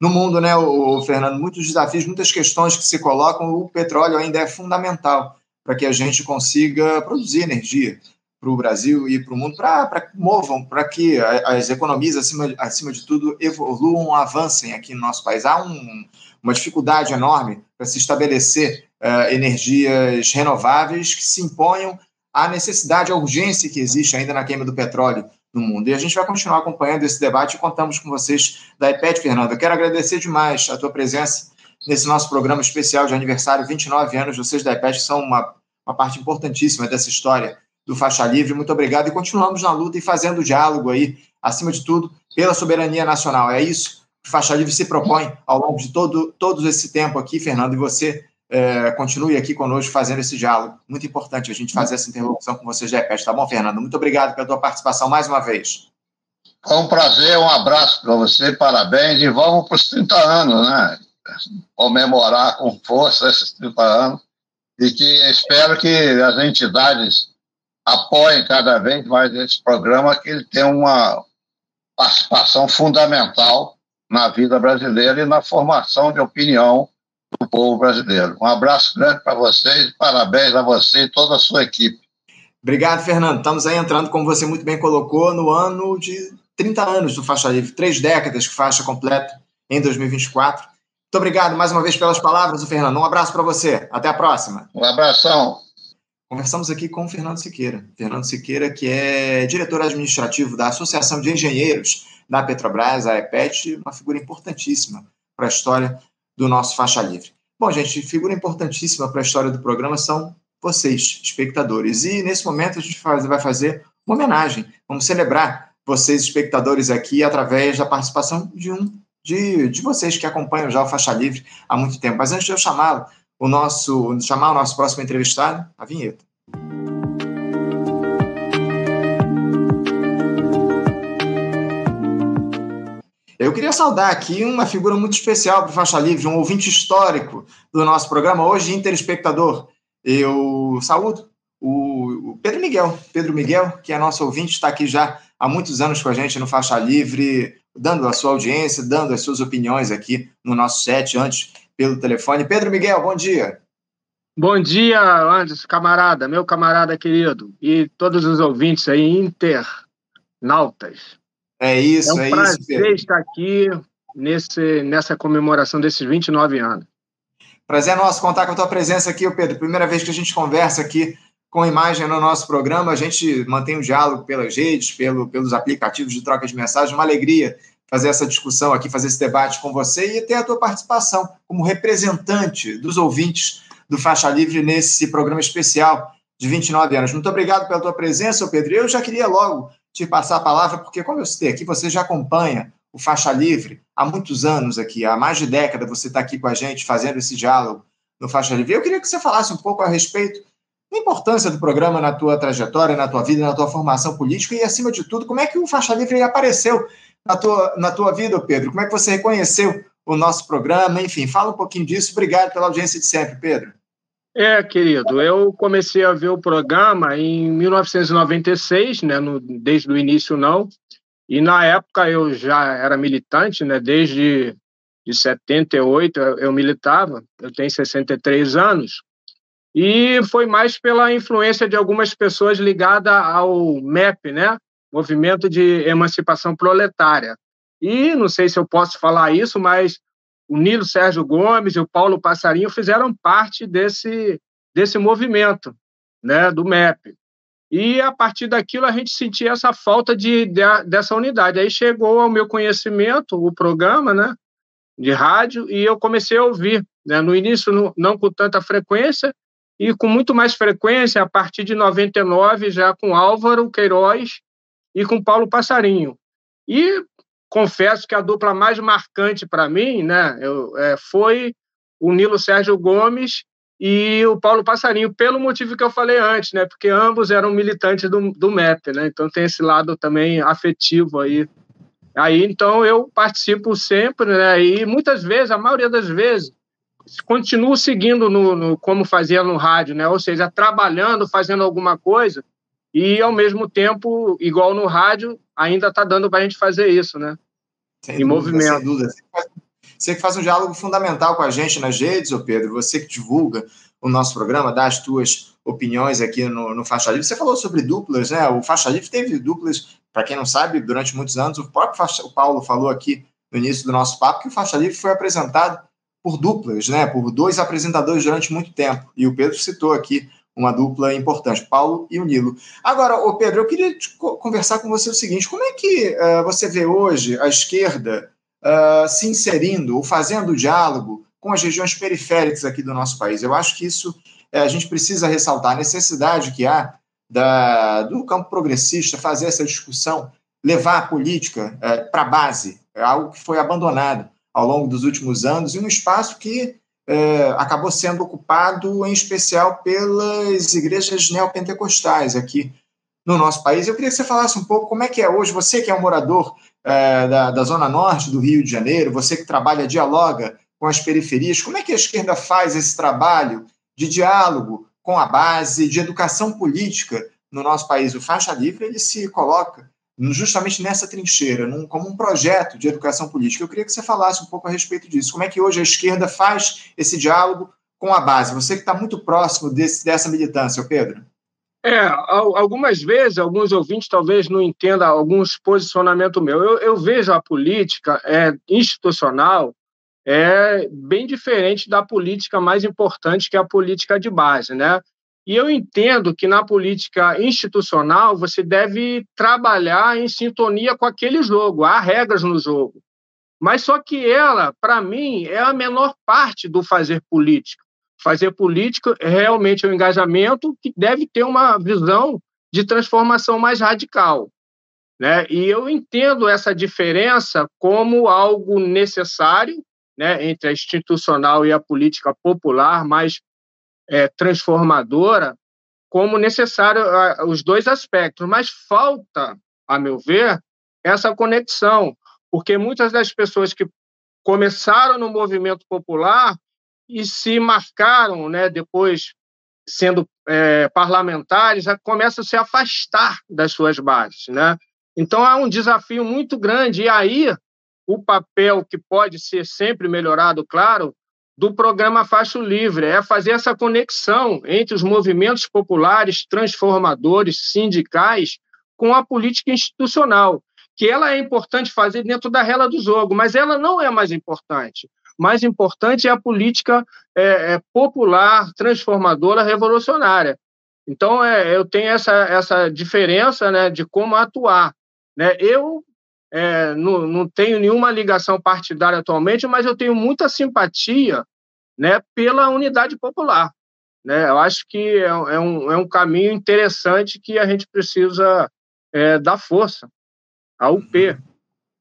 S2: no mundo, né, o, Fernando, muitos desafios, muitas questões que se colocam, o petróleo ainda é fundamental para que a gente consiga produzir energia para o Brasil e para o mundo, para movam, para que as economias, acima, acima de tudo, evoluam, avancem aqui no nosso país. Há um, uma dificuldade enorme para se estabelecer uh, energias renováveis que se imponham à necessidade, à urgência que existe ainda na queima do petróleo no mundo. E a gente vai continuar acompanhando esse debate e contamos com vocês da IPET, Fernando. Eu quero agradecer demais a tua presença nesse nosso programa especial de aniversário, 29 anos. Vocês da IPET são uma, uma parte importantíssima dessa história do Faixa Livre. Muito obrigado e continuamos na luta e fazendo diálogo aí, acima de tudo, pela soberania nacional. É isso que o Faixa Livre se propõe ao longo de todo, todo esse tempo aqui, Fernando, e você é, continue aqui conosco fazendo esse diálogo. Muito importante a gente fazer essa interlocução com vocês EPET, tá bom, Fernando? Muito obrigado pela tua participação mais uma vez.
S6: Foi um prazer, um abraço para você, parabéns e vamos para os 30 anos, né? Comemorar com força esses 30 anos e que espero que as entidades apoiem cada vez mais esse programa, que ele tem uma participação fundamental na vida brasileira e na formação de opinião do povo brasileiro. Um abraço grande para vocês, parabéns a você e toda a sua equipe.
S2: Obrigado, Fernando. Estamos aí entrando, como você muito bem colocou, no ano de 30 anos do Faixa Livre, três décadas que faixa completa em 2024. Muito obrigado mais uma vez pelas palavras, Fernando. Um abraço para você. Até a próxima.
S6: Um abração.
S2: Conversamos aqui com o Fernando Siqueira. Fernando Siqueira, que é diretor administrativo da Associação de Engenheiros da Petrobras, a EPET, uma figura importantíssima para a história do nosso Faixa Livre. Bom, gente, figura importantíssima para a história do programa são vocês, espectadores. E nesse momento a gente vai fazer uma homenagem. Vamos celebrar vocês, espectadores, aqui através da participação de um de, de vocês que acompanham já o Faixa Livre há muito tempo. Mas antes de eu chamá-lo, o nosso, chamar o nosso próximo entrevistado, a vinheta. Eu queria saudar aqui uma figura muito especial para Faixa Livre, um ouvinte histórico do nosso programa, hoje interespectador. Eu saúdo o Pedro Miguel. Pedro Miguel, que é nosso ouvinte, está aqui já há muitos anos com a gente no Faixa Livre, dando a sua audiência, dando as suas opiniões aqui no nosso chat, antes pelo telefone. Pedro Miguel, bom dia.
S4: Bom dia, Anderson, camarada, meu camarada querido, e todos os ouvintes aí, internautas.
S2: É isso, é,
S4: um é prazer isso, Pedro. estar aqui nesse, nessa comemoração desses 29 anos.
S2: Prazer é nosso contar com a tua presença aqui, Pedro. Primeira vez que a gente conversa aqui com imagem no nosso programa, a gente mantém um diálogo pelas redes, pelo, pelos aplicativos de troca de mensagem. Uma alegria fazer essa discussão aqui, fazer esse debate com você e ter a tua participação como representante dos ouvintes do Faixa Livre nesse programa especial de 29 anos. Muito obrigado pela tua presença, Pedro. Eu já queria logo te passar a palavra, porque, como eu citei aqui, você já acompanha o Faixa Livre há muitos anos aqui, há mais de década você está aqui com a gente fazendo esse diálogo no Faixa Livre. Eu queria que você falasse um pouco a respeito da importância do programa na tua trajetória, na tua vida, na tua formação política e, acima de tudo, como é que o Faixa Livre apareceu na tua, na tua vida, Pedro? Como é que você reconheceu o nosso programa? Enfim, fala um pouquinho disso. Obrigado pela audiência de sempre, Pedro.
S4: É, querido, eu comecei a ver o programa em 1996, né, no, desde o início não, e na época eu já era militante, né, desde de 78 eu, eu militava, eu tenho 63 anos, e foi mais pela influência de algumas pessoas ligadas ao MEP, né, Movimento de Emancipação Proletária. E não sei se eu posso falar isso, mas o Nilo Sérgio Gomes e o Paulo Passarinho fizeram parte desse, desse movimento, né, do MEP. E a partir daquilo a gente sentia essa falta de, de, dessa unidade. Aí chegou ao meu conhecimento o programa, né, de rádio, e eu comecei a ouvir. Né, no início não, com tanta frequência, e com muito mais frequência a partir de 99, já com Álvaro Queiroz e com Paulo Passarinho. E confesso que a dupla mais marcante para mim né, eu, é, foi o Nilo Sérgio Gomes e o Paulo Passarinho, pelo motivo que eu falei antes, né, porque ambos eram militantes do, do MEP, né, então tem esse lado também afetivo aí. Aí, então, eu participo sempre, né, e muitas vezes, a maioria das vezes, continuo seguindo no, no como fazia no rádio, né, ou seja, trabalhando, fazendo alguma coisa, e ao mesmo tempo, igual no rádio, ainda está dando para a gente fazer isso, né?
S2: Sem em dúvida, movimento. Sem dúvida. Você que faz um diálogo fundamental com a gente nas redes, ô Pedro, você que divulga o nosso programa, dá as tuas opiniões aqui no, no Faixa Livre. Você falou sobre duplas, né? O Faixa Livre teve duplas, para quem não sabe, durante muitos anos. O próprio Faixa, o Paulo falou aqui no início do nosso papo que o Faixa Livre foi apresentado por duplas, né? Por dois apresentadores durante muito tempo. E o Pedro citou aqui uma dupla importante, Paulo e o Nilo. Agora, o Pedro, eu queria conversar com você o seguinte: como é que uh, você vê hoje a esquerda uh, se inserindo ou fazendo diálogo com as regiões periféricas aqui do nosso país? Eu acho que isso uh, a gente precisa ressaltar a necessidade que há da, do campo progressista fazer essa discussão, levar a política para a base, é algo que foi abandonado ao longo dos últimos anos, e um espaço que é, acabou sendo ocupado em especial pelas igrejas neopentecostais aqui no nosso país. Eu queria que você falasse um pouco como é que é hoje, você que é um morador é, da, da Zona Norte do Rio de Janeiro, você que trabalha, dialoga com as periferias, como é que a esquerda faz esse trabalho de diálogo com a base, de educação política no nosso país? O Faixa Livre ele se coloca justamente nessa trincheira, num, como um projeto de educação política. Eu queria que você falasse um pouco a respeito disso. Como é que hoje a esquerda faz esse diálogo com a base? Você que está muito próximo desse, dessa militância, Pedro.
S4: É, algumas vezes, alguns ouvintes talvez não entendam alguns posicionamentos meus. Eu, eu vejo a política é, institucional é bem diferente da política mais importante, que é a política de base, né? E eu entendo que na política institucional você deve trabalhar em sintonia com aquele jogo, há regras no jogo. Mas só que ela, para mim, é a menor parte do fazer política. Fazer política é realmente um engajamento que deve ter uma visão de transformação mais radical. Né? E eu entendo essa diferença como algo necessário né, entre a institucional e a política popular, mais é, transformadora como necessário os dois aspectos, mas falta, a meu ver, essa conexão, porque muitas das pessoas que começaram no movimento popular e se marcaram, né, depois sendo é, parlamentares, começam a se afastar das suas bases, né? Então há um desafio muito grande e aí o papel que pode ser sempre melhorado, claro, do programa Faixa Livre, é fazer essa conexão entre os movimentos populares, transformadores, sindicais, com a política institucional, que ela é importante fazer dentro da rela do jogo, mas ela não é mais importante. Mais importante é a política é, é, popular, transformadora, revolucionária. Então, é, eu tenho essa, essa diferença né, de como atuar. Né? Eu é, não, não tenho nenhuma ligação partidária atualmente, mas eu tenho muita simpatia né, pela unidade popular. Né? Eu acho que é, é, um, é um caminho interessante que a gente precisa é, dar força ao UP.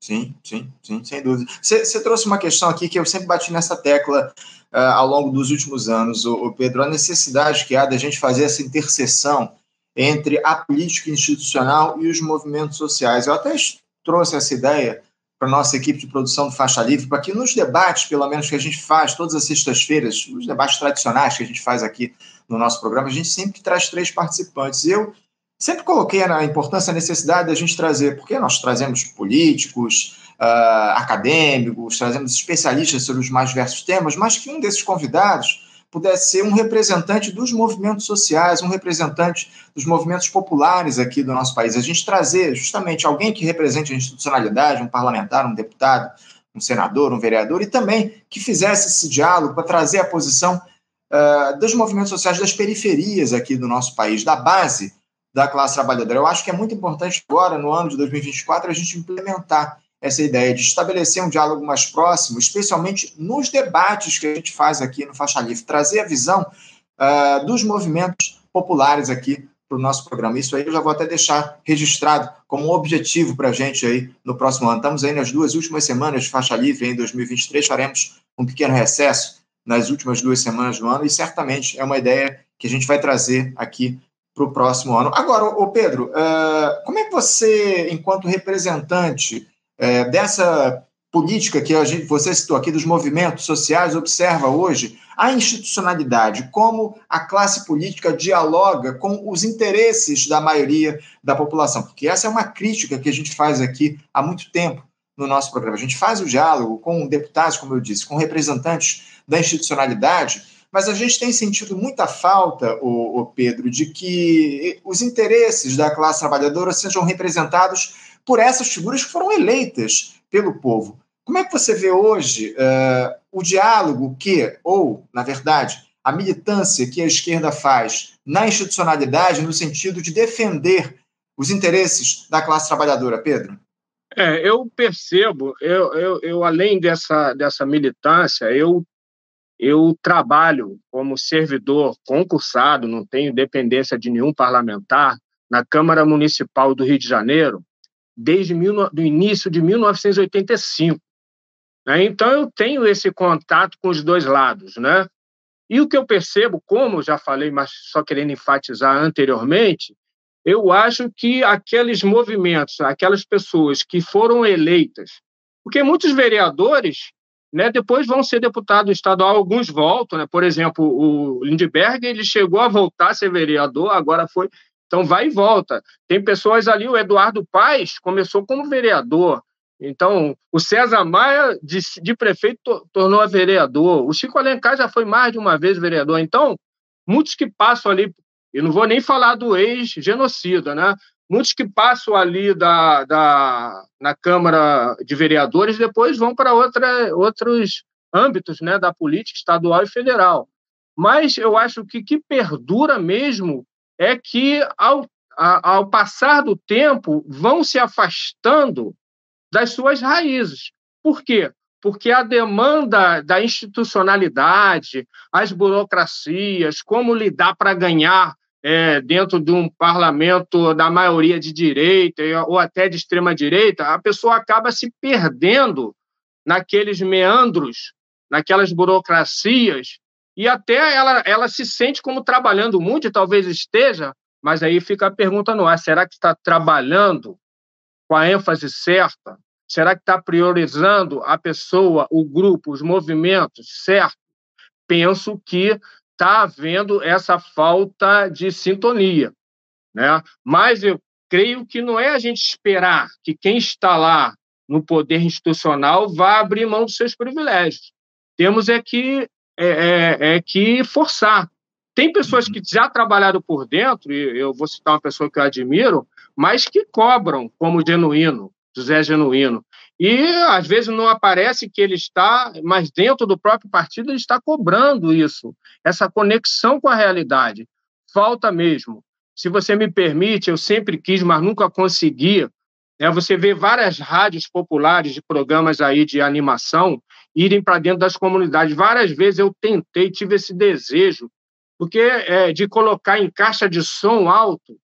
S2: Sim, sim, sim, sem dúvida. Você trouxe uma questão aqui que eu sempre bati nessa tecla uh, ao longo dos últimos anos, o Pedro, a necessidade que há da gente fazer essa interseção entre a política institucional e os movimentos sociais. Eu até trouxe essa ideia para a nossa equipe de produção do Faixa Livre, para que nos debates, pelo menos que a gente faz todas as sextas-feiras, os debates tradicionais que a gente faz aqui no nosso programa, a gente sempre traz três participantes. Eu sempre coloquei a importância, a necessidade da gente trazer, porque nós trazemos políticos, uh, acadêmicos, trazemos especialistas sobre os mais diversos temas, mas que um desses convidados pudesse ser um representante dos movimentos sociais, um representante dos movimentos populares aqui do nosso país. A gente trazer justamente alguém que represente a institucionalidade, um parlamentar, um deputado, um senador, um vereador, e também que fizesse esse diálogo para trazer a posição uh, dos movimentos sociais das periferias aqui do nosso país, da base da classe trabalhadora. Eu acho que é muito importante agora, no ano de 2024, a gente implementar essa ideia de estabelecer um diálogo mais próximo, especialmente nos debates que a gente faz aqui no Faixa Livre, trazer a visão uh, dos movimentos populares aqui para o nosso programa. Isso aí eu já vou até deixar registrado como um objetivo para a gente aí no próximo ano. Estamos aí nas duas últimas semanas de Faixa Livre, em 2023, faremos um pequeno recesso nas últimas duas semanas do ano e certamente é uma ideia que a gente vai trazer aqui para o próximo ano. Agora, ô Pedro, uh, como é que você, enquanto representante é, dessa política que a gente, você citou aqui, dos movimentos sociais, observa hoje a institucionalidade, como a classe política dialoga com os interesses da maioria da população. Porque essa é uma crítica que a gente faz aqui há muito tempo no nosso programa. A gente faz o diálogo com deputados, como eu disse, com representantes da institucionalidade, mas a gente tem sentido muita falta, o, Pedro, de que os interesses da classe trabalhadora sejam representados por essas figuras que foram eleitas pelo povo. Como é que você vê hoje uh, o diálogo que, ou, na verdade, a militância que a esquerda faz na institucionalidade no sentido de defender os interesses da classe trabalhadora, Pedro?
S4: É, eu percebo, eu, eu, eu, além dessa, dessa militância, eu, eu trabalho como servidor concursado, não tenho dependência de nenhum parlamentar, na Câmara Municipal do Rio de Janeiro, desde o início de 1985. Né? Então, eu tenho esse contato com os dois lados. Né? E o que eu percebo, como já falei, mas só querendo enfatizar anteriormente, eu acho que aqueles movimentos, aquelas pessoas que foram eleitas, porque muitos vereadores né, depois vão ser deputado estadual, alguns voltam, né? por exemplo, o Lindbergh ele chegou a voltar a ser vereador, agora foi, então vai e volta. Tem pessoas ali, o Eduardo Paes começou como vereador, então, o César Maia, de, de prefeito, tornou a vereador. O Chico Alencar já foi mais de uma vez vereador. Então, muitos que passam ali, e não vou nem falar do ex-genocida, né? Muitos que passam ali da, da, na Câmara de Vereadores depois vão para outra, outros âmbitos né, da política estadual e federal. Mas eu acho que que perdura mesmo é que, ao, a, ao passar do tempo, vão se afastando das suas raízes. Por quê? Porque a demanda da institucionalidade, as burocracias, como lidar para ganhar é, dentro de um parlamento da maioria de direita ou até de extrema direita, a pessoa acaba se perdendo naqueles meandros, naquelas burocracias, e até ela, ela se sente como trabalhando muito, e talvez esteja, mas aí fica a pergunta no ar: será que está trabalhando com a ênfase certa? Será que está priorizando a pessoa, o grupo, os movimentos, certo? Penso que está havendo essa falta de sintonia. Né? Mas eu creio que não é a gente esperar que quem está lá no poder institucional vá abrir mão dos seus privilégios. Temos é que, é, é, é que forçar. Tem pessoas que já trabalharam por dentro, e eu vou citar uma pessoa que eu admiro, mas que cobram como genuíno, José Genuíno. E às vezes não aparece que ele está, mas dentro do próprio partido ele está cobrando isso, essa conexão com a realidade. Falta mesmo. Se você me permite, eu sempre quis, mas nunca consegui. Né? Você vê várias rádios populares de programas aí de animação irem para dentro das comunidades. Várias vezes eu tentei, tive esse desejo, porque é, de colocar em caixa de som alto,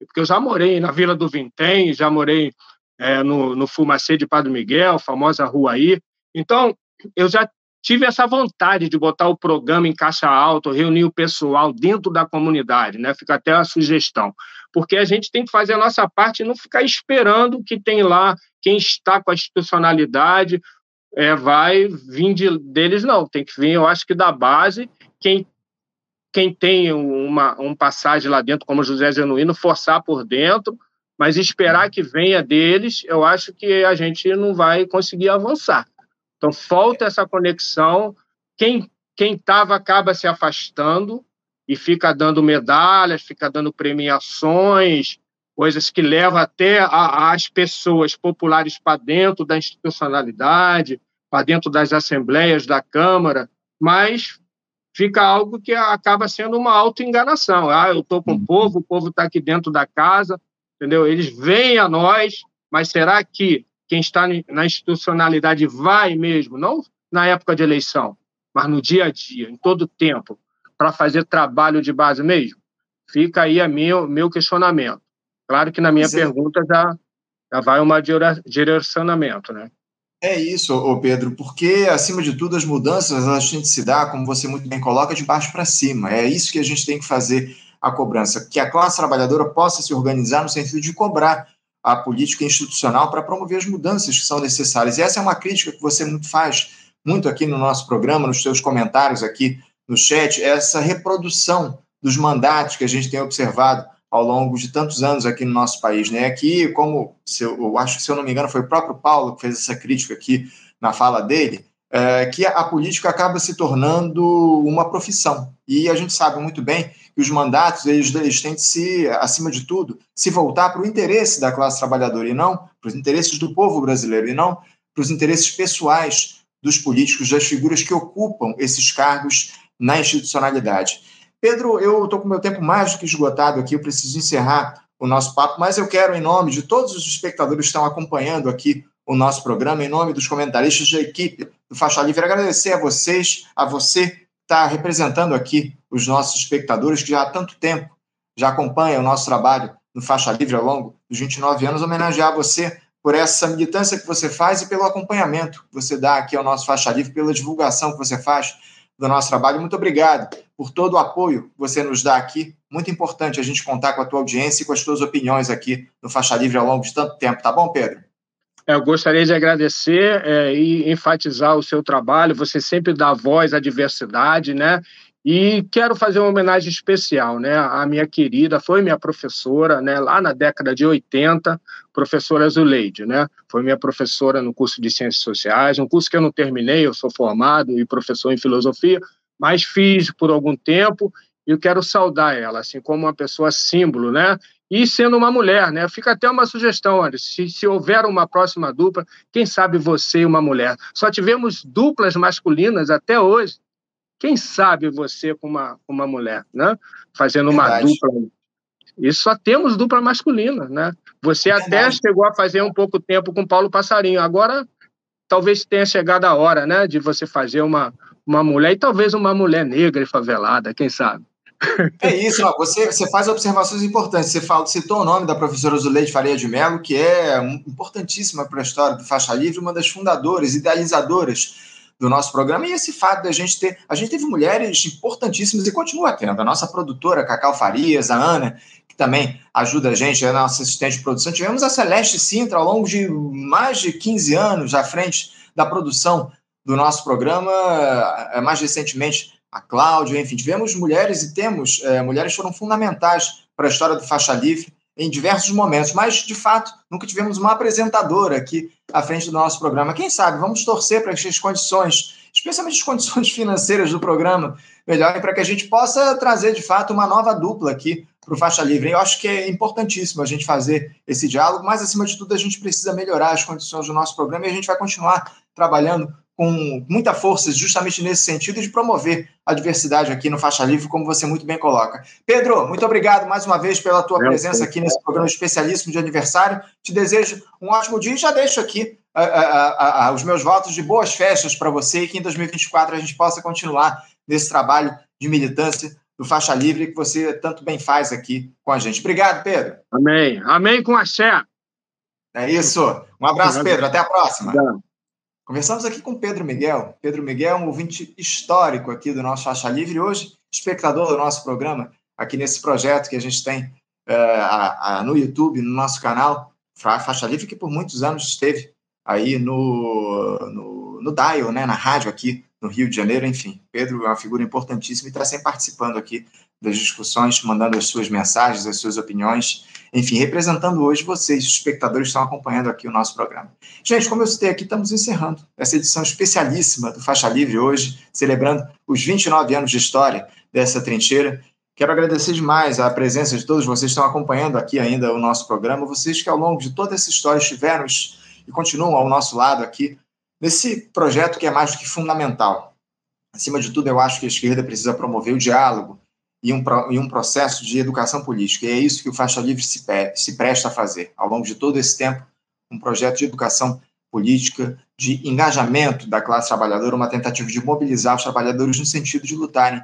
S4: porque eu já morei na Vila do Vintém, já morei é, no, no Fumacê de Padre Miguel, famosa rua aí. Então, eu já tive essa vontade de botar o programa em caixa alta, reunir o pessoal dentro da comunidade, né? Fica até a sugestão. Porque a gente tem que fazer a nossa parte e não ficar esperando que tem lá quem está com a institucionalidade é, vai vir de, deles, não. Tem que vir, eu acho que da base, quem quem tem uma um passagem lá dentro, como José Genuíno, forçar por dentro, mas esperar que venha deles, eu acho que a gente não vai conseguir avançar. Então, falta essa conexão. Quem quem estava acaba se afastando e fica dando medalhas, fica dando premiações, coisas que levam até a, as pessoas populares para dentro da institucionalidade, para dentro das assembleias da Câmara, mas fica algo que acaba sendo uma autoenganação. Ah, eu estou com o uhum. povo, o povo está aqui dentro da casa, entendeu? Eles vêm a nós, mas será que quem está na institucionalidade vai mesmo, não na época de eleição, mas no dia a dia, em todo o tempo, para fazer trabalho de base mesmo? Fica aí a meu, meu questionamento. Claro que na minha Sim. pergunta já, já vai um direcionamento, né?
S2: É isso, Pedro, porque, acima de tudo, as mudanças têm que se dar, como você muito bem coloca, de baixo para cima. É isso que a gente tem que fazer a cobrança, que a classe trabalhadora possa se organizar no sentido de cobrar a política institucional para promover as mudanças que são necessárias. E essa é uma crítica que você muito faz, muito aqui no nosso programa, nos seus comentários aqui no chat, essa reprodução dos mandatos que a gente tem observado ao longo de tantos anos aqui no nosso país. Né? Aqui, como se eu, eu acho que, se eu não me engano, foi o próprio Paulo que fez essa crítica aqui na fala dele, é, que a política acaba se tornando uma profissão. E a gente sabe muito bem que os mandatos eles, eles têm de se, acima de tudo, se voltar para o interesse da classe trabalhadora e não para os interesses do povo brasileiro e não para os interesses pessoais dos políticos, das figuras que ocupam esses cargos na institucionalidade. Pedro, eu estou com meu tempo mais do que esgotado aqui, eu preciso encerrar o nosso papo, mas eu quero, em nome de todos os espectadores que estão acompanhando aqui o nosso programa, em nome dos comentaristas da equipe do Faixa Livre, agradecer a vocês, a você que está representando aqui os nossos espectadores que já há tanto tempo já acompanham o nosso trabalho no Faixa Livre ao longo dos 29 anos, homenagear você por essa militância que você faz e pelo acompanhamento que você dá aqui ao nosso Faixa Livre, pela divulgação que você faz do nosso trabalho. Muito obrigado por todo o apoio que você nos dá aqui. Muito importante a gente contar com a tua audiência e com as tuas opiniões aqui no Faixa Livre ao longo de tanto tempo, tá bom, Pedro?
S4: É, eu gostaria de agradecer é, e enfatizar o seu trabalho. Você sempre dá voz à diversidade, né? E quero fazer uma homenagem especial, né? A minha querida, foi minha professora, né? Lá na década de 80, professora Zuleide, né? Foi minha professora no curso de Ciências Sociais, um curso que eu não terminei, eu sou formado e professor em Filosofia, mas fiz por algum tempo e eu quero saudar ela, assim, como uma pessoa símbolo, né? E sendo uma mulher, né? Fica até uma sugestão, olha, se, se houver uma próxima dupla, quem sabe você e uma mulher. Só tivemos duplas masculinas até hoje. Quem sabe você com uma, uma mulher, né? Fazendo uma Verdade. dupla. E só temos dupla masculina, né? Você Verdade. até chegou a fazer um pouco tempo com Paulo Passarinho. Agora, talvez tenha chegado a hora, né? De você fazer uma, uma mulher, e talvez uma mulher negra e favelada, quem sabe?
S2: É isso, ó, você, você faz observações importantes. Você fala, citou o nome da professora Zuleide Faria de Mello, que é importantíssima para a história do Faixa Livre, uma das fundadoras, idealizadoras do nosso programa. E esse fato da gente ter. A gente teve mulheres importantíssimas e continua tendo. A nossa produtora, Cacau Farias, a Ana, que também ajuda a gente, é a nossa assistente de produção. Tivemos a Celeste Sintra ao longo de mais de 15 anos à frente da produção do nosso programa, é, mais recentemente a Cláudia, enfim, tivemos mulheres e temos, é, mulheres foram fundamentais para a história do Faixa Livre em diversos momentos, mas, de fato, nunca tivemos uma apresentadora aqui à frente do nosso programa. Quem sabe, vamos torcer para que as condições, especialmente as condições financeiras do programa, melhorem para que a gente possa trazer, de fato, uma nova dupla aqui para o Faixa Livre. Eu acho que é importantíssimo a gente fazer esse diálogo, mas, acima de tudo, a gente precisa melhorar as condições do nosso programa e a gente vai continuar trabalhando com muita força justamente nesse sentido de promover a diversidade aqui no Faixa Livre, como você muito bem coloca. Pedro, muito obrigado mais uma vez pela tua presença aqui nesse programa especialíssimo de aniversário. Te desejo um ótimo dia e já deixo aqui a, a, a, os meus votos de boas festas para você e que em 2024 a gente possa continuar nesse trabalho de militância do Faixa Livre que você tanto bem faz aqui com a gente. Obrigado, Pedro.
S4: Amém. Amém com axé.
S2: É isso. Um abraço, Pedro. Até a próxima. Obrigado. Conversamos aqui com Pedro Miguel. Pedro Miguel é um ouvinte histórico aqui do nosso Faixa Livre, hoje espectador do nosso programa, aqui nesse projeto que a gente tem uh, a, a, no YouTube, no nosso canal, Faixa Livre, que por muitos anos esteve aí no, no, no Dial, né, na rádio aqui no Rio de Janeiro, enfim. Pedro é uma figura importantíssima e está sempre participando aqui das discussões, mandando as suas mensagens, as suas opiniões, enfim, representando hoje vocês, os espectadores que estão acompanhando aqui o nosso programa. Gente, como eu citei aqui, estamos encerrando essa edição especialíssima do Faixa Livre hoje, celebrando os 29 anos de história dessa trincheira. Quero agradecer demais a presença de todos vocês que estão acompanhando aqui ainda o nosso programa, vocês que ao longo de toda essa história estiveram e continuam ao nosso lado aqui, nesse projeto que é mais do que fundamental. Acima de tudo, eu acho que a esquerda precisa promover o diálogo, e um, e um processo de educação política. E é isso que o Faixa Livre se, se presta a fazer. Ao longo de todo esse tempo, um projeto de educação política, de engajamento da classe trabalhadora, uma tentativa de mobilizar os trabalhadores no sentido de lutarem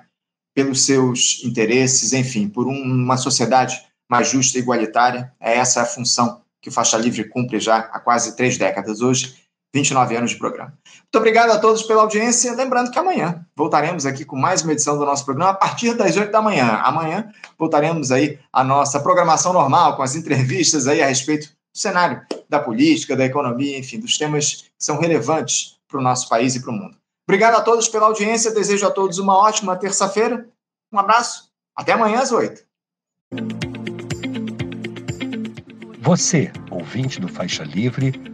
S2: pelos seus interesses, enfim, por um, uma sociedade mais justa e igualitária. É essa a função que o Faixa Livre cumpre já há quase três décadas. Hoje, 29 anos de programa. Muito obrigado a todos pela audiência. Lembrando que amanhã voltaremos aqui com mais uma edição do nosso programa a partir das 8 da manhã. Amanhã voltaremos aí a nossa programação normal, com as entrevistas aí a respeito do cenário da política, da economia, enfim, dos temas que são relevantes para o nosso país e para o mundo. Obrigado a todos pela audiência. Desejo a todos uma ótima terça-feira. Um abraço. Até amanhã às 8.
S1: Você, ouvinte do Faixa Livre,